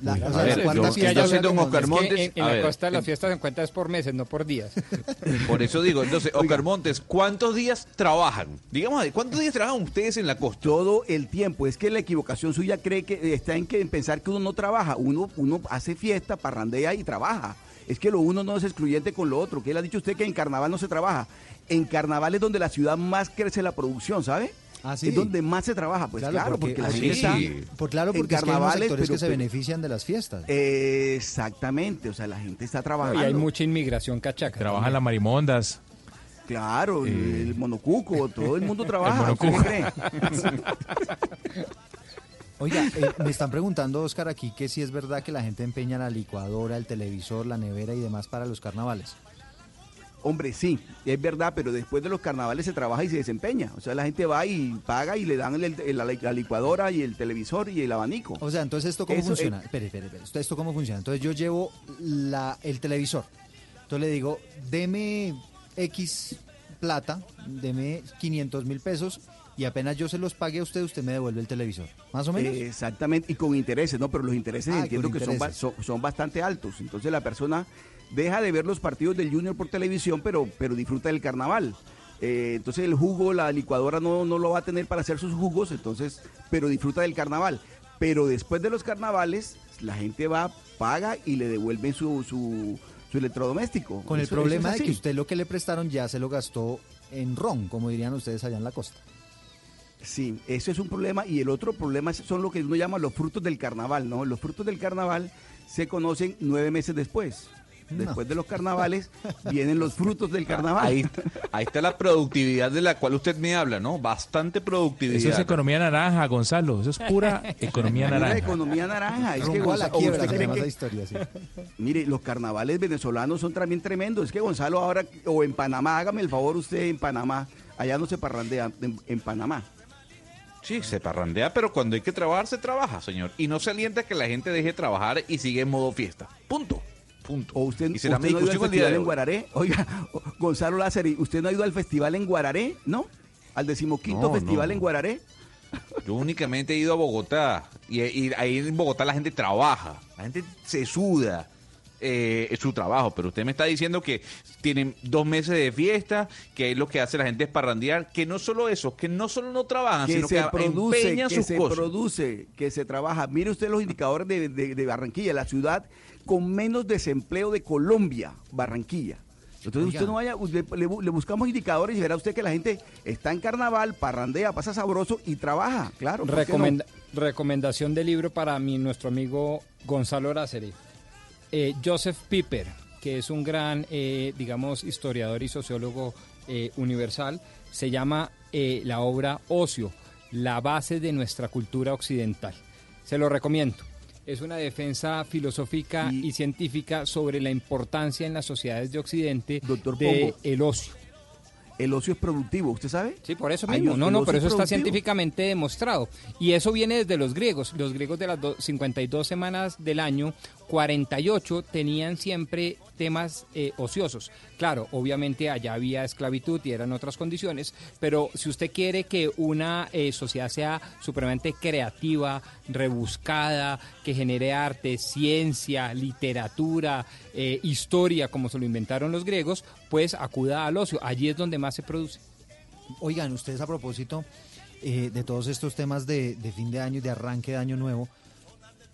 La, o a sea, ver, la cuarta yo- fiesta yo sé, dura don es que en, la ver, costa las fiestas se cuentan es por meses, no por días. Por eso digo, entonces, Oscar Montes, ¿cuántos días trabajan? Digamos, ¿cuántos días trabajan ustedes en la costa? Todo el tiempo. Es que la equivocación suya cree que está en que en pensar que uno no trabaja. Uno, uno hace fiesta, parrandea y trabaja. Es que lo uno no es excluyente con lo otro. Que él ha dicho usted que en carnaval no se trabaja. En carnaval es donde la ciudad más crece la producción, ¿sabe? Ah, sí. Es donde más se trabaja, pues claro, porque, la gente está por, claro, en porque es que hay sectores pero- que se pero- benefician de las fiestas. Exactamente, o sea, la gente está trabajando. Y hay mucha inmigración cachaca. Trabajan las marimondas. Claro, el- Eh. el monocuco, todo el mundo trabaja. El ¿usted monocuco. qué cree? Oiga, eh, me están preguntando, Oscar, aquí que si es verdad que la gente empeña la licuadora, el televisor, la nevera y demás para los carnavales. Hombre, sí, es verdad, pero después de los carnavales se trabaja y se desempeña. O sea, la gente va y paga y le dan el- el- la, la licuadora y el televisor y el abanico. O sea, entonces esto cómo Eso, funciona. eh, Espere, espere, espere. Esto, esto cómo funciona. Entonces yo llevo la, el televisor. Entonces le digo, deme X plata, deme 500 mil pesos y apenas yo se los pague a usted, usted me devuelve el televisor. ¿Más o menos? Eh, exactamente, y con intereses, ¿no? Pero los intereses Ah, entiendo que son, intereses. son, son bastante altos. Entonces la persona deja de ver los partidos del Junior por televisión, pero, pero disfruta del carnaval. Eh, entonces el jugo, la licuadora no, no lo va a tener para hacer sus jugos, entonces, pero disfruta del carnaval. Pero después de los carnavales, la gente va, paga y le devuelven su, su, su electrodoméstico. Con el Eso- eso problema es de que usted lo que le prestaron ya se lo gastó en ron, como dirían ustedes allá en la costa. Sí, eso es un problema y el otro problema son lo que uno llama los frutos del carnaval, ¿no? Los frutos del carnaval se conocen nueve meses después. No. Después de los carnavales vienen los frutos del carnaval. Ahí, ahí está la productividad de la cual usted me habla, ¿no? Bastante productividad. Eso es economía naranja, Gonzalo. Eso es pura economía Pura naranja. economía naranja. Es que Rumbo a la Gonza- ¿o quiebra usted cree que- historia, sí. Mire, los carnavales venezolanos son también tremendos. Es que Gonzalo ahora, o en Panamá, hágame el favor usted en Panamá. Allá no se parrandea, en, en Panamá. Sí, se parrandea, pero cuando hay que trabajar, se trabaja, señor. Y no se alienta que la gente deje de trabajar y sigue en modo fiesta. Punto. Punto. O usted, y será usted no ha ido al festival en. Guararé. Oiga, Gonzalo Lázaro, ¿usted no ha ido al festival en Guararé? ¿No? ¿Al decimoquinto No, festival no. en Guararé? Yo únicamente he ido a Bogotá y, y ahí en Bogotá la gente trabaja, la gente se suda eh, su trabajo, pero usted me está diciendo que tienen dos meses de fiesta, que es lo que hace la gente es parrandear, que no solo eso, que no solo no trabajan, que sino se que produce, que sus se cosas. produce, que se trabaja. Mire usted los indicadores de, de- de Barranquilla, la ciudad con menos desempleo de Colombia, Barranquilla. Entonces Oiga. usted no vaya, le, le bu- le buscamos indicadores y verá usted que la gente está en carnaval, parrandea, pasa sabroso y trabaja, claro. recomendación de libro para mi, nuestro amigo Gonzalo Araceli. Eh, Joseph Piper, que es un gran, eh, digamos, historiador y sociólogo eh, universal, se llama la obra Ocio, la base de nuestra cultura occidental. Se lo recomiendo. Es una defensa filosófica y, científica sobre la importancia en las sociedades de Occidente Pombo. de el ocio. El ocio es productivo, ¿usted sabe? Sí, por eso mismo. No, no, pero es eso está científicamente demostrado. Y eso viene desde los griegos. Los griegos de las do- 52 semanas del año, 48 tenían siempre temas eh, ociosos. Claro, obviamente allá había esclavitud y eran otras condiciones, pero si usted quiere que una eh, sociedad sea supremamente creativa, rebuscada, que genere arte, ciencia, literatura, eh, historia, como se lo inventaron los griegos, pues acuda al ocio. Allí es donde más se produce. Oigan, ustedes a propósito, de todos estos temas de, de fin de año y de arranque de año nuevo,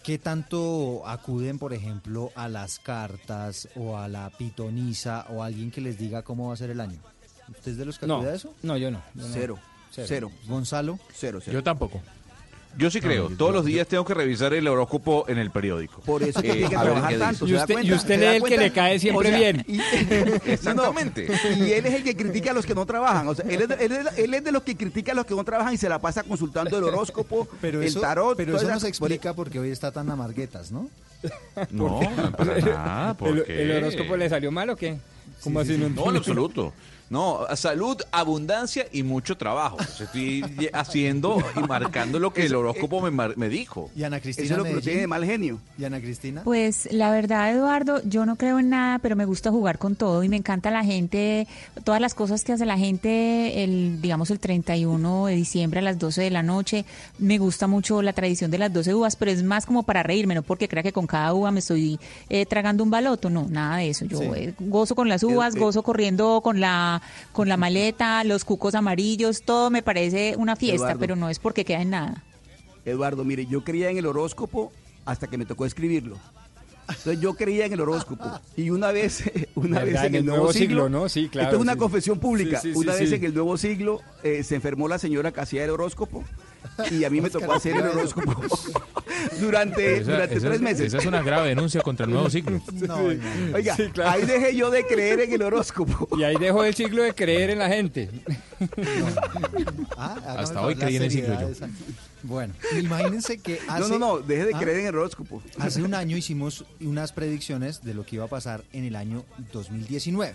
¿qué tanto acuden, por ejemplo, a las cartas o a la pitonisa o a alguien que les diga cómo va a ser el año? ¿Usted es de los que No, acude a eso? no, yo no. yo no. Cero. Cero. Gonzalo. Cero, Yo tampoco. Yo sí No, creo. Todos yo- los días tengo que revisar el horóscopo en el periódico. Por eso es que Eh, tiene que trabajar tanto. dice. ¿se da cuenta? ¿Se da cuenta? siempre O sea, bien. y- Exactamente. No, no, y él es el que critica a los que no trabajan. O sea, él es, de, él es- él es de los que critica a los que no trabajan y se la pasa consultando el horóscopo, Pero el tarot. pero eso esa- nos explica por qué hoy está tan amarguetas, ¿no? No, para nada. ¿por ¿El, qué? el horóscopo le salió mal o qué? ¿Cómo Sí, así? sí, No sí. No, en absoluto. No, salud, abundancia y mucho trabajo. Estoy haciendo y marcando lo que el horóscopo me, mar- me dijo. Y Ana Cristina. Eso es lo que lo Medellín. tiene de mal genio. ¿Y Ana Cristina? Pues la verdad, Eduardo, yo no creo en nada, pero me gusta jugar con todo y me encanta la gente, todas las cosas que hace la gente, el digamos el 31 de diciembre a las 12 de la noche. Me gusta mucho la tradición de las 12 uvas, pero es más como para reírme, no porque crea que con cada uva me estoy eh, tragando un baloto, no, nada de eso. Yo Sí. eh, gozo con las uvas, eh. gozo corriendo con la con la maleta, los cucos amarillos, todo me parece una fiesta, Eduardo. pero no es porque queda en nada. Eduardo, mire, yo creía en el horóscopo hasta que me tocó escribirlo. Entonces yo creía en el horóscopo y una vez, una vez en el nuevo siglo, ¿no? Sí, claro. esto es una sí. confesión pública. Sí, sí, una sí, vez sí. en el nuevo siglo eh, se enfermó la señora que hacía el horóscopo y a mí me tocó hacer el horóscopo durante, Esa- durante esa tres es- meses. Esa es una grave denuncia contra el nuevo siglo. No. Oiga, Sí, claro. ahí dejé yo de creer en el horóscopo. Y ahí dejó el siglo de creer en la gente. Ah, hágame Hasta hoy creí en el seriedad yo. esa. Bueno, imagínense que hace... No, no, no, deje de Ah, creer en el horóscopo. Hace un año hicimos unas predicciones de lo que iba a pasar en el año 2019,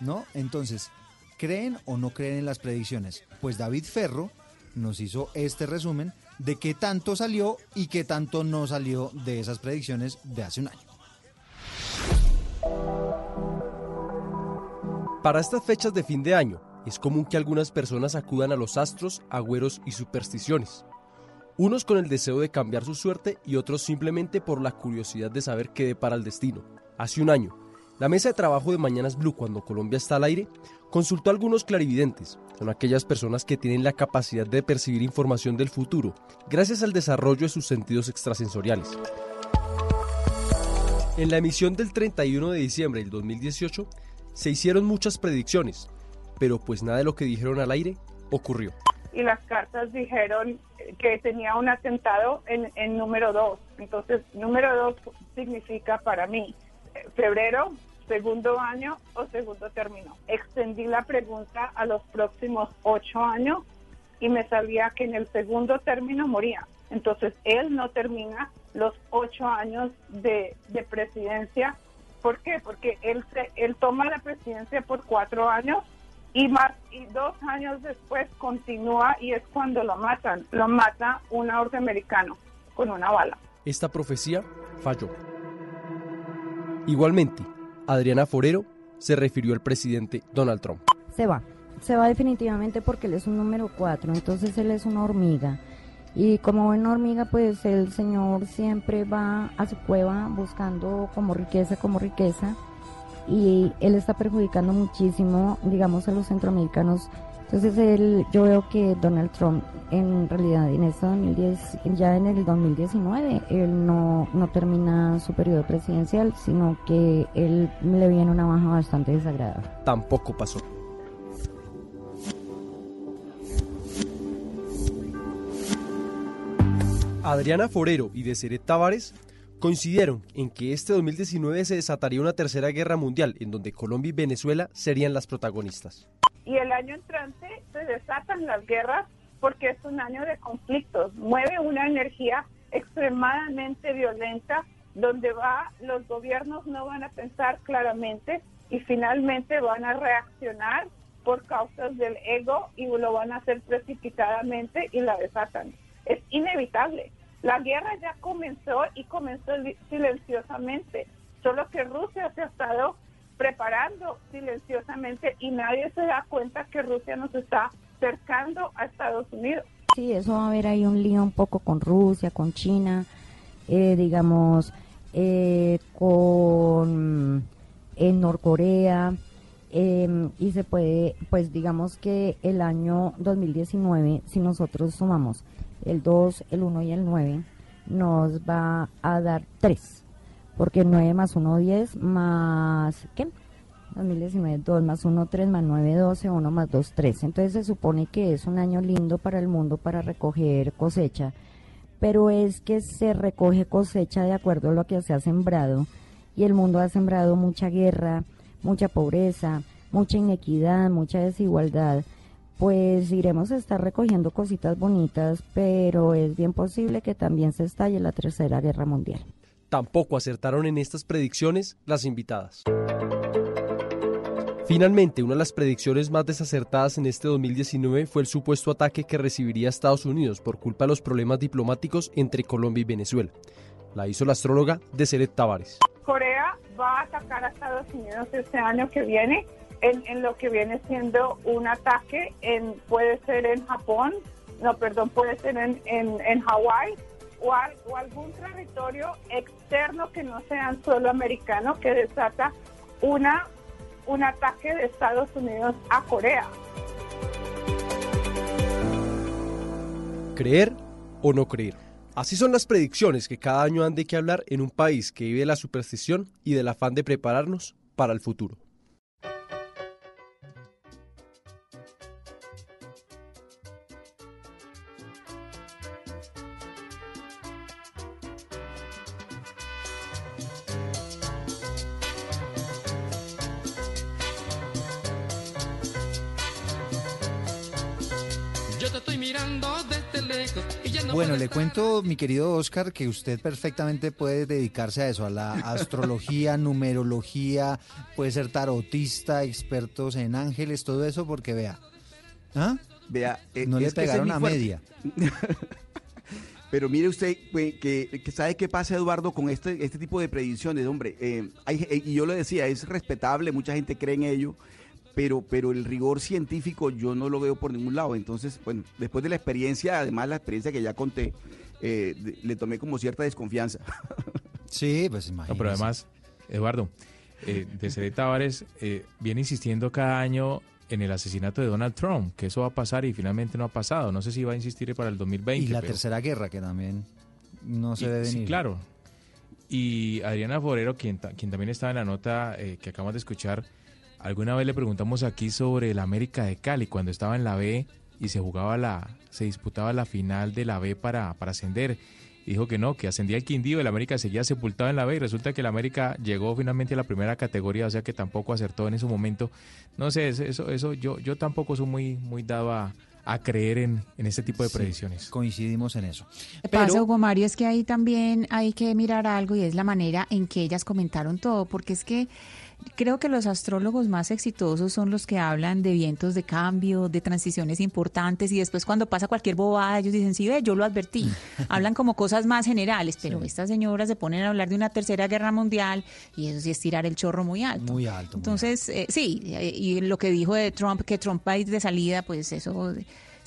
¿no? Entonces, ¿creen o no creen en las predicciones? Pues David Ferro nos hizo este resumen de qué tanto salió y qué tanto no salió de esas predicciones de hace un año. Para estas fechas de fin de año, es común que algunas personas acudan a los astros, agüeros y supersticiones. Unos con el deseo de cambiar su suerte y otros simplemente por la curiosidad de saber qué depara el destino. Hace un año, la mesa de trabajo de Mañanas Blue, cuando Colombia está al aire, consultó a algunos clarividentes. Son aquellas personas que tienen la capacidad de percibir información del futuro, gracias al desarrollo de sus sentidos extrasensoriales. En la emisión del 31 de diciembre del 2018, se hicieron muchas predicciones, pero pues nada de lo que dijeron al aire ocurrió. y las cartas dijeron que tenía un atentado en, número dos. Entonces, número dos significa para mí eh, febrero, segundo año o segundo término. Extendí la pregunta a los próximos ocho años y me salía que en el segundo término moría. Entonces, él no termina los ocho años de, de presidencia. ¿Por qué? Porque él, se, él toma la presidencia por cuatro años y más y dos años después continúa y es cuando lo matan. Lo mata un norteamericano con una bala. Esta profecía falló. Igualmente, Adriana Forero se refirió al presidente Donald Trump. Se va. Se va definitivamente porque él es un número 4, entonces él es una hormiga. Y como buena hormiga, pues el señor siempre va a su cueva buscando como riqueza, como riqueza. Y él está perjudicando muchísimo, digamos, a los centroamericanos. Entonces él, yo veo que Donald Trump en realidad en este 2010, ya en el 2019, él no, no termina su periodo presidencial, sino que él le viene una baja bastante desagradable. Tampoco pasó. Adriana Forero y Deseret Tavares coincidieron en que este 2019 se desataría una tercera guerra mundial en donde Colombia y Venezuela serían las protagonistas. Y el año entrante se desatan las guerras porque es un año de conflictos. Mueve una energía extremadamente violenta donde va los gobiernos no van a pensar claramente y finalmente van a reaccionar por causas del ego y lo van a hacer precipitadamente y la desatan. Es inevitable. La guerra ya comenzó y comenzó silenciosamente, solo que Rusia se ha estado preparando silenciosamente y nadie se da cuenta que Rusia nos está cercando a Estados Unidos. Sí, eso va a haber ahí un lío un poco con Rusia, con China, eh, digamos, eh, con en Norcorea. eh, y se puede, pues digamos que el año 2019, si nosotros sumamos el 2, el 1 y el 9, nos va a dar 3, porque 9 más 1, 10, más, ¿qué? 2019, 2 más 1, 3 más 9, 12, 1 más 2, 3. Entonces se supone que es un año lindo para el mundo para recoger cosecha, pero es que se recoge cosecha de acuerdo a lo que se ha sembrado y el mundo ha sembrado mucha guerra, mucha pobreza, mucha inequidad, mucha desigualdad. Pues iremos a estar recogiendo cositas bonitas, pero es bien posible que también se estalle la Tercera Guerra Mundial. Tampoco acertaron en estas predicciones las invitadas. Finalmente, una de las predicciones más desacertadas en este 2019 fue el supuesto ataque que recibiría Estados Unidos por culpa de los problemas diplomáticos entre Colombia y Venezuela. La hizo la astróloga Deseret Tavares. Corea va a atacar a Estados Unidos este año que viene en, lo que viene siendo un ataque en puede ser en Japón, no, perdón, puede ser en, en, en Hawái o, al- o algún territorio externo que no sea solo americano que desata una un ataque de Estados Unidos a Corea. ¿Creer o no creer? Así son las predicciones que cada año han de que hablar en un país que vive la superstición y del afán de prepararnos para el futuro. Bueno, le cuento, mi querido Oscar, que usted perfectamente puede dedicarse a eso, a la astrología, numerología, puede ser tarotista, expertos en ángeles, todo eso, porque vea. ¿Ah? Vea, eh, no le pegaron a media. Pero mire usted que, que- que sabe qué pasa, Eduardo, con este, este tipo de predicciones, hombre. Eh, hay- eh, y yo lo decía, es respetable, mucha gente cree en ello, pero, pero el rigor científico yo no lo veo por ningún lado. Entonces, bueno, después de la experiencia, además la experiencia que ya conté, eh, de- le tomé como cierta desconfianza. Sí, pues No, imagínese. pero además, Eduardo, eh, Desiree Tavares eh, viene insistiendo cada año en el asesinato de Donald Trump, que eso va a pasar y finalmente no ha pasado. No sé si va a insistir para el 2020. Y la pero- tercera guerra, que también no se y- ve sí, claro. Y Adriana Forero, quien, ta- quien también estaba en la nota eh, que acabamos de escuchar, alguna vez le preguntamos aquí sobre el América de Cali, cuando estaba en la B y se jugaba la, se disputaba la final de la B para, para ascender. Y dijo que no, que ascendía el Quindío, el América seguía sepultado en la B y resulta que el América llegó finalmente a la primera categoría, o sea que tampoco acertó en ese momento. No sé, eso, eso, eso yo, yo tampoco soy muy, muy dado a, a creer en, en este tipo de Sí, predicciones. coincidimos en eso. Que pasa, Hugo Mario, es que ahí también hay que mirar algo y es la manera en que ellas comentaron todo, porque es que creo que los astrólogos más exitosos son los que hablan de vientos de cambio, de transiciones importantes y después cuando pasa cualquier bobada ellos dicen, sí, ve, yo lo advertí. hablan como cosas más generales, pero estas señoras se ponen a hablar de una tercera guerra mundial y eso sí es tirar el chorro muy alto. Muy alto. muy Entonces, eh, sí, eh, y lo que dijo de Trump, que Trump va a ir de salida, pues eso,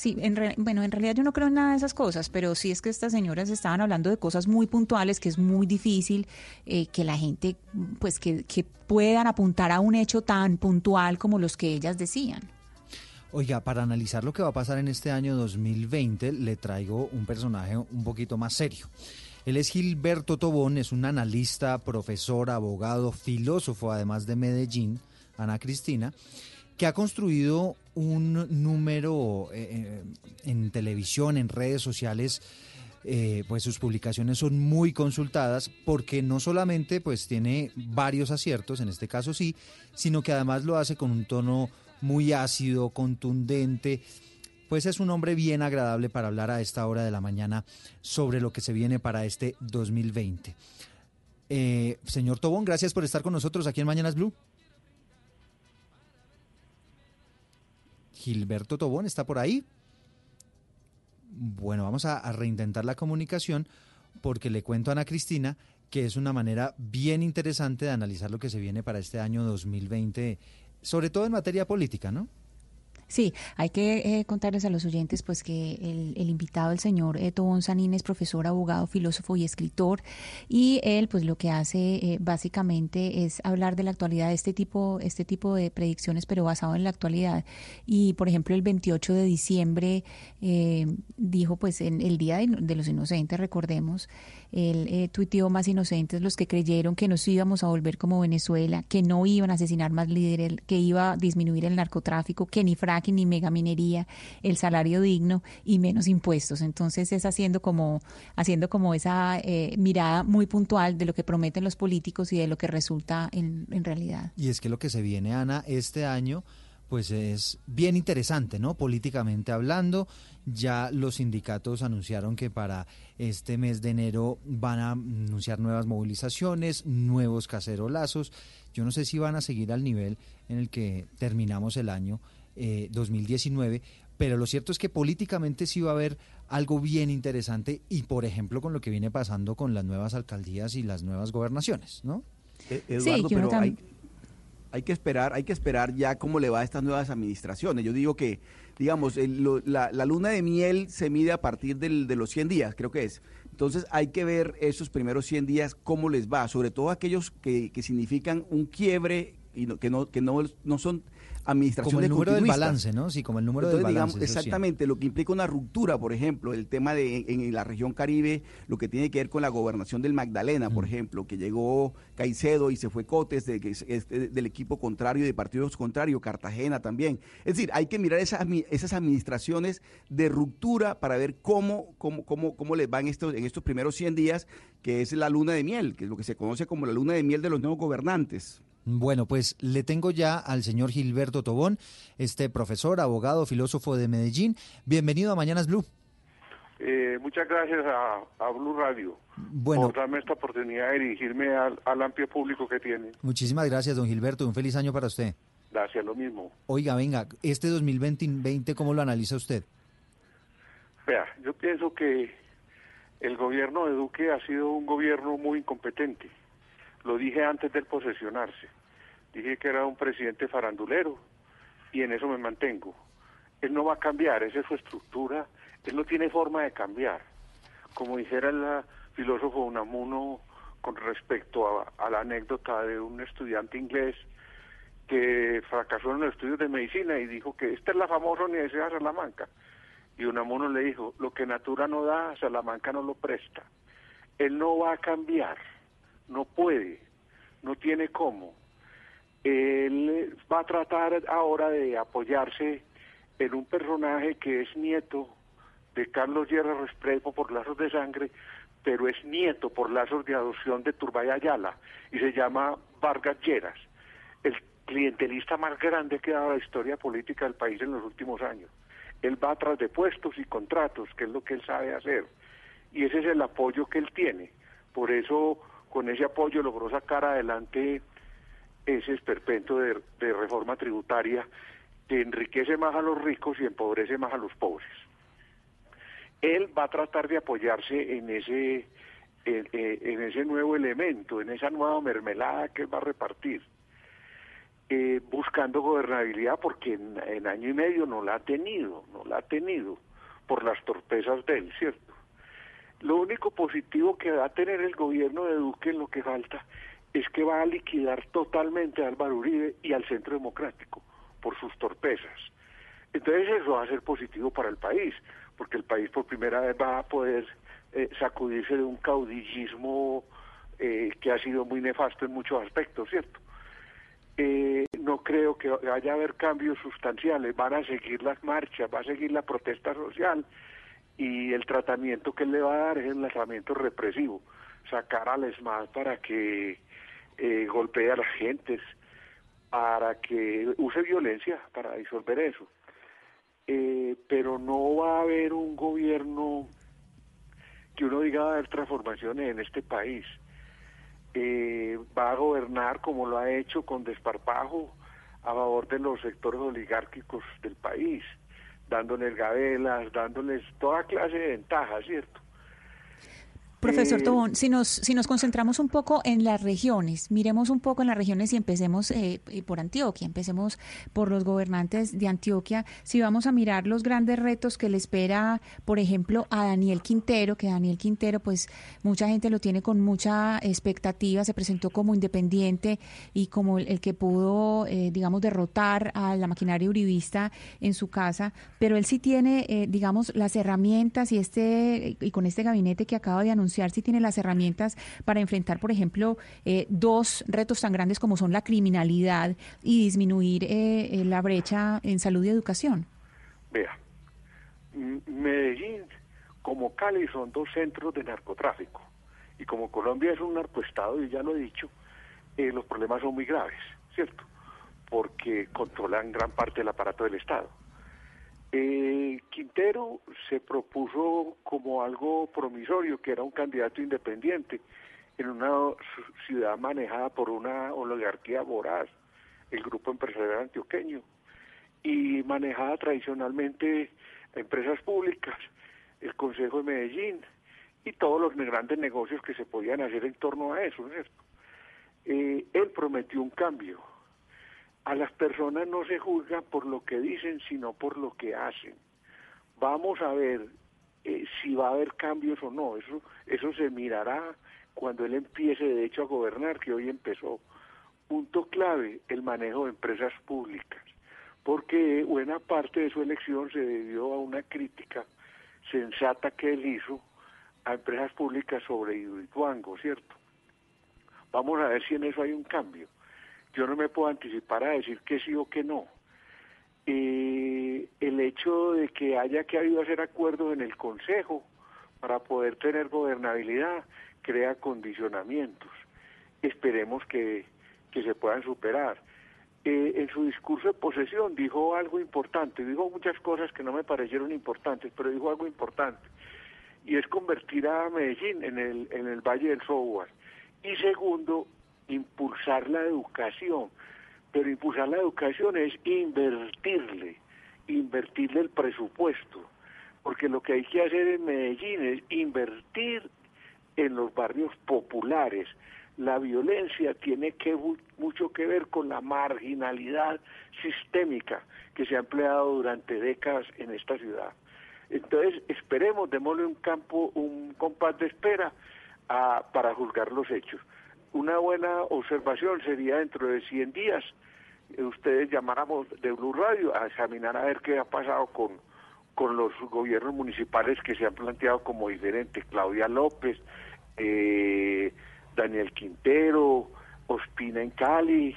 sí, en re- bueno, en realidad yo no creo en nada de esas cosas, pero sí es que estas señoras estaban hablando de cosas muy puntuales, que es muy difícil eh, que la gente, pues que, que puedan apuntar a un hecho tan puntual como los que ellas decían. Oiga, para analizar lo que va a pasar en este año 2020, le traigo un personaje un poquito más serio. Él es Gilberto Tobón, es un analista, profesor, abogado, filósofo, además de Medellín, Ana Cristina, que ha construido un número eh, eh, en televisión, en redes sociales, eh, pues sus publicaciones son muy consultadas porque no solamente pues tiene varios aciertos, en este caso sí, sino que además lo hace con un tono muy ácido, contundente. Pues es un hombre bien agradable para hablar a esta hora de la mañana sobre lo que se viene para este 2020. Eh, señor Tobón, gracias por estar con nosotros aquí en Mañanas Blue. Gilberto Tobón está por ahí. Bueno, vamos a, reintentar la comunicación porque le cuento a Ana Cristina que es una manera bien interesante de analizar lo que se viene para este año 2020, sobre todo en materia política, ¿no? Sí, hay que eh, contarles a los oyentes pues que el, invitado, el señor Tobón Sanín, es profesor, abogado, filósofo y escritor. Y él pues lo que hace eh, básicamente es hablar de la actualidad de este tipo, este tipo de predicciones pero basado en la actualidad. Y por ejemplo el 28 de diciembre eh, dijo pues en el Día de, de los Inocentes, recordemos, él eh, tuiteó más inocentes los que creyeron que nos íbamos a volver como Venezuela, que no iban a asesinar más líderes, que iba a disminuir el narcotráfico, que ni fracking ni megaminería, el salario digno y menos impuestos. Entonces es haciendo como, haciendo como esa eh, mirada muy puntual de lo que prometen los políticos y de lo que resulta en, en realidad. Y es que lo que se viene, Ana, este año pues es bien interesante, ¿no? Políticamente hablando, ya los sindicatos anunciaron que para este mes de enero van a anunciar nuevas movilizaciones, nuevos cacerolazos. Yo no sé si van a seguir al nivel en el que terminamos el año eh, 2019, pero lo cierto es que políticamente sí va a haber algo bien interesante y, por ejemplo, con lo que viene pasando con las nuevas alcaldías y las nuevas gobernaciones, ¿no? Eh, Eduardo, que uno pero hay, hay que esperar, hay que esperar ya cómo le va a estas nuevas administraciones. Yo digo que, digamos, el- lo- la, la luna de miel se mide a partir del- de los 100 días, creo que es. Entonces hay que ver esos primeros 100 días cómo les va, sobre todo aquellos que, que significan un quiebre y no- que no que no, no son administraciones Como el número del balance, ¿no? Sí, como el número Entonces, del digamos, balance. sí. exactamente, lo que implica una ruptura, por ejemplo, el tema de en, en la región Caribe, lo que tiene que ver con la gobernación del Magdalena, por ejemplo, que llegó Caicedo y se fue Cotes de, de- del equipo contrario, de partidos contrarios, Cartagena también. Es decir, hay que mirar esas, esas administraciones de ruptura para ver cómo, cómo, cómo, cómo les va en estos, en estos primeros 100 días, que es la luna de miel, que es lo que se conoce como la luna de miel de los nuevos gobernantes. Bueno, pues le tengo ya al señor Gilberto Tobón, este profesor, abogado, filósofo de Medellín. Bienvenido a Mañanas Blue. Eh, muchas gracias a, a Blue Radio Bueno. por darme esta oportunidad de dirigirme al, al amplio público que tiene. Muchísimas gracias, don Gilberto. Un feliz año para usted. Gracias, lo mismo. Oiga, venga, este 2020, ¿cómo lo analiza usted? Vea, yo pienso que el gobierno de Duque ha sido un gobierno muy incompetente. Lo dije antes de posesionarse. Dije que era un presidente farandulero y en eso me mantengo. Él no va a cambiar, esa es su estructura, él no tiene forma de cambiar. Como dijera el ah, filósofo Unamuno con respecto a, a la anécdota de un estudiante inglés que fracasó en los estudios de medicina y dijo que esta es la famosa Universidad de Salamanca. Y Unamuno le dijo, lo que Natura no da, Salamanca no lo presta. Él no va a cambiar, no puede, no tiene cómo. Él va a tratar ahora de apoyarse en un personaje que es nieto de Carlos Guerra Restrepo por lazos de sangre, pero es nieto por lazos de adopción de Turbay Ayala y se llama Vargas Lleras, el clientelista más grande que ha dado la historia política del país en los últimos años. Él va atrás de puestos y contratos, que es lo que él sabe hacer. Y ese es el apoyo que él tiene. Por eso, con ese apoyo logró sacar adelante ese esperpento de, reforma tributaria que enriquece más a los ricos y empobrece más a los pobres. Él va a tratar de apoyarse en ese, en ese nuevo elemento, en esa nueva mermelada que él va a repartir, eh, buscando gobernabilidad porque en, en año y medio no la ha tenido, no la ha tenido por las torpezas de él, ¿cierto? Lo único positivo que va a tener el gobierno de Duque en lo que falta es que va a liquidar totalmente a Álvaro Uribe y al Centro Democrático por sus torpezas. Entonces eso va a ser positivo para el país, porque el país por primera vez va a poder eh, sacudirse de un caudillismo eh, que ha sido muy nefasto en muchos aspectos, ¿cierto? Eh, no creo que vaya a haber cambios sustanciales, van a seguir las marchas, va a seguir la protesta social y el tratamiento que él le va a dar es el lanzamiento represivo, sacar al ESMAD para que eh, golpee a las gentes, para que use violencia para disolver eso. Eh, pero no va a haber un gobierno que uno diga va a haber transformaciones en este país. Eh, va a gobernar como lo ha hecho con desparpajo a favor de los sectores oligárquicos del país, dándoles gabelas, dándoles toda clase de ventajas, ¿cierto? Profesor Eh, Tobón, si nos, si nos concentramos un poco en las regiones, miremos un poco en las regiones y empecemos eh, eh, por Antioquia, empecemos por los gobernantes de Antioquia. Si vamos a mirar los grandes retos que le espera, por ejemplo, a Daniel Quintero, que Daniel Quintero, pues mucha gente lo tiene con mucha expectativa, se presentó como independiente y como el, el que pudo, eh, digamos, derrotar a la maquinaria uribista en su casa, pero él sí tiene, eh, digamos, las herramientas y este y con este gabinete que acaba de anunciar, sí tiene las herramientas para enfrentar, por ejemplo, eh, dos retos tan grandes como son la criminalidad y disminuir eh, eh, la brecha en salud y educación. Vea, Medellín como Cali son dos centros de narcotráfico y como Colombia es un narcoestado, y ya lo he dicho, eh, los problemas son muy graves, ¿cierto? Porque controlan gran parte del aparato del Estado. Eh, Quintero se propuso como algo promisorio, que era un candidato independiente en una ciudad manejada por una oligarquía voraz, el grupo empresarial antioqueño, y manejada tradicionalmente empresas públicas, el Consejo de Medellín y todos los grandes negocios que se podían hacer en torno a eso. Eh, él prometió un cambio. A las personas no se juzga por lo que dicen, sino por lo que hacen. Vamos a ver eh, si va a haber cambios o no. Eso, eso se mirará cuando él empiece de hecho a gobernar, que hoy empezó. Punto clave, el manejo de empresas públicas, porque buena parte de su elección se debió a una crítica sensata que él hizo a empresas públicas sobre Hidroituango, ¿cierto? Vamos a ver si en eso hay un cambio. Yo no me puedo anticipar a decir que sí o que no. Eh, el hecho de que haya que habido hacer acuerdos en el Consejo para poder tener gobernabilidad crea condicionamientos. Esperemos que, que se puedan superar. Eh, en su discurso de posesión dijo algo importante, dijo muchas cosas que no me parecieron importantes, pero dijo algo importante, y es convertir a Medellín en el, en el Valle del Software. Y segundo, impulsar la educación. Pero impulsar la educación es invertirle, invertirle el presupuesto. Porque lo que hay que hacer en Medellín es invertir en los barrios populares. La violencia tiene que mu- mucho que ver con la marginalidad sistémica que se ha empleado durante décadas en esta ciudad. Entonces, esperemos, démosle un campo, un compás de espera a- para juzgar los hechos. Una buena observación sería dentro de 100 días, eh, ustedes llamáramos de Blue Radio a examinar a ver qué ha pasado con, con los gobiernos municipales que se han planteado como diferentes. Claudia López, eh, Daniel Quintero, Ospina en Cali,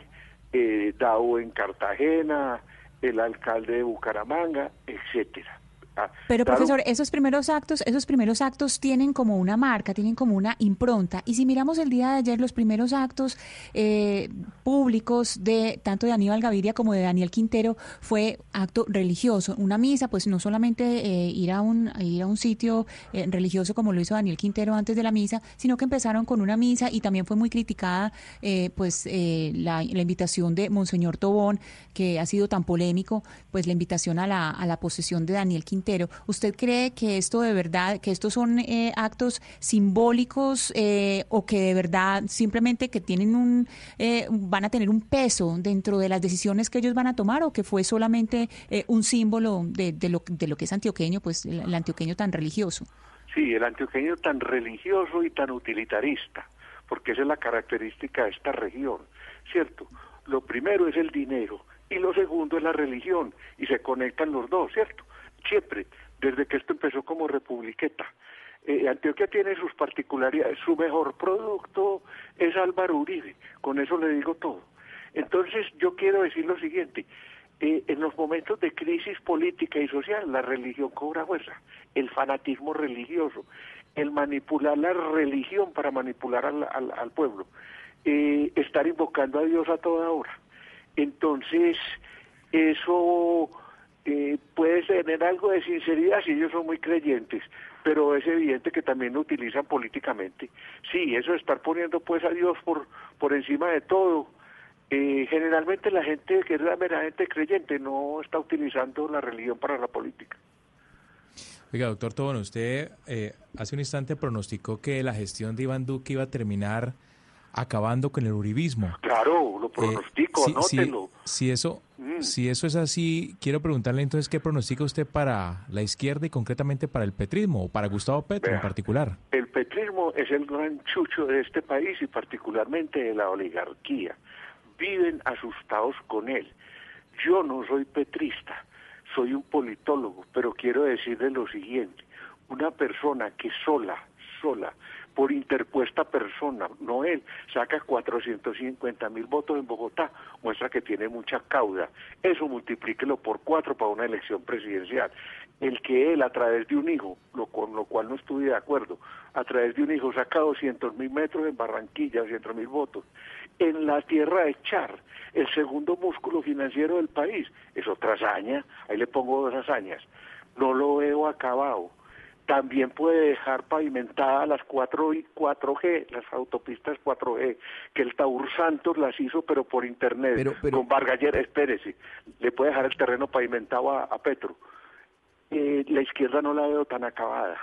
eh, Dao en Cartagena, el alcalde de Bucaramanga, etcétera. Ah, Pero claro, profesor, esos primeros actos, esos primeros actos tienen como una marca, tienen como una impronta. Y si miramos el día de ayer los primeros actos eh, públicos de tanto de Aníbal Gaviria como de Daniel Quintero fue acto religioso, una misa, pues no solamente eh, ir a un ir a un sitio eh, religioso como lo hizo Daniel Quintero antes de la misa, sino que empezaron con una misa y también fue muy criticada, eh, pues eh, la, la invitación de Monseñor Tobón que ha sido tan polémico, pues la invitación a la a la posesión de Daniel Quintero. ¿Usted cree que esto de verdad, que estos son eh, actos simbólicos eh, o que de verdad simplemente que tienen un, eh, van a tener un peso dentro de las decisiones que ellos van a tomar o que fue solamente eh, un símbolo de, de lo, de lo que es antioqueño, pues el, el antioqueño tan religioso? Sí, el antioqueño tan religioso y tan utilitarista, porque esa es la característica de esta región, ¿cierto? Lo primero es el dinero y lo segundo es la religión y se conectan los dos, ¿cierto? Siempre, desde que esto empezó como republiqueta. Eh, Antioquia tiene sus particularidades, su mejor producto es Álvaro Uribe, con eso le digo todo. Entonces yo quiero decir lo siguiente, eh, en los momentos de crisis política y social la religión cobra fuerza, el fanatismo religioso, el manipular la religión para manipular al, al- al pueblo, eh, estar invocando a Dios a toda hora. Entonces, eso eh, puede tener algo de sinceridad si ellos son muy creyentes, pero es evidente que también lo utilizan políticamente. Sí, eso de estar poniendo pues a Dios por, por encima de todo. eh, generalmente la gente que es la meramente creyente no está utilizando la religión para la política. Oiga, doctor Tobón, usted eh, hace un instante pronosticó que la gestión de Iván Duque iba a terminar acabando con el uribismo. Claro, lo Eh, pronostico, si, anótelo. si- si eso, Mm. si eso es así, quiero preguntarle entonces qué pronostica usted para la izquierda y concretamente para el petrismo o para Gustavo Petro en particular. El petrismo es el gran chucho de este país y particularmente de la oligarquía. Viven asustados con él. Yo no soy petrista, soy un politólogo, pero quiero decirle lo siguiente. Una persona que sola, sola, por interpuesta persona, no él, saca 450 mil votos en Bogotá, muestra que tiene mucha cauda. Eso multiplíquelo por cuatro para una elección presidencial. El que él, a través de un hijo, lo, con lo cual no estuve de acuerdo, a través de un hijo saca 200 mil metros en Barranquilla, 200 mil votos, en la tierra de Char, el segundo músculo financiero del país, es otra hazaña, ahí le pongo dos hazañas, no lo veo acabado también puede dejar pavimentadas las 4 y 4G, las autopistas 4G, que el Taur Santos las hizo, pero por internet, Pero- pero- con Vargaller, espérese, le puede dejar el terreno pavimentado a, a Petro. Eh, la izquierda no la veo tan acabada,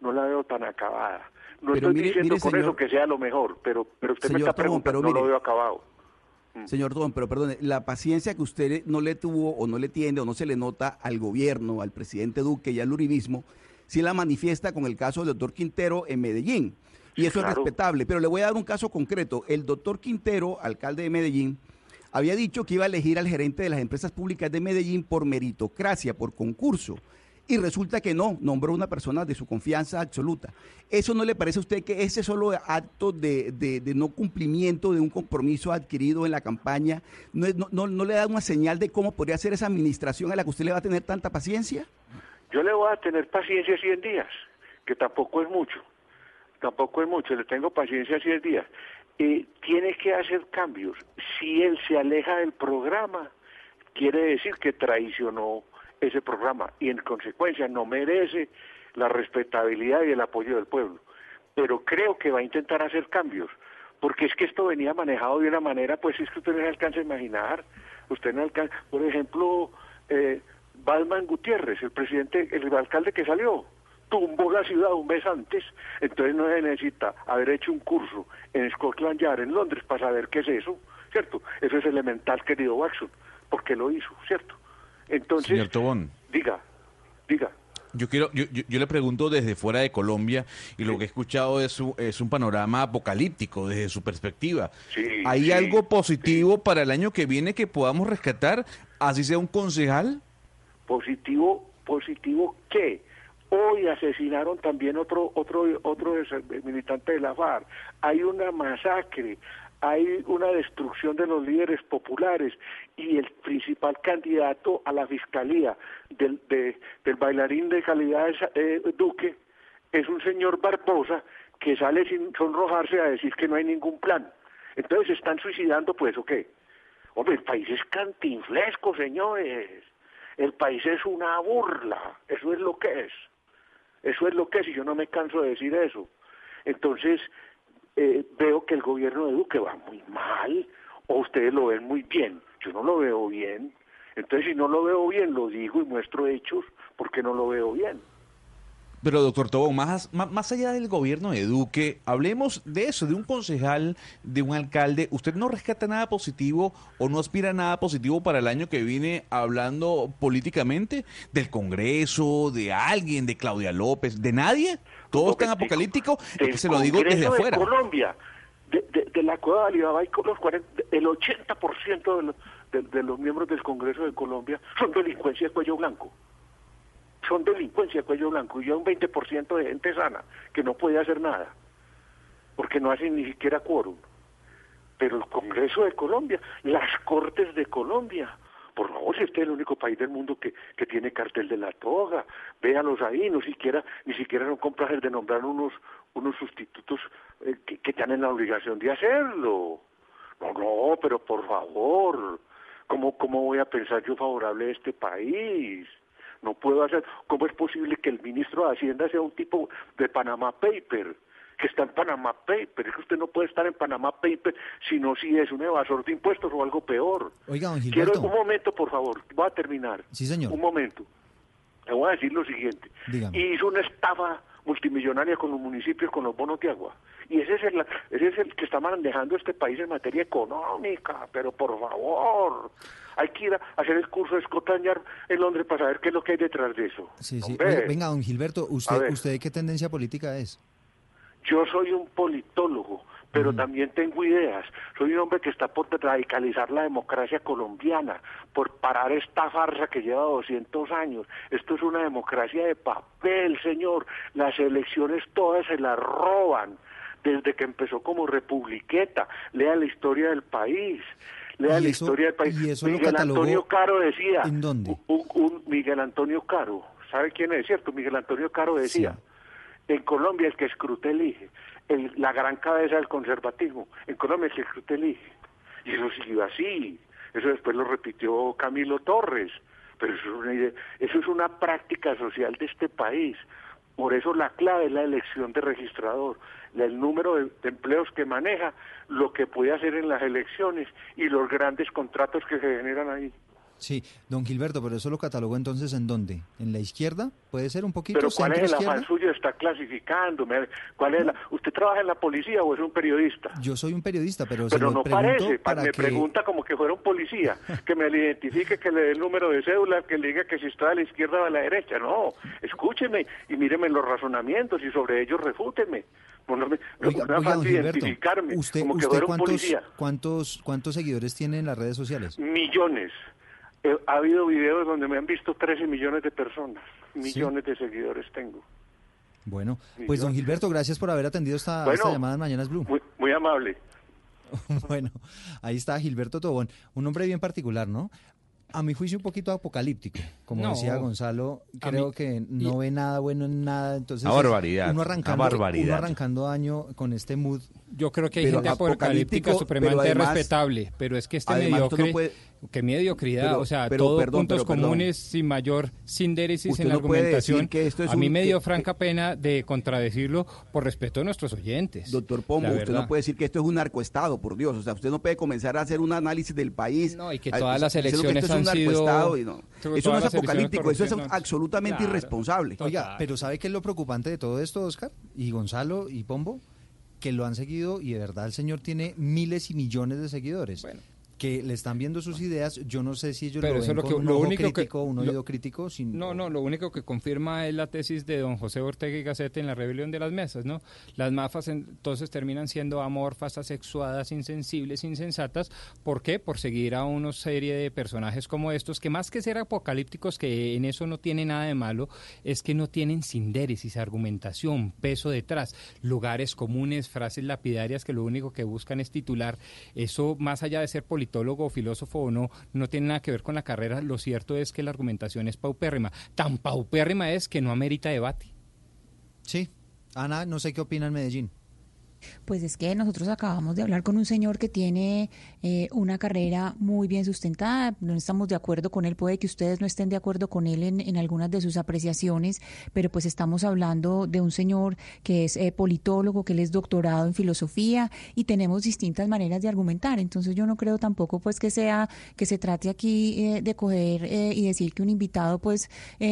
no la veo tan acabada. No Pero estoy mire- diciendo mire, con señor- eso que sea lo mejor, pero, pero usted me Señor está Tobón, preguntando, pero no lo mire. veo acabado. Señor Tobón, pero perdone, la paciencia que usted no le tuvo o no le tiende o no se le nota al gobierno, al presidente Duque y al uribismo, sí la manifiesta con el caso del doctor Quintero en Medellín. Y eso es respetable. Pero le voy a dar un caso concreto. El doctor Quintero, alcalde de Medellín, había dicho que iba a elegir al gerente de las empresas públicas de Medellín por meritocracia, por concurso. Y resulta que no, nombró una persona de su confianza absoluta. ¿Eso no le parece a usted que ese solo acto de, de- de no cumplimiento de un compromiso adquirido en la campaña no, no, no- no le da una señal de cómo podría ser esa administración a la que usted le va a tener tanta paciencia? Yo le voy a tener paciencia 100 días, que tampoco es mucho, tampoco es mucho, le tengo paciencia 100 días. Eh, tiene que hacer cambios. Si él se aleja del programa, quiere decir que traicionó ese programa y en consecuencia no merece la respetabilidad y el apoyo del pueblo. Pero creo que va a intentar hacer cambios, porque es que esto venía manejado de una manera, pues es que usted no alcanza a imaginar. Usted no alcanza, por ejemplo, eh, Balman Gutiérrez, el presidente, el alcalde que salió, tumbó la ciudad un mes antes, entonces no se necesita haber hecho un curso en Scotland Yard, en Londres, para saber qué es eso, ¿cierto? Eso es elemental, querido Watson, porque lo hizo, ¿cierto? Entonces, Señor Tobón. diga, diga. Yo quiero, yo, yo, yo le pregunto desde fuera de Colombia y lo que he escuchado es, un- es un panorama apocalíptico desde su perspectiva. Sí, ¿Hay sí, algo positivo para el año que viene que podamos rescatar, así sea un concejal? Positivo positivo que hoy asesinaron también otro otro otro militante de la FARC hay una masacre hay una destrucción de los líderes populares y el principal candidato a la fiscalía del, de- del bailarín de calidad eh, Duque es un señor Barbosa que sale sin sonrojarse a decir que no hay ningún plan. Entonces están suicidando, pues, ¿o qué? Hombre, el país es cantinflesco, señores. El país es una burla. Eso es lo que es. Eso es lo que es y yo no me canso de decir eso. Entonces, eh, veo que el gobierno de Duque va muy mal o ustedes lo ven muy bien. Yo no lo veo bien. Entonces, si no lo veo bien, lo digo y muestro hechos porque no lo veo bien. Pero, doctor Tobón, más, más, allá del gobierno de Duque, hablemos de eso, de un concejal, de un alcalde. ¿Usted no rescata nada positivo o no aspira a nada positivo para el año que viene hablando políticamente? ¿Del Congreso, de alguien, de Claudia López, de nadie? ¿Todo es tan apocalíptico? Es que se lo digo desde de afuera. Colombia, de, de- de la cueva de los 40, el 80% de los, de, de los miembros del Congreso de Colombia son delincuencia de cuello blanco. Son delincuencia de cuello blanco y hay un 20% de gente sana que no puede hacer nada porque no hacen ni siquiera quórum. Pero el Congreso de Colombia, las Cortes de Colombia, por favor, si este es el único país del mundo que, que tiene cartel de la toga, véanlos ahí, no siquiera, ni siquiera son complacer de nombrar unos, unos sustitutos eh, que, que tienen la obligación de hacerlo. No, no, pero por favor, ¿cómo, ¿cómo voy a pensar yo favorable a este país? No puedo hacer, ¿cómo es posible que el ministro de Hacienda sea un tipo de Panama Paper? que está en Panama Paper, es que usted no puede estar en Panama Paper sino si es un evasor de impuestos o algo peor. Oiga, don Quiero Gilberto. un momento, por favor, voy a terminar. Sí, señor. Un momento. le voy a decir lo siguiente. Dígame. Y hizo una estafa multimillonaria con los municipios, con los bonos de agua. Y ese es el, ese es el que está manejando este país en materia económica. Pero por favor, hay que ir a hacer el curso de Scotland en Londres para saber qué es lo que hay detrás de eso. Sí, sí. Venga, don Gilberto, ¿usted. ¿usted qué tendencia política es? Yo soy un politólogo, pero también tengo ideas. Soy un hombre que está por radicalizar la democracia colombiana, por parar esta farsa que lleva 200 años. Esto es una democracia de papel, señor. Las elecciones todas se las roban desde que empezó como republiqueta. Lea la historia del país. Lea ¿Y la eso- historia del país. y eso lo Miguel Antonio Caro decía. ¿En dónde? Un, un Miguel Antonio Caro. ¿Sabe quién es, cierto? Miguel Antonio Caro decía. En Colombia el que escrute elige. El- la gran cabeza del conservatismo. En Colombia el que escrute elige. Y eso siguió así. Eso después lo repitió Camilo Torres. Pero eso es una, idea- eso es una práctica social de este país. Por eso la clave es la elección de registrador, el número de empleos que maneja, lo que puede hacer en las elecciones y los grandes contratos que se generan ahí. Sí, don Gilberto, pero eso lo catalogó entonces en dónde? ¿En la izquierda? ¿Puede ser un poquito Pero ¿cuál es el afán suyo? Está clasificando. me- ¿Cuál es la- ¿Usted trabaja en la policía o es un periodista? Yo soy un periodista, pero, se Pero lo no parece, pa- para me que... pregunta como que fuera un policía, que me le identifique, que le dé el número de cédula, que le diga que si está a la izquierda o a la derecha. No, escúcheme y míreme los razonamientos y sobre ellos refúteme. No, no me, Oiga, me oiga, don identificarme ¿usted, como que usted fuera un cuántos, policía. cuántos, cuántos seguidores tiene en las redes sociales? Millones. Eh, ha habido videos donde me han visto 13 millones de personas. Millones de seguidores tengo. Bueno, pues don Gilberto, gracias por haber atendido esta, Bueno, esta llamada en Mañanas Blue. Muy, muy amable. bueno, ahí está Gilberto Tobón, un hombre bien particular, ¿no? A mi juicio un poquito apocalíptico, como No. decía Gonzalo, A creo mí- que no ve nada bueno en nada, entonces es barbaridad, uno arrancando, barbaridad. uno arrancando año con este mood. Yo creo que hay Pero gente apocalíptica supremamente pero además- respetable, pero es que este tú no mediocre, puede- que mediocridad, Pero- o sea, pero, todo perdón, puntos pero, perdón. comunes sin mayor sindéresis en la no argumentación. que esto es a mí un- me dio que- franca pena de contradecirlo por respeto a nuestros oyentes. Doctor Pombo, usted no puede decir que esto es un narcoestado, por Dios. O sea, usted no puede comenzar a hacer un análisis del país. No, y que todas las elecciones esto es un han sido- y no. Eso no es apocalíptico, eso es absolutamente Claro. irresponsable. Oiga, pero ¿sabe qué es lo preocupante de todo esto, Oscar? Y Gonzalo y Pombo, que lo han seguido y de verdad el señor tiene miles y millones de seguidores. Que le están viendo sus ideas, yo no sé si ellos Pero lo eso ven es lo que- un lo ojo único que- crítico, un lo- oído crítico, sin, No, no, lo único que confirma es la tesis de don José Ortega y Gasset en la rebelión de las mesas, ¿no? Las mafas entonces terminan siendo amorfas, asexuadas, insensibles, insensatas. ¿Por qué? Por seguir a una serie de personajes como estos, que más que ser apocalípticos, que en eso no tiene nada de malo, es que no tienen sindéresis, argumentación, peso detrás, lugares comunes, frases lapidarias que lo único que buscan es titular. Eso, más allá de ser politólogo o filósofo o no, no tiene nada que ver con la carrera. Lo cierto es que la argumentación es paupérrima. Tan paupérrima es que no amerita debate. Sí. Ana, no sé qué opina en Medellín. Pues es que nosotros acabamos de hablar con un señor que tiene eh, una carrera muy bien sustentada, no estamos de acuerdo con él, puede que ustedes no estén de acuerdo con él en, en algunas de sus apreciaciones, pero pues estamos hablando de un señor que es eh, politólogo, que él es doctorado en filosofía y tenemos distintas maneras de argumentar, entonces yo no creo tampoco pues que sea, que se trate aquí eh, de coger eh, y decir que un invitado pues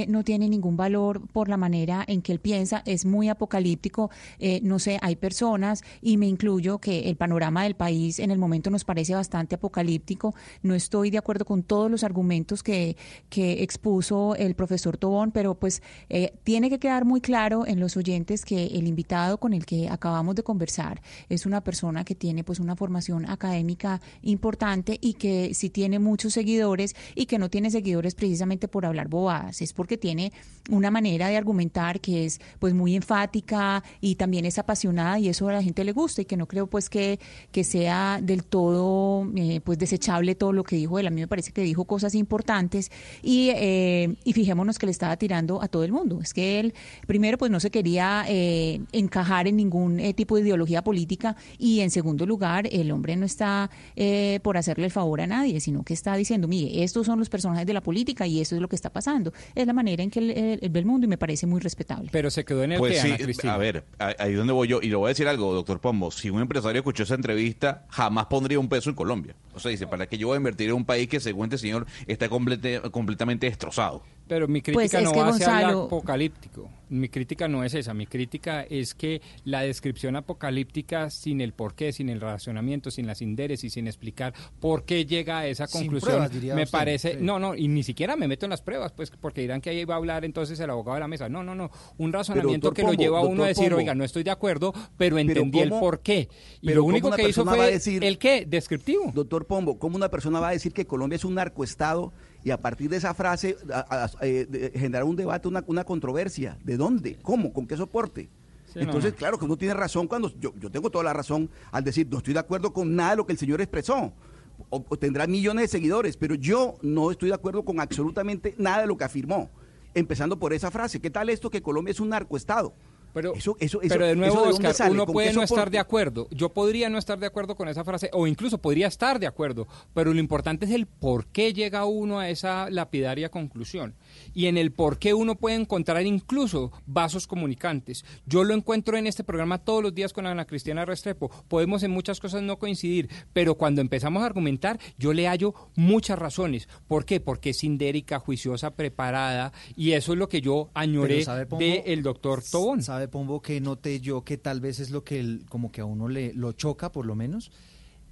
no tiene ningún valor por la manera en que él piensa, es muy apocalíptico, no sé, hay personas y me incluyo que el panorama del país en el momento nos parece bastante apocalíptico. No estoy de acuerdo con todos los argumentos que, que expuso el profesor Tobón, pero pues eh, tiene que quedar muy claro en los oyentes que el invitado con el que acabamos de conversar es una persona que tiene pues una formación académica importante y que sí tiene muchos seguidores y que no tiene seguidores precisamente por hablar bobadas, es porque tiene una manera de argumentar que es pues muy enfática y también es apasionada y eso a la gente le gusta y que no creo pues que, que sea del todo eh, pues desechable todo lo que dijo él. A mí me parece que dijo cosas importantes y, eh, y fijémonos que le estaba tirando a todo el mundo. Es que él primero pues no se quería eh, encajar en ningún eh, tipo de ideología política y en segundo lugar el hombre no está eh, por hacerle el favor a nadie, sino que está diciendo, mire, estos son los personajes de la política y esto es lo que está pasando. Es la manera en que él, él- él ve el mundo y me parece muy respetable. Pero se quedó en el Pues que, sí, Ana Cristina. a ver, ahí donde voy yo, y le voy a decir algo, doctor Pombo, si un empresario escuchó esa entrevista, jamás pondría un peso en Colombia. O sea, dice, ¿para qué yo voy a invertir en un país que según este señor está complete- completamente destrozado? Pero mi Pues crítica no va hacia Gonzalo- el apocalíptico. Mi crítica no es esa. Mi crítica es que la descripción apocalíptica sin el porqué, sin el razonamiento, sin las indéresis, sin explicar por qué llega a esa Sin conclusión, pruebas, diría me usted, parece... sí. No, no, y ni siquiera me meto en las pruebas, pues porque dirán que ahí va a hablar entonces el abogado de la mesa. No, no, no. Un razonamiento doctor que lo lleva a uno a decir, Pombo. oiga, no estoy de acuerdo, pero entendí el ¿cómo- por qué. Y pero lo único que hizo persona va a fue decir- el qué, descriptivo. Doctor Pombo, ¿cómo una persona va a decir que Colombia es un narcoestado y a partir de esa frase a- a- eh, de- generar un debate, una, una controversia? ¿De dónde? ¿Cómo? ¿Con qué soporte? Sí, Entonces, no, claro que uno tiene razón cuando yo, yo tengo toda la razón al decir no estoy de acuerdo con nada de lo que el señor expresó. O, o tendrá millones de seguidores, pero yo no estoy de acuerdo con absolutamente nada de lo que afirmó. Empezando por esa frase, ¿qué tal esto que Colombia es un narcoestado? Pero, eso, eso, eso, pero de nuevo, uno ¿Con puede no estar de acuerdo. Yo podría no estar de acuerdo con esa frase, o incluso podría estar de acuerdo, pero lo importante es el por qué llega uno a esa lapidaria conclusión. Y en el por qué uno puede encontrar incluso vasos comunicantes. Yo lo encuentro en este programa todos los días con Ana Cristiana Restrepo. Podemos en muchas cosas no coincidir, pero cuando empezamos a argumentar, yo le hallo muchas razones. ¿Por qué? Porque es sindérica, juiciosa, preparada, y eso es lo que yo añoré del doctor Tobón. ¿Sabe, Pombo, que noté yo que tal vez es lo que el- como que a uno le lo choca, por lo menos?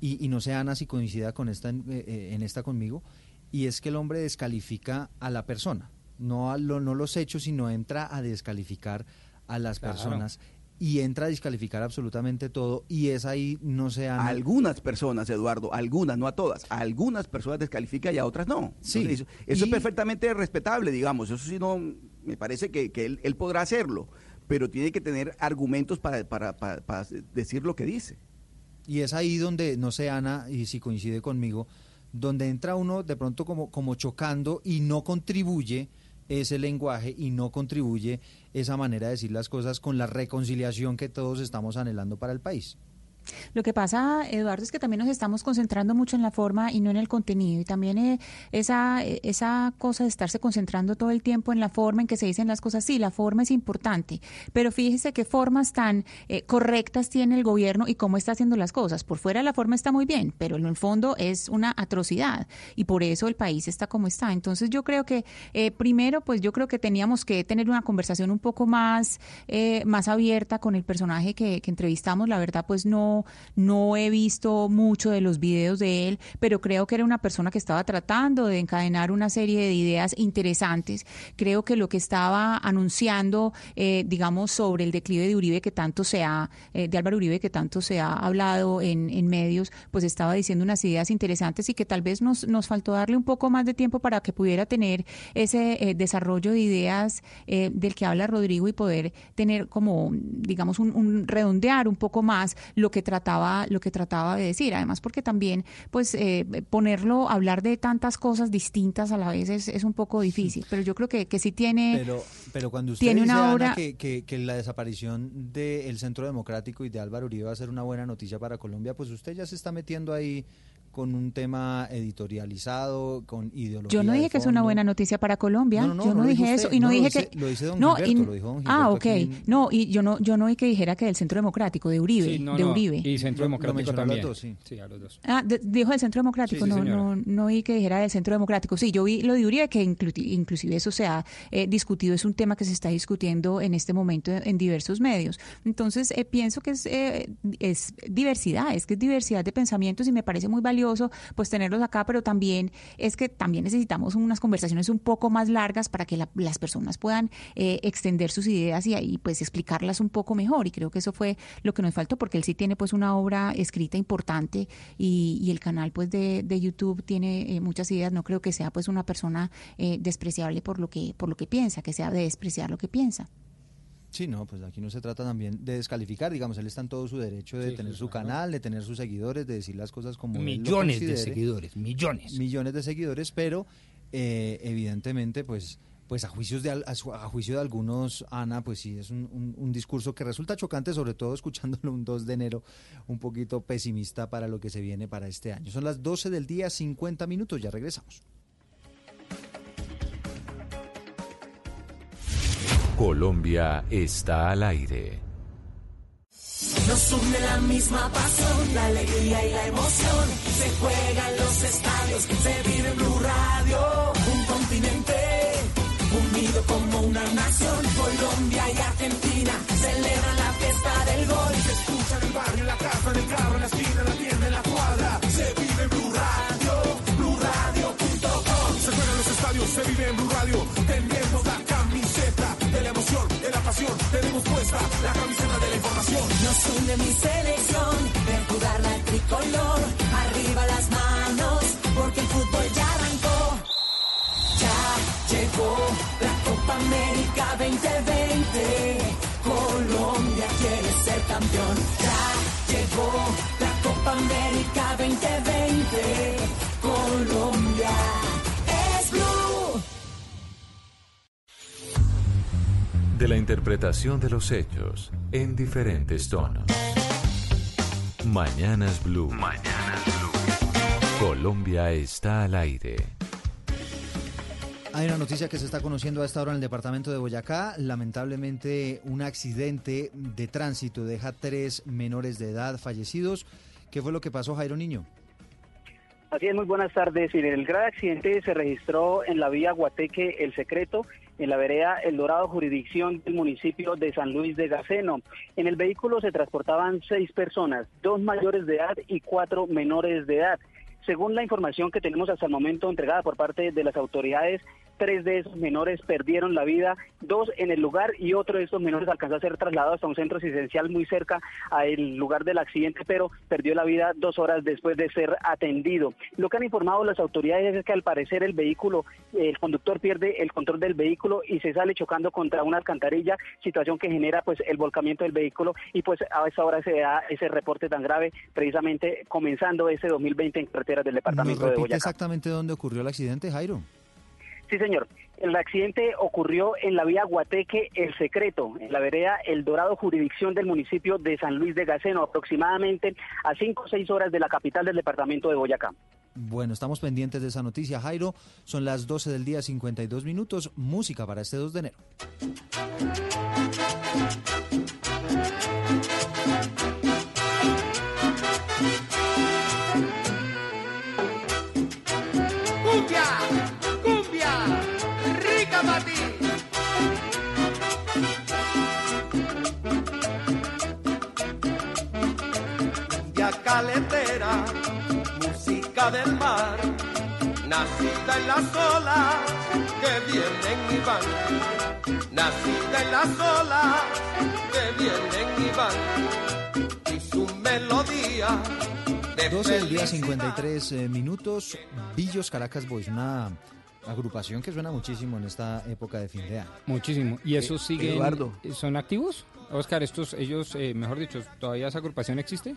Y, y no sé, Ana, si coincida con esta, en, eh, eh, en esta conmigo, y es que el hombre descalifica a la persona, no, a lo- no los hechos, sino entra a descalificar a las Claro. personas y entra a descalificar absolutamente todo, y es ahí, no sé, Ana... Algunas personas, Eduardo, algunas, no a todas, a algunas personas descalifica y a otras no. Sí, Entonces, eso, eso y- es perfectamente respetable, digamos, eso sí no, me parece que, que él, él podrá hacerlo, pero tiene que tener argumentos para, para, para- decir lo que dice. Y es ahí donde, no sé, Ana, y si coincide conmigo, donde entra uno de pronto como, como chocando y no contribuye ese lenguaje y no contribuye esa manera de decir las cosas con la reconciliación que todos estamos anhelando para el país. Lo que pasa, Eduardo, es que también nos estamos concentrando mucho en la forma y no en el contenido. Y también eh, esa, eh, esa cosa de estarse concentrando todo el tiempo en la forma en que se dicen las cosas, sí, la forma es importante, pero fíjese qué formas tan eh, correctas tiene el gobierno y cómo está haciendo las cosas. Por fuera la forma está muy bien, pero en el fondo es una atrocidad y por eso el país está como está. Entonces yo creo que eh, primero, pues yo creo que teníamos que tener una conversación un poco más, eh, más abierta con el personaje que, que entrevistamos. La verdad, pues no, no he visto mucho de los videos de él, pero creo que era una persona que estaba tratando de encadenar una serie de ideas interesantes. Creo que lo que estaba anunciando, eh, digamos, sobre el declive de Uribe que tanto se ha, eh, de Álvaro Uribe que tanto se ha hablado en, medios, pues estaba diciendo unas ideas interesantes y que tal vez nos, nos faltó darle un poco más de tiempo para que pudiera tener ese eh, desarrollo de ideas del que habla Rodrigo y poder tener como, digamos, un, un redondear un poco más lo que trataba, lo que trataba de decir. Además, porque también, pues, eh, ponerlo, hablar de tantas cosas distintas a la vez es, es un poco difícil. Pero yo creo que, que sí tiene. Pero, pero cuando usted tiene dice, una Ana, obra- que, que- que la desaparición del Centro Democrático y de Álvaro Uribe va a ser una buena noticia para Colombia, pues usted ya se está metiendo ahí con un tema editorializado, con ideología. Yo no dije que es una buena noticia para Colombia. No, no, no, yo no, dije eso y no, no, lo dije dice- que lo dice don no, Gilberto, y- lo dijo don ah, ok. en- No, y yo no yo no vi que dijera que del Centro Democrático de Uribe, Sí, no, de no, Uribe. Y Centro Democrático mencionó a los también. dos, sí. sí, a los dos. Ah, de- dijo del Centro Democrático, Sí, sí, no, no, no vi que dijera del Centro Democrático. Sí, yo vi lo de Uribe, que inclu- inclusive eso se ha eh, discutido, es un tema que se está discutiendo en este momento en diversos medios. Entonces, eh, pienso que es, eh, es diversidad, es que es diversidad de pensamientos y me parece muy valioso pues tenerlos acá, pero también es que también necesitamos unas conversaciones un poco más largas para que la- las personas puedan eh, extender sus ideas y ahí pues explicarlas un poco mejor y creo que eso fue lo que nos faltó porque él sí tiene pues una obra escrita importante y, y el canal pues de, de YouTube tiene eh, muchas ideas, no creo que sea pues una persona eh, despreciable por lo que por lo que piensa, que sea de despreciar lo que piensa. Sí, no, pues aquí no se trata también de descalificar, digamos, él está en todo su derecho de Sí, tener sí, su claro. canal, de tener sus seguidores, de decir las cosas como él lo Millones de seguidores, millones. millones de seguidores, pero eh, evidentemente, pues, pues a juicios de al- a, su- a juicio de algunos, Ana, pues sí es un, un- un discurso que resulta chocante, sobre todo escuchándolo un 2 de enero, un poquito pesimista para lo que se viene para este año. Son las 12 del día, 50 minutos, ya regresamos. Colombia está al aire. Nos une la misma pasión, la alegría y la emoción. Se juegan los estadios, se vive en Blue Radio, un continente unido como una nación. Colombia y Argentina celebran la fiesta del gol. Se escucha en el barrio, en la casa, en el carro, en la esquina, en la tienda, en la cuadra. Se vive en Blue Radio, BlueRadio.com. Se juegan los estadios, se vive en Blue Radio. Tenemos la la camiseta de la información. Nos une mi selección, ver jugar la tricolor, arriba las manos, porque el fútbol ya arrancó. Ya llegó la Copa América 2020, Colombia quiere ser campeón. Ya llegó la Copa América 2020, De la interpretación de los hechos en diferentes tonos. Mañanas Blue. Mañanas Blue. Colombia está al aire. Hay una noticia que se está conociendo a esta hora en el departamento de Boyacá. Lamentablemente, un accidente de tránsito deja tres menores de edad fallecidos. ¿Qué fue lo que pasó, Jairo Niño? Así es, muy buenas tardes. El grave accidente se registró en la vía Guateque El Secreto, en la vereda El Dorado, jurisdicción del municipio de San Luis de Gaceno. En el vehículo se transportaban seis personas, dos mayores de edad y cuatro menores de edad. Según la información que tenemos hasta el momento entregada por parte de las autoridades, tres de esos menores perdieron la vida, dos en el lugar y otro de estos menores alcanzó a ser trasladado hasta un centro asistencial muy cerca al lugar del accidente, pero perdió la vida dos horas después de ser atendido. Lo que han informado las autoridades es que al parecer el vehículo, el conductor pierde el control del vehículo y se sale chocando contra una alcantarilla, situación que genera pues el volcamiento del vehículo y pues a esa hora se da ese reporte tan grave, precisamente comenzando ese 2020 en carreteras del ¿Nos departamento de Boyacá. exactamente dónde ocurrió el accidente, Jairo? Sí, señor. El accidente ocurrió en la vía Guateque El Secreto, en la vereda El Dorado, jurisdicción del municipio de San Luis de Gaceno, aproximadamente a 5 o 6 horas de la capital del departamento de Boyacá. Bueno, estamos pendientes de esa noticia, Jairo. Son las 12 del día, 52 minutos. Música para este 2 de enero. Cumbia, del mar, nacida en las olas que vienen y van. Nacida en las olas que vienen y van. Y su melodía de 12 del día, felicidad. 53 eh, minutos. Villos Caracas Boys, una agrupación que suena muchísimo en esta época de fin de año. Muchísimo. ¿Y esos Eh, siguen? Eduardo. ¿Son activos? Oscar, estos, ellos, eh, mejor dicho, ¿todavía esa agrupación existe?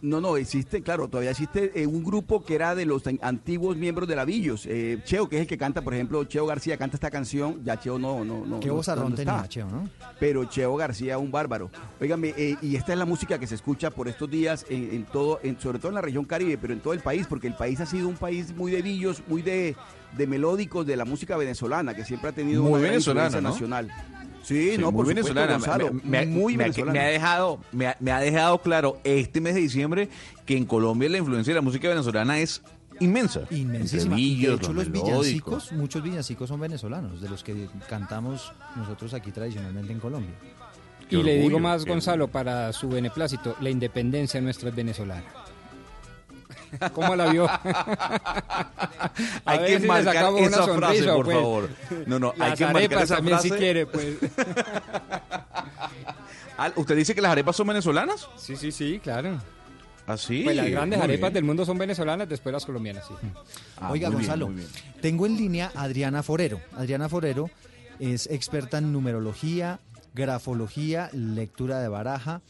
No, no, existe, claro, todavía existe eh, un grupo que era de los an- antiguos miembros de la Villos. Eh, Cheo, que es el que canta, por ejemplo, Cheo García canta esta canción, ya Cheo no, no, no. Qué no- no tenía, está. Cheo, ¿no? Pero Cheo García, un bárbaro. Óigame, eh, y esta es la música que se escucha por estos días en, en todo, en, sobre todo en la región Caribe, pero en todo el país, porque el país ha sido un país muy de villos, muy de, de melódicos de la música venezolana, que siempre ha tenido Muy una venezolana, influencia ¿no? nacional. Sí, Sí, no, muy por supuesto, venezolana. Gonzalo, Me- me- muy me ha- venezolana. Me ha dejado, me ha, me ha dejado claro este mes de diciembre que en Colombia la influencia de la música venezolana es inmensa. Inmensísima. De hecho, los villancicos, muchos villancicos son venezolanos, de los que cantamos nosotros aquí tradicionalmente en Colombia. y le digo más, Gonzalo, para su beneplácito, la independencia nuestra es venezolana. ¿Cómo la vio? Hay que si marcar esa frase, sonrisa, por pues. favor. No, no, hay Las que marcar esa también si frase. quiere, pues. Ah, ¿Usted dice que las arepas son venezolanas? Sí, sí, sí, claro. Así. Pues las grandes arepas del mundo son venezolanas, después las colombianas, sí. Ah, Oiga, Gonzalo, tengo en línea a Adriana Forero. Adriana Forero es experta en numerología, grafología, lectura de baraja.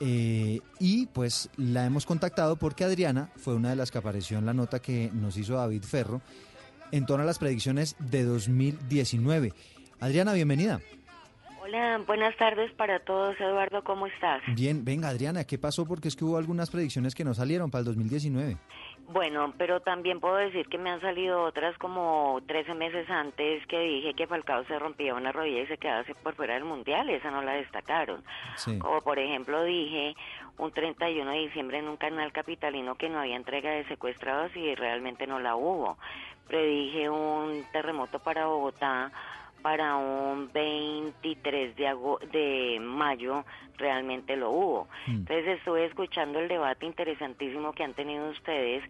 Eh, y pues la hemos contactado porque Adriana fue una de las que apareció en la nota que nos hizo David Ferro en torno a las predicciones de 2019. Adriana, bienvenida. Hola, buenas tardes para todos. Eduardo, ¿cómo estás? Bien, venga Adriana, ¿qué pasó? Porque es que hubo algunas predicciones que no salieron para el 2019. Bueno, pero también puedo decir que me han salido otras como 13 meses antes que dije que Falcao se rompía una rodilla y se quedaba por fuera del Mundial. Esa no la destacaron. Sí. Como por ejemplo dije un 31 de diciembre en un canal capitalino que no había entrega de secuestrados y realmente no la hubo. Predije un terremoto para Bogotá para un 23 de, de mayo realmente lo hubo. Mm. Entonces estuve escuchando el debate interesantísimo que han tenido ustedes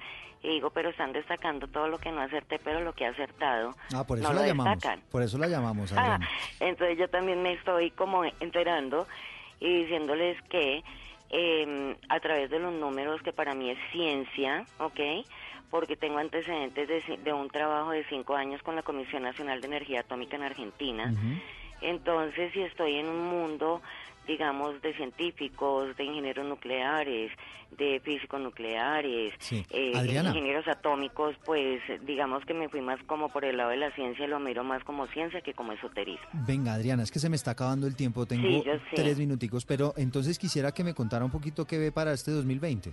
Y digo, pero están destacando todo lo que no acerté, pero lo que ha acertado Ah, por eso no la lo llamamos. destacan. Por eso la llamamos, Ah, entonces yo también me estoy como enterando y diciéndoles que eh, a través de los números, que para mí es ciencia, ¿ok? Porque tengo antecedentes de, un trabajo de cinco años con la Comisión Nacional de Energía Atómica en Argentina. Entonces, si estoy en un mundo, digamos, de científicos, de ingenieros nucleares, de físicos nucleares, Sí. eh, ingenieros atómicos, pues digamos que me fui más como por el lado de la ciencia lo miro más como ciencia que como esoterismo. Venga, Adriana, es que se me está acabando el tiempo. Tengo Sí, tres minuticos, pero entonces quisiera que me contara un poquito qué ve para este 2020.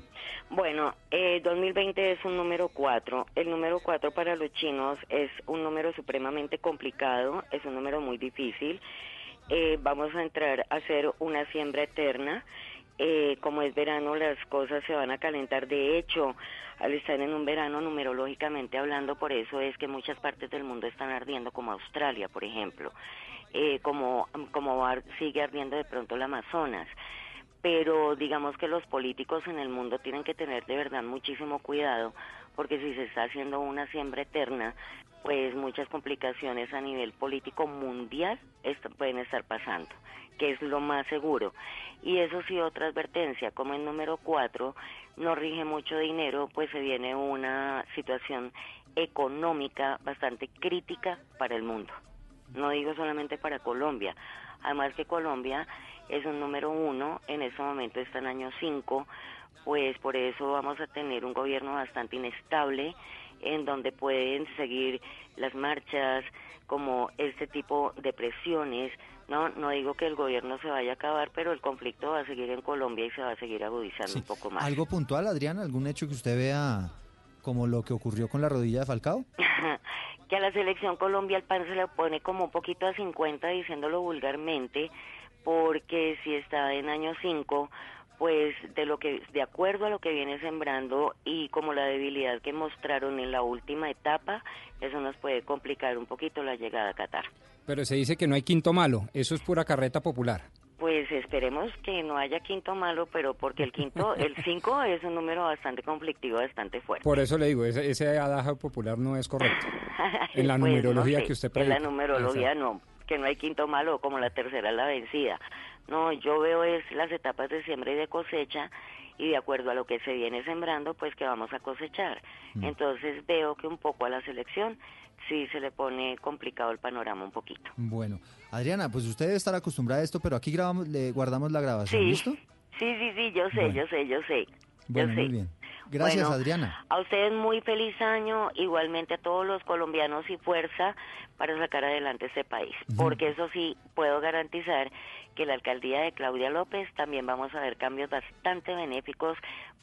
Bueno, eh, 2020 es un número 4. El número 4 para los chinos es un número supremamente complicado, es un número muy difícil. Eh, vamos a entrar a hacer una siembra eterna. Eh, como es verano, las cosas se van a calentar. De hecho, al estar en un verano, numerológicamente hablando, por eso es que muchas partes del mundo están ardiendo, como Australia, por ejemplo. Eh, como como sigue ardiendo de pronto el Amazonas pero digamos que los políticos en el mundo tienen que tener de verdad muchísimo cuidado porque si se está haciendo una siembra eterna, pues muchas complicaciones a nivel político mundial pueden estar pasando, que es lo más seguro. Y eso sí, otra advertencia, como el número cuatro no rige mucho dinero, pues se viene una situación económica bastante crítica para el mundo. No digo solamente para Colombia, además que Colombia es un número uno, en este momento está en año cinco, pues por eso vamos a tener un gobierno bastante inestable, en donde pueden seguir las marchas, como este tipo de presiones. No, no digo que el gobierno se vaya a acabar, pero el conflicto va a seguir en Colombia y se va a seguir agudizando un poco más. ¿Algo puntual, Adriana? ¿Algún hecho que usted vea como lo que ocurrió con la rodilla de Falcao? que a la selección Colombia el pan se le pone como un poquito a 50, diciéndolo vulgarmente, porque si está en año 5, pues de lo que de acuerdo a lo que viene sembrando y como la debilidad que mostraron en la última etapa, eso nos puede complicar un poquito la llegada a Qatar. Pero se dice que no hay quinto malo, eso es pura carreta popular. Pues esperemos que no haya quinto malo, pero porque el quinto, el 5 es un número bastante conflictivo, bastante fuerte. Por eso le digo, ese, ese adagio popular no es correcto. En la Pues, numerología no sé, que usted En la predica. numerología no, que no hay quinto malo, como la tercera la vencida. No, yo veo es las etapas de siembra y de cosecha y de acuerdo a lo que se viene sembrando, pues que vamos a cosechar. Mm. Entonces veo que un poco a la selección sí se le pone complicado el panorama un poquito. Bueno, Adriana, pues usted debe estar acostumbrada a esto, pero aquí grabamos, le guardamos la grabación, Sí, ¿listo? sí, sí, sí, yo sé, Bueno. yo sé, yo sé. Bueno, yo sé. muy bien. Gracias, Bueno, Adriana. A ustedes muy feliz año, igualmente a todos los colombianos y fuerza para sacar adelante este país. Porque eso sí, puedo garantizar que la alcaldía de Claudia López también vamos a ver cambios bastante benéficos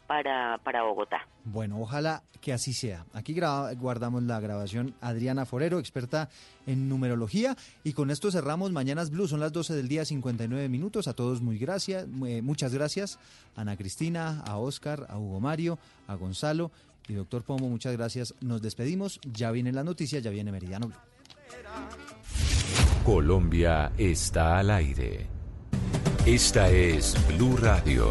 para, para Bogotá. Bueno, ojalá que así sea. Aquí guardamos la grabación. Adriana Forero, experta en numerología. Y con esto cerramos Mañanas Blue. Son las 12 del día, 59 minutos. A todos muy gracias, eh, muchas gracias. A Ana Cristina, a Oscar, a Hugo Mario, a Gonzalo y doctor Pomo, muchas gracias. Nos despedimos. Ya viene la noticia, ya viene Meridiano Blue. Colombia está al aire. Esta es Blue Radio.